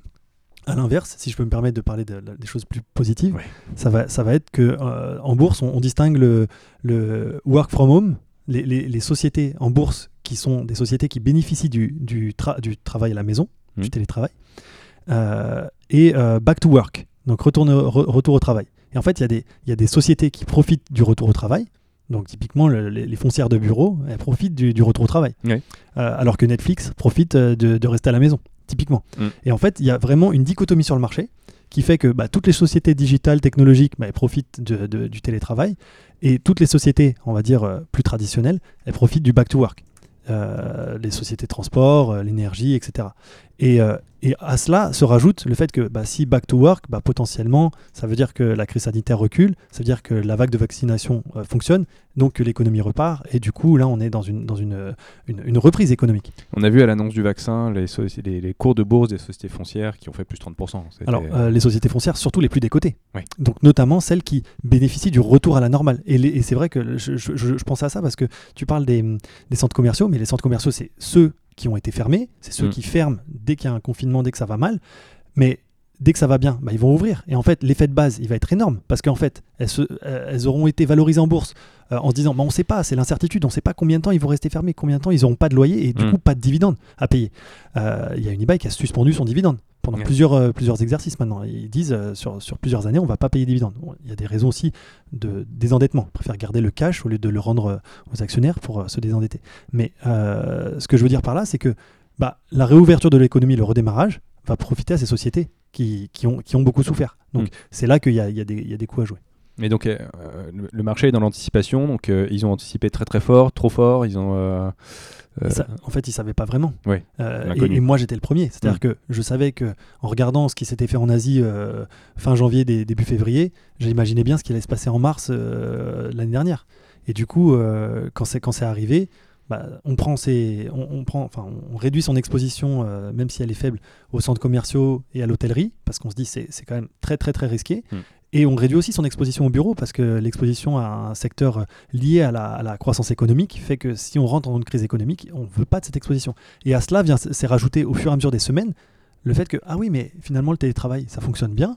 à l'inverse, si je peux me permettre de parler des choses plus positives, ça va, ça va être que euh, en bourse, on, distingue le, le, work from home, les, les, sociétés en bourse qui sont des sociétés qui bénéficient du, du, du travail à la maison, du mmh. télétravail, euh, et back to work, donc retour au travail. Et en fait, il y, y, a des sociétés qui profitent du retour au travail. Donc typiquement, les, foncières de bureau, elles profitent du, retour au travail. Euh, alors que Netflix profite euh, de, rester à la maison, typiquement. Mm. Et en fait, il y a vraiment une dichotomie sur le marché qui fait que bah, toutes les sociétés digitales, technologiques, bah, elles profitent du télétravail. Et toutes les sociétés, on va dire, euh, plus traditionnelles, elles profitent du back to work. les sociétés de transport, l'énergie, etc. Et, et à cela se rajoute le fait que bah, si back to work, bah, potentiellement, ça veut dire que la crise sanitaire recule, ça veut dire que la vague de vaccination euh, fonctionne, donc que l'économie repart, et du coup, là, on est dans une, dans une, une, reprise économique. On a vu à l'annonce du vaccin les, les, cours de bourse des sociétés foncières qui ont fait plus de 30%. Alors, euh, les sociétés foncières, surtout les plus décotées. Donc, notamment celles qui bénéficient du retour à la normale. Et, et c'est vrai que je, je, je, pense à ça parce que tu parles des, des centres commerciaux, mais les centres commerciaux, c'est ceux qui ont été fermés, c'est ceux mm. qui ferment dès qu'il y a un confinement, dès que ça va mal. Mais dès que ça va bien, bah, ils vont ouvrir. Et en fait, l'effet de base, il va être énorme parce qu'en fait, elles, euh, elles, auront été valorisées en bourse euh, en se disant bah, on ne sait pas, c'est l'incertitude, on ne sait pas combien de temps ils vont rester fermés, combien de temps ils n'auront pas de loyer et du mm. coup pas de dividendes à payer. Euh, il y a une eBay qui a suspendu son dividende pendant plusieurs, plusieurs exercices maintenant. Ils disent sur, sur, plusieurs années on ne va pas payer de dividendes. Il y a des raisons aussi de désendettement. Ils préfèrent garder le cash au lieu de le rendre aux actionnaires pour se désendetter. Mais ce que je veux dire par là, c'est que bah, la réouverture de l'économie, le redémarrage, va profiter à ces sociétés qui, qui, ont, qui ont beaucoup souffert. Donc mm. c'est là qu'il y, y, y a, des coups à jouer. Mais donc euh, le marché est dans l'anticipation, donc euh, ils ont anticipé très très fort, trop fort, ils ont... Euh, en fait, ils savaient pas vraiment. Ouais, et, moi, j'étais le premier. C'est-à-dire mm. que je savais que, en regardant ce qui s'était fait en Asie fin janvier, début février, j'imaginais bien ce qui allait se passer en mars l'année dernière. Et du coup, quand c'est quand c'est arrivé, bah, on, prend ses, on, on prend, enfin, on réduit son exposition, euh, même si elle est faible, aux centres commerciaux et à l'hôtellerie, parce qu'on se dit c'est c'est quand même très très très risqué. Mm. Et on réduit aussi son exposition au bureau, parce que l'exposition à un secteur lié à la, croissance économique fait que si on rentre dans une crise économique, on ne veut pas de cette exposition. Et à cela vient s'est rajouté au fur et à mesure des semaines le fait que, ah oui, mais finalement le télétravail, ça fonctionne bien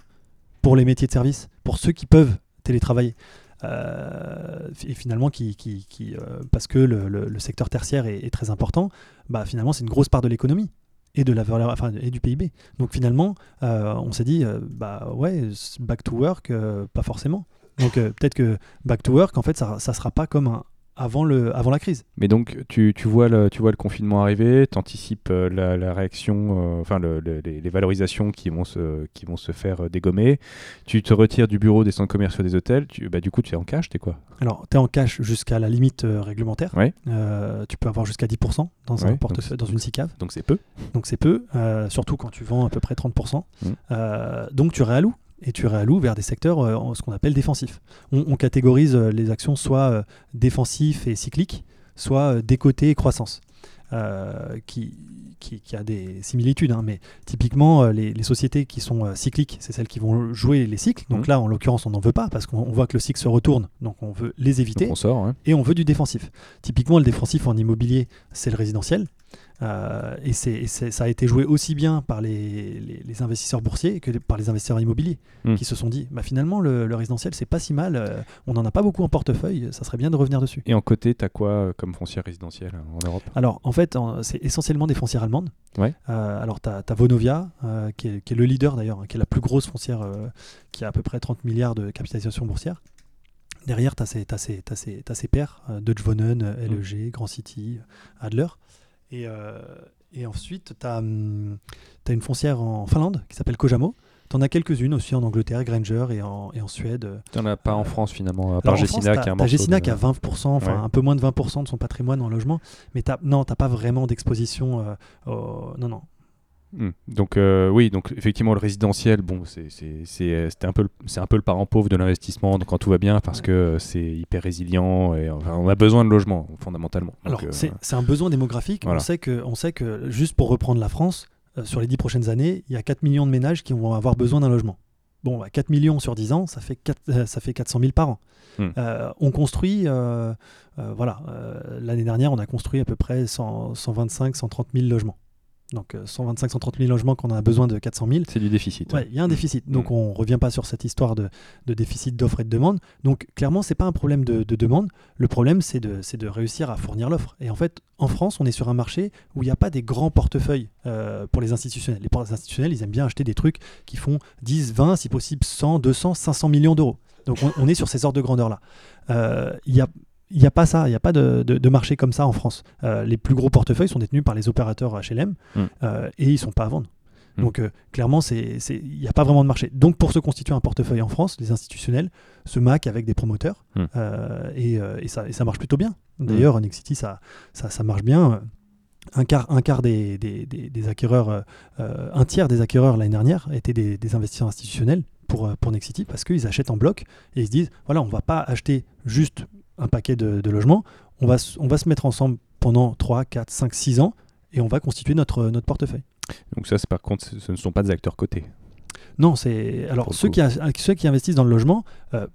pour les métiers de service, pour ceux qui peuvent télétravailler. Euh, et finalement, qui, euh, parce que le secteur tertiaire est, est très important, bah, finalement, c'est une grosse part de l'économie et du PIB. Donc finalement, euh, on s'est dit, euh, bah ouais, back to work, euh, pas forcément. Donc peut-être que back to work, en fait, ça, ça sera pas comme un- avant, le, avant la crise. Mais donc, tu, tu vois, le, tu vois le confinement arriver, tu anticipes la, la réaction, euh, enfin le- le- les, les valorisations qui vont se, qui vont se faire euh, dégommer. Tu te retires du bureau des centres commerciaux des hôtels. Tu, bah, du coup, tu es en cash, t'es quoi? Alors, tu es en cash jusqu'à la limite euh, réglementaire. Ouais. Euh, tu peux avoir jusqu'à 10% dans, Ouais, un portefeuille, dans une SICAV. Donc c'est peu. Donc c'est peu, euh, surtout quand tu vends à peu près 30%. Mm. Euh, donc tu réalloues. Et tu réalloues vers des secteurs, euh, ce qu'on appelle défensifs. On, on catégorise euh, les actions soit euh, défensifs et cycliques, soit décotés et croissance. Euh, qui, qui, qui a des similitudes, hein, mais typiquement euh, les, les sociétés qui sont euh, cycliques, c'est celles qui vont jouer les cycles. Donc Mhm. là, en l'occurrence, on n'en veut pas parce qu'on on voit que le cycle se retourne, donc on veut les éviter on sort. et on veut du défensif. Typiquement, le défensif en immobilier, c'est le résidentiel. Euh, et ça a été joué aussi bien par les, les- les investisseurs boursiers que par les investisseurs immobiliers Mm. qui se sont dit bah, finalement, le, le résidentiel, c'est pas si mal, euh, on n'en a pas beaucoup en portefeuille, ça serait bien de revenir dessus. Et en côté, tu as quoi euh, comme foncière résidentielle euh, en Europe? Alors, en fait, c'est essentiellement des foncières allemandes. Ouais. Alors, tu as, Vonovia, qui, est, qui est le leader d'ailleurs, hein, qui est la plus grosse foncière, qui a à peu près 30 milliards de capitalisation boursière. Derrière, tu as ces pairs, Deutsche Wohnen. LEG, Grand City, Adler. Et, euh, et ensuite, tu as, une foncière en Finlande qui s'appelle Kojamo. Tu en as quelques-unes aussi en Angleterre, Granger, et en, et en Suède. Tu n'en as pas en Euh, France finalement, à part Gessina qui a un Gessina de- qui a 20%, enfin Ouais. un peu moins de 20% de son patrimoine en logement, mais t'as, non, t'as pas vraiment d'exposition. euh, au- Non, non. Hmm. Donc euh, oui, donc effectivement le résidentiel, bon, c'est euh, un peu le- c'est un peu le parent pauvre de l'investissement donc quand tout va bien parce que euh, c'est hyper résilient et enfin, on a besoin de logement fondamentalement. Donc, Alors, euh, c'est, un besoin démographique. Voilà. On, sait que, on sait que, juste pour reprendre la France, euh, sur les 10 prochaines années, il y a 4 millions de ménages qui vont avoir besoin d'un logement. Bon, bah, 4 millions sur 10 ans, ça fait, 4, euh, ça fait 400 000 par an. Hmm. On construit, voilà, l'année dernière, on a construit à peu près 100, 125, 130 000 logements. Donc euh, 125, 130 000 logements qu'on a besoin de 400 000. c'est du déficit. Ouais, il y a un Mm. déficit. Donc Mm. on revient pas sur cette histoire de, de déficit d'offre et de demande. Donc clairement, c'est pas un problème de, de demande. Le problème, c'est de, réussir à fournir l'offre. Et en fait, en France, on est sur un marché où il n'y a pas des grands portefeuilles euh, pour les institutionnels. Les institutionnels, ils aiment bien acheter des trucs qui font 10, 20, si possible 100, 200, 500 millions d'euros. Donc on, on est sur ces ordres de grandeur-là. Euh, Il y a il n'y a pas ça, il n'y a pas de, de- de marché comme ça en France. Euh, les plus gros portefeuilles sont détenus par les opérateurs HLM Mm. euh, et ils ne sont pas à vendre. Mm. Donc euh, clairement, il n'y a pas vraiment de marché. Donc pour se constituer un portefeuille en France, les institutionnels se maquent avec des promoteurs Mm. euh, et, et ça, et ça marche plutôt bien. D'ailleurs, Nexity, ça, ça, ça marche bien. Un quart, un quart des, des, des- des acquéreurs, un tiers des acquéreurs l'année dernière étaient des, investisseurs institutionnels pour, pour Nexity parce qu'ils achètent en bloc et ils se disent voilà, on va pas acheter juste un paquet de, de logements, on va, on va se mettre ensemble pendant 3, 4, 5, 6 ans et on va constituer notre, notre portefeuille. Donc ça, par contre, ce ne sont pas des acteurs cotés. Non, c'est alors ceux coup. qui, a- ceux qui investissent dans le logement, euh,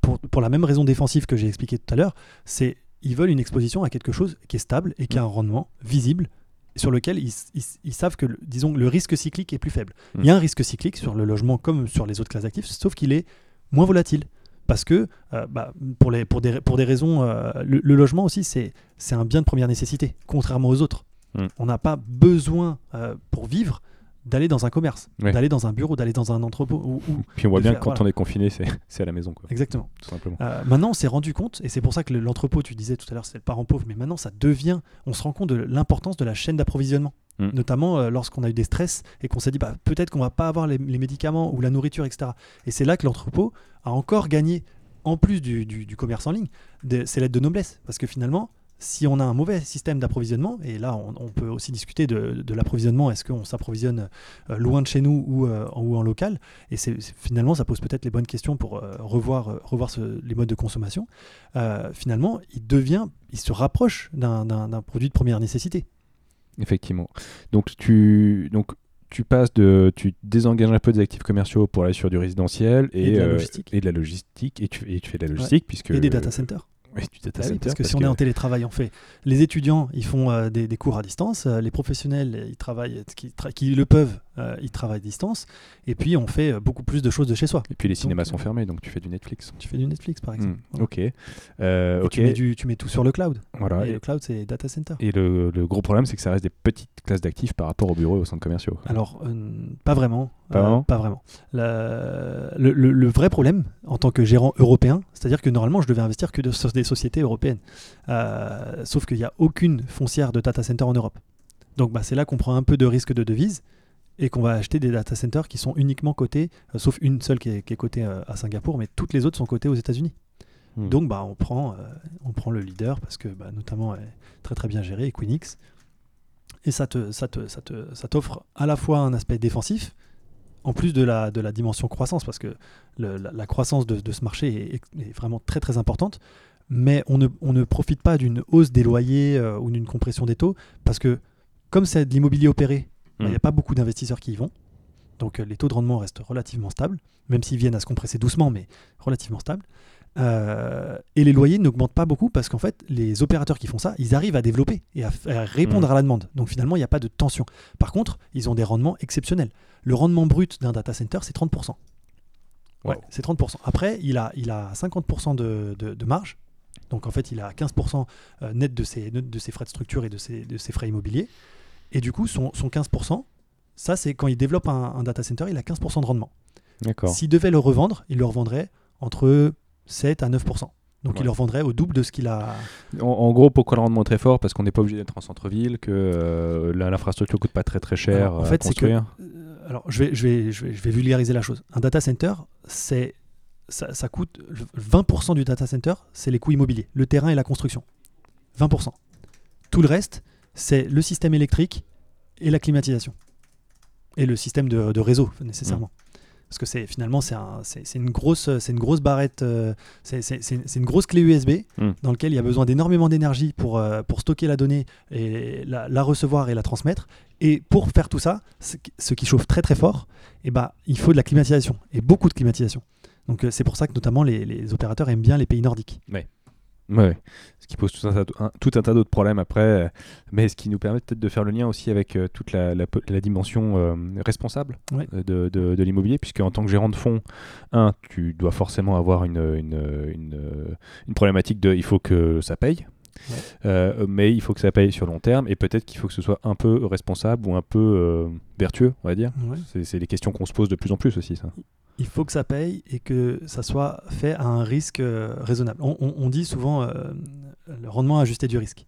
pour, pour la même raison défensive que j'ai expliqué tout à l'heure, c'est ils veulent une exposition à quelque chose qui est stable et qui a un rendement visible sur lequel ils, ils- ils savent que, disons, le risque cyclique est plus faible. Mm. Il y a un risque cyclique sur le logement comme sur les autres classes d'actifs, sauf qu'il est moins volatile. Parce que, euh, bah, pour, les, pour, des, pour des raisons, euh, le, le logement aussi, c'est un bien de première nécessité, contrairement aux autres. Mm. On n'a pas besoin, euh, pour vivre, d'aller dans un commerce, Ouais. d'aller dans un bureau, d'aller dans un entrepôt. ou- ou- Puis on voit bien faire- que quand voilà. on est confiné, c'est à la maison, quoi, Exactement. tout simplement. Euh, maintenant, on s'est rendu compte, et c'est pour ça que le- l'entrepôt, tu disais tout à l'heure, c'est le parent pauvre, mais maintenant, ça devient, on se rend compte de l'importance de la chaîne d'approvisionnement. Mm. Notamment euh, lorsqu'on a eu des stress et qu'on s'est dit, bah, peut-être qu'on va pas avoir les, médicaments ou la nourriture, etc. Et c'est là que l'entrepôt a encore gagné, en plus du, commerce en ligne, des- ses lettres de noblesse. Parce que finalement, si on a un mauvais système d'approvisionnement, et là on, peut aussi discuter de, de l'approvisionnement, est-ce qu'on s'approvisionne euh, loin de chez nous ou, euh, en, local? Et finalement ça pose peut-être les bonnes questions pour revoir, revoir les modes de consommation. Finalement, il devient, il se rapproche d'un produit de première nécessité. Effectivement. Donc tu, donc, tu passes de. Tu désengages un peu des actifs commerciaux pour aller sur du résidentiel et, Et de la euh, logistique. et de la logistique. Et tu, et tu fais de la logistique puisque. Et des data centers. Oui, du data Ah oui, center. parce que si on est en télétravail, on fait. Les étudiants, ils font euh, des, des cours à distance. euh, les professionnels, ils travaillent, qui, tra- qui le peuvent, euh, ils travaillent à distance. Et puis, on fait euh, beaucoup plus de choses de chez soi. Et puis les cinémas Donc, sont fermés, donc tu fais du Netflix. Tu fais du Netflix, par exemple. Hmm, Voilà. Ok. Euh. Tu, mets du- tu mets tout sur le cloud. Voilà. Et Et, le cloud, c'est data center. et le, le gros problème, c'est que ça reste des petites classes d'actifs par rapport aux bureaux et aux centres commerciaux. Alors, euh, pas vraiment. Pas vraiment Pas vraiment. La- le, le- le vrai problème, en tant que gérant européen, c'est-à-dire que normalement, je devais investir que sur des sociétés européennes. Euh, sauf qu'il n'y a aucune foncière de data center en Europe. Donc, bah, c'est là qu'on prend un peu de risque de devise et qu'on va acheter des data centers qui sont uniquement cotés, euh, sauf une seule qui est, qui est cotée euh, à Singapour, mais toutes les autres sont cotées aux États-Unis. Hmm. Donc, bah, on, prend, on prend le leader parce que, bah, notamment, elle est très très bien gérée, Equinix. Et ça te, ça te, ça te, ça t'offre à la fois un aspect défensif, en plus de la, de la dimension croissance, parce que le- la, la croissance de, de ce marché est, est vraiment très très importante. Mais on ne, on ne profite pas d'une hausse des loyers euh, ou d'une compression des taux, parce que comme c'est de l'immobilier opéré, bah, il n'y a Mm. pas beaucoup d'investisseurs qui y vont. Donc euh, les taux de rendement restent relativement stables, même s'ils viennent à se compresser doucement, mais relativement stables. Euh, et les loyers n'augmentent pas beaucoup parce qu'en fait, les opérateurs qui font ça, ils arrivent à développer et à, répondre Mm. à la demande. Donc finalement, il n'y a pas de tension. Par contre, ils ont des rendements exceptionnels. Le rendement brut d'un data center, c'est 30%. Ouais, Wow. c'est 30%. Après, il a, il a 50% de, de- de marge. Donc en fait, il a 15% euh, net de ses, net de ses frais de structure et de ses, de ses frais immobiliers. Et du coup, son, son 15%, ça c'est quand il développe un, un data center, il a 15% de rendement. S'il devait le revendre, il le revendrait entre 7 à 9%. Donc Ouais. il le revendrait au double de ce qu'il a. En, en gros, pourquoi le rendement est très fort? Parce qu'on n'est pas obligé d'être en centre-ville, que euh, l'infrastructure coûte pas très très cher Alors, en à fait, c'est que- construire. Euh, Alors je vais, je, vais, je, vais, je vais vulgariser la chose. Un data center, c'est ça, ça coûte 20% du data center, c'est les coûts immobiliers, le terrain et la construction. 20%. Tout le reste, c'est le système électrique et la climatisation. Et le système de, de réseau, nécessairement. Parce que c'est finalement, c'est un- c'est- c'est une, grosse- c'est une grosse barrette, euh, c'est une grosse clé USB Mm. dans laquelle il y a besoin d'énormément d'énergie pour, euh, pour stocker la donnée et la, la recevoir et la transmettre. Et pour faire tout ça, ce qui- ce qui chauffe très très fort, eh ben, il faut de la climatisation et beaucoup de climatisation. Donc euh, c'est pour ça que notamment les, les opérateurs aiment bien les pays nordiques. Ouais. Ce qui pose tout un, tas- un- tout un tas d'autres problèmes après, euh, mais ce qui nous permet peut-être de faire le lien aussi avec euh, toute la, la po- la dimension euh, responsable Ouais. de, de- de l'immobilier, puisque en tant que gérant de fonds, un, tu dois forcément avoir une, une, une, une problématique de il faut que ça paye. Ouais. Euh, mais il faut que ça paye sur long terme et peut-être qu'il faut que ce soit un peu responsable ou un peu euh, vertueux, on va dire. Ouais. C'est les questions qu'on se pose de plus en plus aussi, ça. Il faut que ça paye et que ça soit fait à un risque euh, raisonnable. On, on- on dit souvent euh, le rendement ajusté du risque.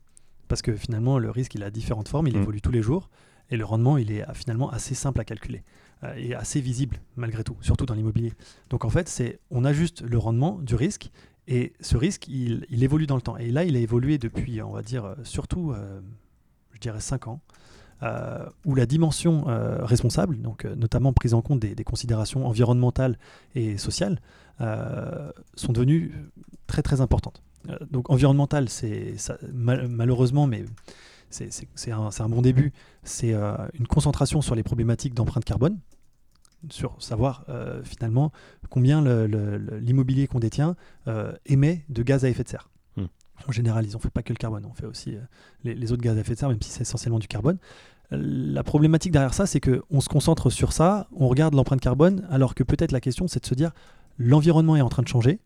Parce que finalement, le risque, il a différentes formes, il Mm. évolue tous les jours. Et le rendement, il est euh, finalement assez simple à calculer euh, et assez visible malgré tout, surtout dans l'immobilier. Donc en fait, c'est on ajuste le rendement du risque et ce risque, il, il évolue dans le temps. Et là, il a évolué depuis, on va dire, surtout, je dirais, 5 ans. Euh, où la dimension euh, responsable, donc euh, notamment prise en compte des, considérations environnementales et sociales, sont devenues très très importantes. Donc environnemental, c'est malheureusement, mais c'est- un, un bon début, c'est une concentration sur les problématiques d'empreinte carbone, sur savoir finalement combien l'immobilier qu'on détient émet de gaz à effet de serre. En général, ils on fait pas que le carbone, on fait aussi euh, les, autres gaz à effet de serre, même si c'est essentiellement du carbone. Euh, La problématique derrière ça, c'est qu'on se concentre sur ça, on regarde l'empreinte carbone, alors que peut-être la question, c'est de se dire l'environnement est en train de changer,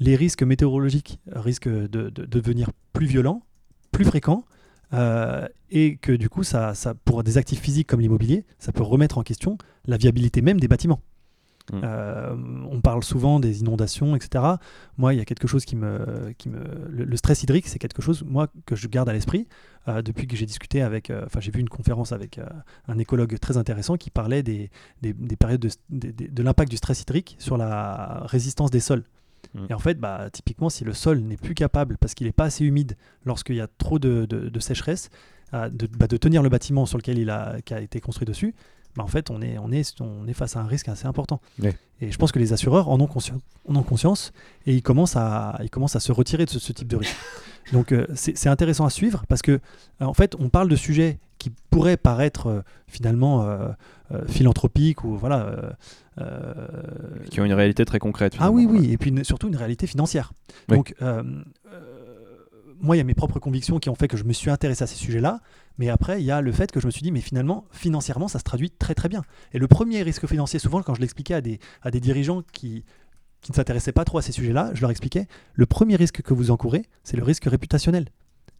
les risques météorologiques risquent de, de- de devenir plus violents, plus fréquents, euh, et que du coup, ça, pour des actifs physiques comme l'immobilier, ça peut remettre en question la viabilité même des bâtiments. Mm. Euh, on parle souvent des inondations, etc. Moi, il y a quelque chose qui me, qui me, le, le stress hydrique, c'est quelque chose moi que je garde à l'esprit euh, depuis que j'ai discuté avec, euh, enfin j'ai vu une conférence avec un écologue très intéressant qui parlait des, des, des périodes de, de l'impact du stress hydrique sur la résistance des sols. Mm. Et en fait, bah, typiquement, si le sol n'est plus capable, parce qu'il n'est pas assez humide lorsqu'il y a trop de, sécheresse, bah, de, tenir le bâtiment sur lequel il a, qui a été construit dessus, bah, en fait, on est, on, est, on est face à un risque assez important. Et je pense que les assureurs en ont, conscience, en ont conscience et ils commencent, à, ils commencent à se retirer de ce, type de risque. Donc, euh, c'est intéressant à suivre parce que, euh, en fait, on parle de sujets qui pourraient paraître euh, finalement philanthropiques ou voilà. qui ont une réalité très concrète. Ah oui, oui, et puis surtout une réalité financière. Donc, moi, il y a mes propres convictions qui ont fait que je me suis intéressé à ces sujets-là. Mais après, il y a le fait que je me suis dit, mais finalement, financièrement, ça se traduit très très bien. Et le premier risque financier, souvent, quand je l'expliquais à des, à des dirigeants qui, qui ne s'intéressaient pas trop à ces sujets-là, je leur expliquais, le premier risque que vous encourez, c'est le risque réputationnel.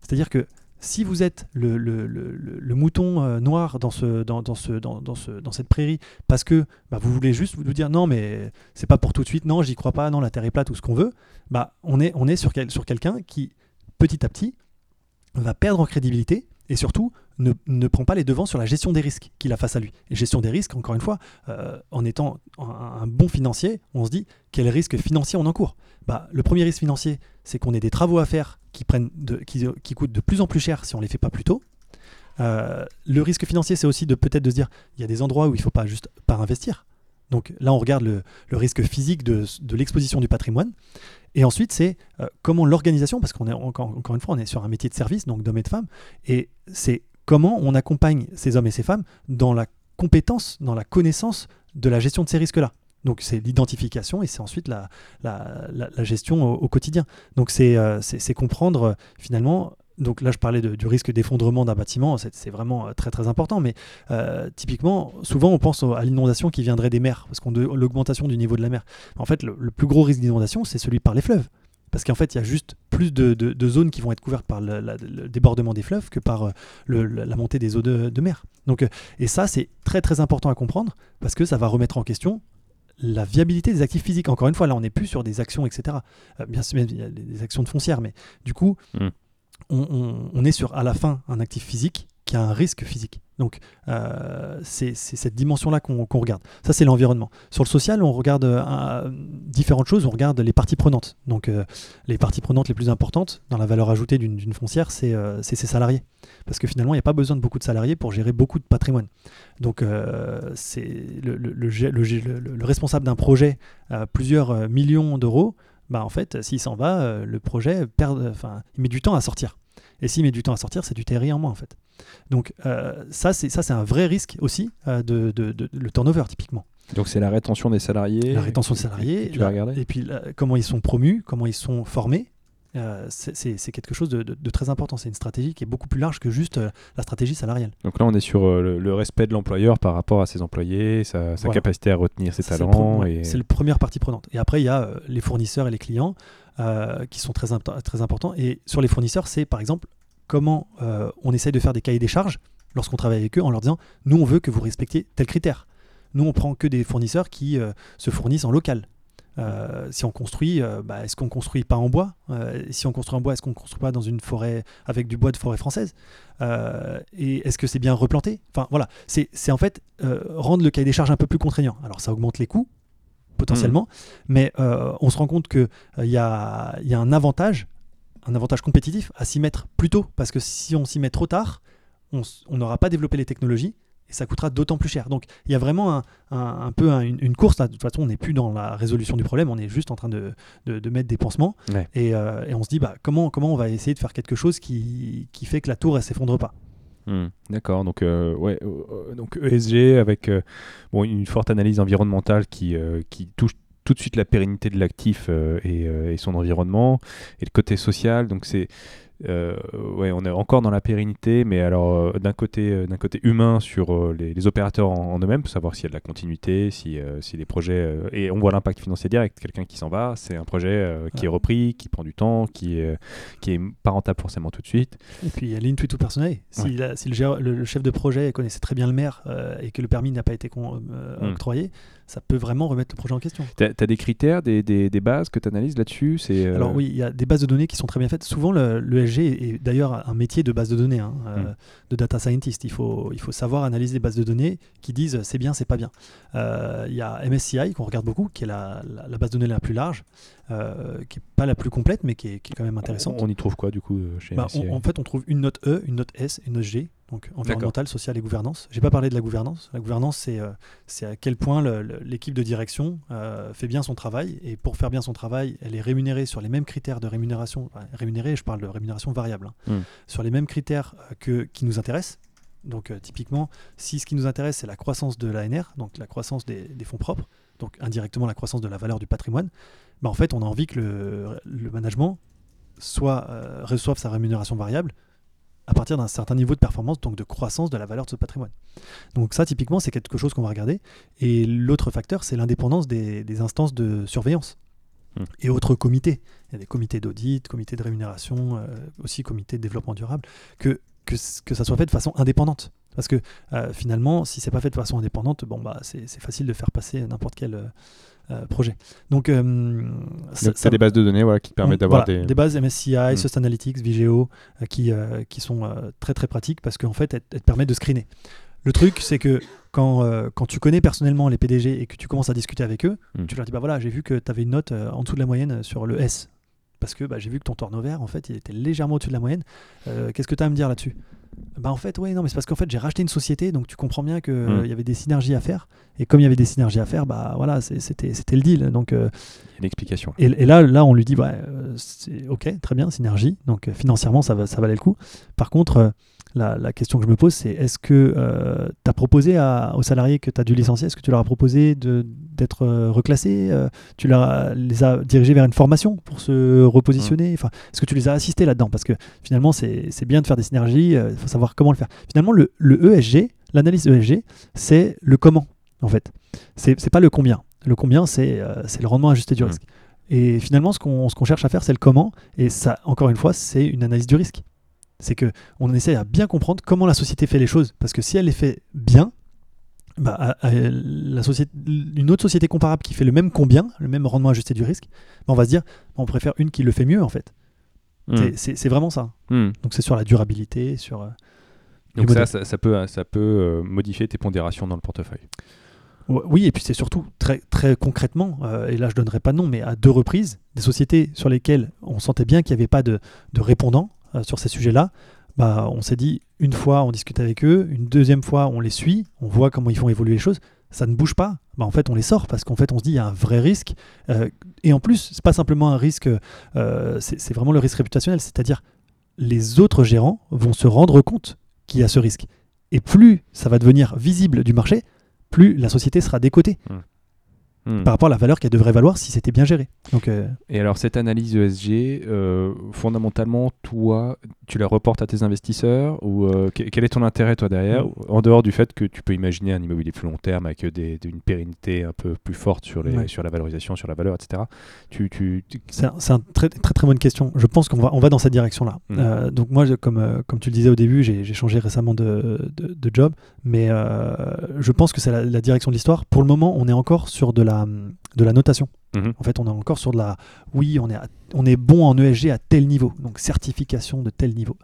C'est-à-dire que si vous êtes le, le, le, mouton euh, noir dans, ce, dans, ce, dans, ce, dans cette prairie parce que bah, vous voulez juste vous dire non mais c'est pas pour tout de suite, non j'y crois pas, non la terre est plate ou ce qu'on veut, bah, on est, on est sur, quel, sur quelqu'un qui petit à petit va perdre en crédibilité et surtout ne, ne, prend pas les devants sur la gestion des risques qu'il a face à lui. Gestion des risques, encore une fois, euh, en étant un, bon financier, on se dit quel risque financier on encourt? Bah, le premier risque financier, c'est qu'on ait des travaux à faire qui, prennent qui, coûtent de plus en plus cher si on ne les fait pas plus tôt. Euh, le risque financier, c'est aussi de peut-être de se dire il y a des endroits où il ne faut pas juste pas investir. Donc là, on regarde le, le risque physique de, de l'exposition du patrimoine. Et ensuite, c'est euh, comment l'organisation, parce qu'on est encore, encore une fois, on est sur un métier de service, donc d'hommes et de femmes, et c'est comment on accompagne ces hommes et ces femmes dans la compétence, dans la connaissance de la gestion de ces risques-là. Donc c'est l'identification et c'est ensuite la, la, la, gestion au, quotidien. Donc c'est euh, comprendre euh, finalement donc là, je parlais du risque d'effondrement d'un bâtiment, c'est vraiment euh, très très important, mais euh, typiquement, souvent on pense à l'inondation qui viendrait des mers, parce qu'on l'augmentation du niveau de la mer. En fait, le, plus gros risque d'inondation, c'est celui par les fleuves. Parce qu'en fait, il y a juste plus de, zones qui vont être couvertes par le, débordement des fleuves que par euh, la montée des eaux de, mer. Donc, et ça, c'est très très important à comprendre, parce que ça va remettre en question la viabilité des actifs physiques. Encore une fois, là, on n'est plus sur des actions, etc. bien sûr, il y a des actions de foncière, mais du coup, mmh on, est sur à la fin un actif physique qui a un risque physique. Donc euh, c'est cette dimension-là qu'on regarde. Ça c'est l'environnement. Sur le social, on regarde euh, différentes choses. On regarde les parties prenantes. Donc euh, les parties prenantes les plus importantes dans la valeur ajoutée d'une foncière, c'est ses salariés. Parce que finalement, il n'y a pas besoin de beaucoup de salariés pour gérer beaucoup de patrimoine. Donc c'est le, le, responsable d'un projet à plusieurs millions d'euros bah en fait, s'il s'en va, euh, le projet perd, enfin, il met du temps à sortir. Et s'il met du temps à sortir, c'est du terri en moins en fait. Donc euh, ça, c'est ça, c'est un vrai risque aussi euh, de, de, le turnover typiquement. Donc c'est la rétention des salariés. La rétention des salariés. Tu vas regarder. Et puis comment ils sont promus, comment ils sont formés, euh, c'est quelque chose de, très important. C'est une stratégie qui est beaucoup plus large que juste euh, la stratégie salariale. Donc là, on est sur euh, le, respect de l'employeur par rapport à ses employés, sa, capacité à retenir ses talents. C'est la première partie prenante. Et après, il y a les fournisseurs et les clients qui sont très, très importants. Et sur les fournisseurs, c'est par exemple comment on essaye de faire des cahiers des charges lorsqu'on travaille avec eux en leur disant, nous, on veut que vous respectiez tel critère. Nous, on prend que des fournisseurs qui se fournissent en local. Euh, si on construit, euh, bah, est-ce qu'on construit pas en bois? Euh, Si on construit en bois, est-ce qu'on construit pas dans une forêt avec du bois de forêt française? Et est-ce que c'est bien replanté? Enfin voilà, c'est en fait rendre le cahier des charges un peu plus contraignant. Alors ça augmente les coûts potentiellement, mmh. mais on se rend compte qu'il y a, y, a, un avantage, un avantage compétitif à s'y mettre plus tôt, parce que si on s'y met trop tard, on n'aura pas développé les technologies ça coûtera d'autant plus cher. Donc il y a vraiment un, peu une, course. De toute façon, on n'est plus dans la résolution du problème, on est juste en train de, de, mettre des pansements. Et, euh, et, on se dit, bah, comment, comment on va essayer de faire quelque chose qui, qui fait que la tour, elle s'effondre pas. Hmm, d'accord, donc, euh, ouais, euh, donc ESG avec bon, une forte analyse environnementale qui, qui touche tout de suite la pérennité de l'actif et, et, son environnement et le côté social. Donc c'est euh, ouais, on est encore dans la pérennité, mais alors euh, d'un côté, euh, d'un côté humain sur les, opérateurs en, eux-mêmes, pour savoir s'il y a de la continuité, si, si les projets et on voit l'impact financier direct. Quelqu'un qui s'en va, c'est un projet qui est repris, qui prend du temps, qui est qui est pas rentable forcément tout de suite. Et puis il y a l'intuitu personnel. Si, si le, chef de projet connaissait très bien le maire et que le permis n'a pas été hmm. octroyé, ça peut vraiment remettre le projet en question. Tu as, des critères, des, des, bases que tu analyses là-dessus Alors oui, il y a des bases de données qui sont très bien faites. Souvent, le, le l'ESG est, d'ailleurs un métier de base de données, hein, euh, Mm. de data scientist. Il faut, il faut savoir analyser des bases de données qui disent c'est bien, c'est pas bien. Euh, Il y a MSCI qu'on regarde beaucoup, qui est la, la- la base de données la plus large, euh, qui est pas la plus complète, mais qui est, qui est quand même intéressante. On y trouve quoi du coup chez Bah, MSCI on- en fait, on trouve une note E, une note S une note G, donc environnementale, sociale et gouvernance. J'ai pas parlé de la gouvernance. La gouvernance, c'est euh, c'est à quel point l'équipe de direction euh, fait bien son travail. Et pour faire bien son travail, elle est rémunérée sur les mêmes critères de rémunération. enfin, rémunérée, je parle de rémunération variable, hein, Mm. sur les mêmes critères euh, que, qui nous intéressent. Donc, typiquement, si ce qui nous intéresse, c'est la croissance de l'ANR, donc la croissance des, des fonds propres, donc indirectement la croissance de la valeur du patrimoine, bah, en fait, on a envie que le, le management soit euh, reçoive sa rémunération variable à partir d'un certain niveau de performance, donc de croissance de la valeur de ce patrimoine. Donc ça, typiquement, c'est quelque chose qu'on va regarder. Et l'autre facteur, c'est l'indépendance des, des instances de surveillance Hmm. et autres comités. Il y a des comités d'audit, comités de rémunération, euh, aussi comités de développement durable, que, que, que ça soit fait de façon indépendante. Parce que euh, finalement, si c'est pas fait de façon indépendante, bon bah c'est facile de faire passer n'importe quel euh, projet. Donc, euh, ça- ça- des bases de données voilà, qui te permettent d'avoir voilà, des... bases MSCI, Mm. Sustainalytics, Vigeo, euh, qui, euh, qui sont euh, très très pratiques parce qu'en fait, elles, elles te permettent de screener. Le truc, c'est que quand, euh, quand tu connais personnellement les PDG et que tu commences à discuter avec eux, Mm. tu leur dis bah voilà, j'ai vu que tu avais une note euh, en dessous de la moyenne sur le S. Parce que bah, j'ai vu que ton turnover, en fait, il était légèrement au-dessus de la moyenne. Euh, Qu'est-ce que tu as à me dire là-dessus? Bah en fait, oui, non, mais c'est parce qu'en fait, j'ai racheté une société, donc tu comprends bien qu'il Mm. y avait des synergies à faire. Et comme il y avait des synergies à faire, bah voilà, c'était le deal. Donc euh, Il y a une explication. et, et là, là, on lui dit, ouais, euh, ok, très bien, synergie. Donc euh, financièrement, ça, va, ça valait le coup. Par contre, euh, la, la question que je me pose, c'est est-ce que tu as proposé à- aux salariés que tu as dû licencier, est-ce que tu leur as proposé d'être euh, reclassés euh, Tu leur les as dirigés vers une formation pour se repositionner enfin, Est-ce que tu les as assistés là-dedans? Parce que finalement, c'est bien de faire des synergies, euh, il faut savoir comment le faire. Finalement, le, le ESG, l'analyse ESG, c'est le comment, en fait. C'est pas le combien. Le combien, c'est euh, le rendement ajusté du Mm. risque. Et finalement, ce qu'on ce qu'on cherche à faire, c'est le comment. Et ça, encore une fois, c'est une analyse du risque. C'est que on essaie à bien comprendre comment la société fait les choses. Parce que si elle les fait bien, bah, à- à la société, une autre société comparable qui fait le même combien, le même rendement ajusté du risque, bah, on va se dire, on préfère une qui le fait mieux en fait. Mm. C'est- vraiment ça. Mm. Donc c'est sur la durabilité, sur. euh, Donc ça, ça, ça peut, ça peut euh, modifier tes pondérations dans le portefeuille. Oui, et puis c'est surtout très, très concrètement, euh, et là je donnerai pas de nom, mais à deux reprises, des sociétés sur lesquelles on sentait bien qu'il n'y avait pas de, de répondants sur ces sujets-là, bah, on s'est dit, une fois on discute avec eux, une deuxième fois on les suit, on voit comment ils font évoluer les choses, ça ne bouge pas, bah, en fait on les sort parce qu'en fait on se dit il y a un vrai risque, euh, et en plus c'est pas simplement un risque, euh, c'est c'est vraiment le risque réputationnel, c'est-à-dire les autres gérants vont se rendre compte qu'il y a ce risque. Et plus ça va devenir visible du marché, plus la société sera décotée Mm. par rapport à la valeur qu'elle devrait valoir si c'était bien géré. Donc, euh, Et alors cette analyse ESG, euh, fondamentalement, toi, tu la reportes à tes investisseurs ou euh, que- quel est ton intérêt toi derrière, Mm. en dehors du fait que tu peux imaginer un immobilier plus long terme avec des, une pérennité un peu plus forte sur, les, Ouais. sur la valorisation, sur la valeur, etc. Tu, tu, tu- c'est un- c'est une très, très très bonne question. Je pense qu'on va, on va dans cette direction-là. Mm. Euh, donc moi, je- comme, comme tu le disais au début, j'ai changé récemment de, de- de job, mais je pense que c'est la, la direction de l'histoire. Pour le moment, on est encore sur de la, de la notation. Mhm. En fait, on est encore sur de la... Oui, on est, à- on est bon en ESG à tel niveau, donc certification de tel niveau.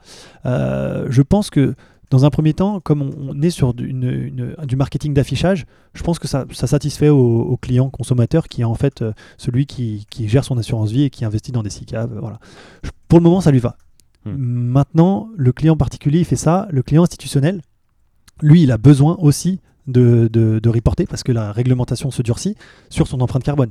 Euh, je pense que dans un premier temps, comme on, on est sur du, une- une- du marketing d'affichage, je pense que ça, ça satisfait au, au client consommateur qui est en fait euh, celui qui, qui gère son assurance vie et qui investit dans des SICAV. Voilà. Je- pour le moment, ça lui va. Hmm. Maintenant, le client particulier, il fait ça. Le client institutionnel, lui, il a besoin aussi de, de, de reporter parce que la réglementation se durcit sur son empreinte carbone,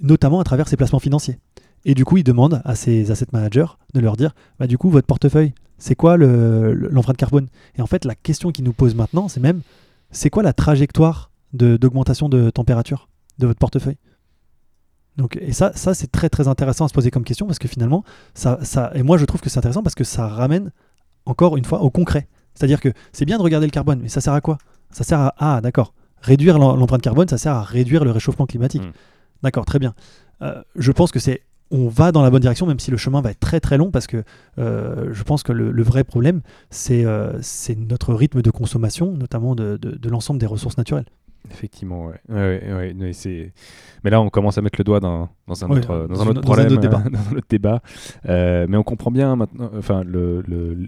notamment à travers ses placements financiers. Et du coup, il demande à ses asset managers de leur dire bah, du coup, votre portefeuille, c'est quoi le- le- l'empreinte carbone? Et en fait, la question qu'il nous pose maintenant, c'est même c'est quoi la trajectoire de- d'augmentation de, température de votre portefeuille? Donc, et ça, ça c'est très très intéressant à se poser comme question parce que finalement, ça, ça, et moi je trouve que c'est intéressant parce que ça ramène encore une fois au concret. C'est-à-dire que c'est bien de regarder le carbone, mais ça sert à quoi? Ça sert à, ah d'accord, réduire l'em- l'empreinte carbone, ça sert à réduire le réchauffement climatique. Mm. D'accord, très bien. Euh, je pense que c'est, on va dans la bonne direction, même si le chemin va être très très long parce que euh, je pense que le, le vrai problème, c'est euh, c'est notre rythme de consommation, notamment de, de- de l'ensemble des ressources naturelles. Effectivement, ouais. ouais, ouais, mais, là, on commence à mettre le doigt dans, dans un, autre, dans dans un autre problème, un autre débat. dans un autre débat. Euh, mais on comprend bien maintenant, enfin,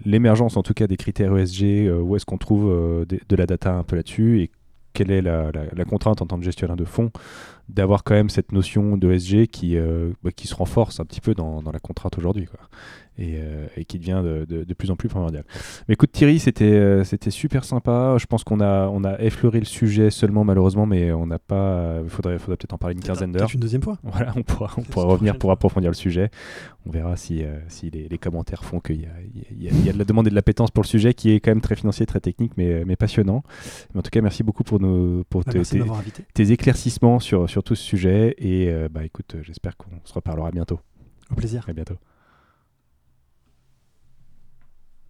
l'émergence en tout cas des critères ESG, euh, où est-ce qu'on trouve euh, de la data un peu là-dessus et quelle est la, la- la contrainte en tant que gestionnaire de fonds d'avoir quand même cette notion d'ESG qui, euh, bah, qui se renforce un petit peu dans, la contrainte aujourd'hui. Et, euh, et qui devient de, de- de plus en plus primordial. Mais écoute Thierry, c'était euh, c'était super sympa. Je pense qu'on a, on a effleuré le sujet seulement malheureusement, mais on n'a pas. Il faudrait, faudrait peut-être en parler une quinzaine d'heures. Une deuxième fois. Voilà, on pourra, on pourra revenir pour approfondir le sujet. On verra si, euh, si les, les commentaires font qu'il y a, y, y de la demande et de l'appétence pour le sujet qui est quand même très financier, très technique, mais, mais passionnant. Mais en tout cas, merci beaucoup pour, nos, pour Bah, te- tes, tes éclaircissements sur, sur tout ce sujet. Et bah, écoute, j'espère qu'on se reparlera bientôt. Au plaisir. À bientôt.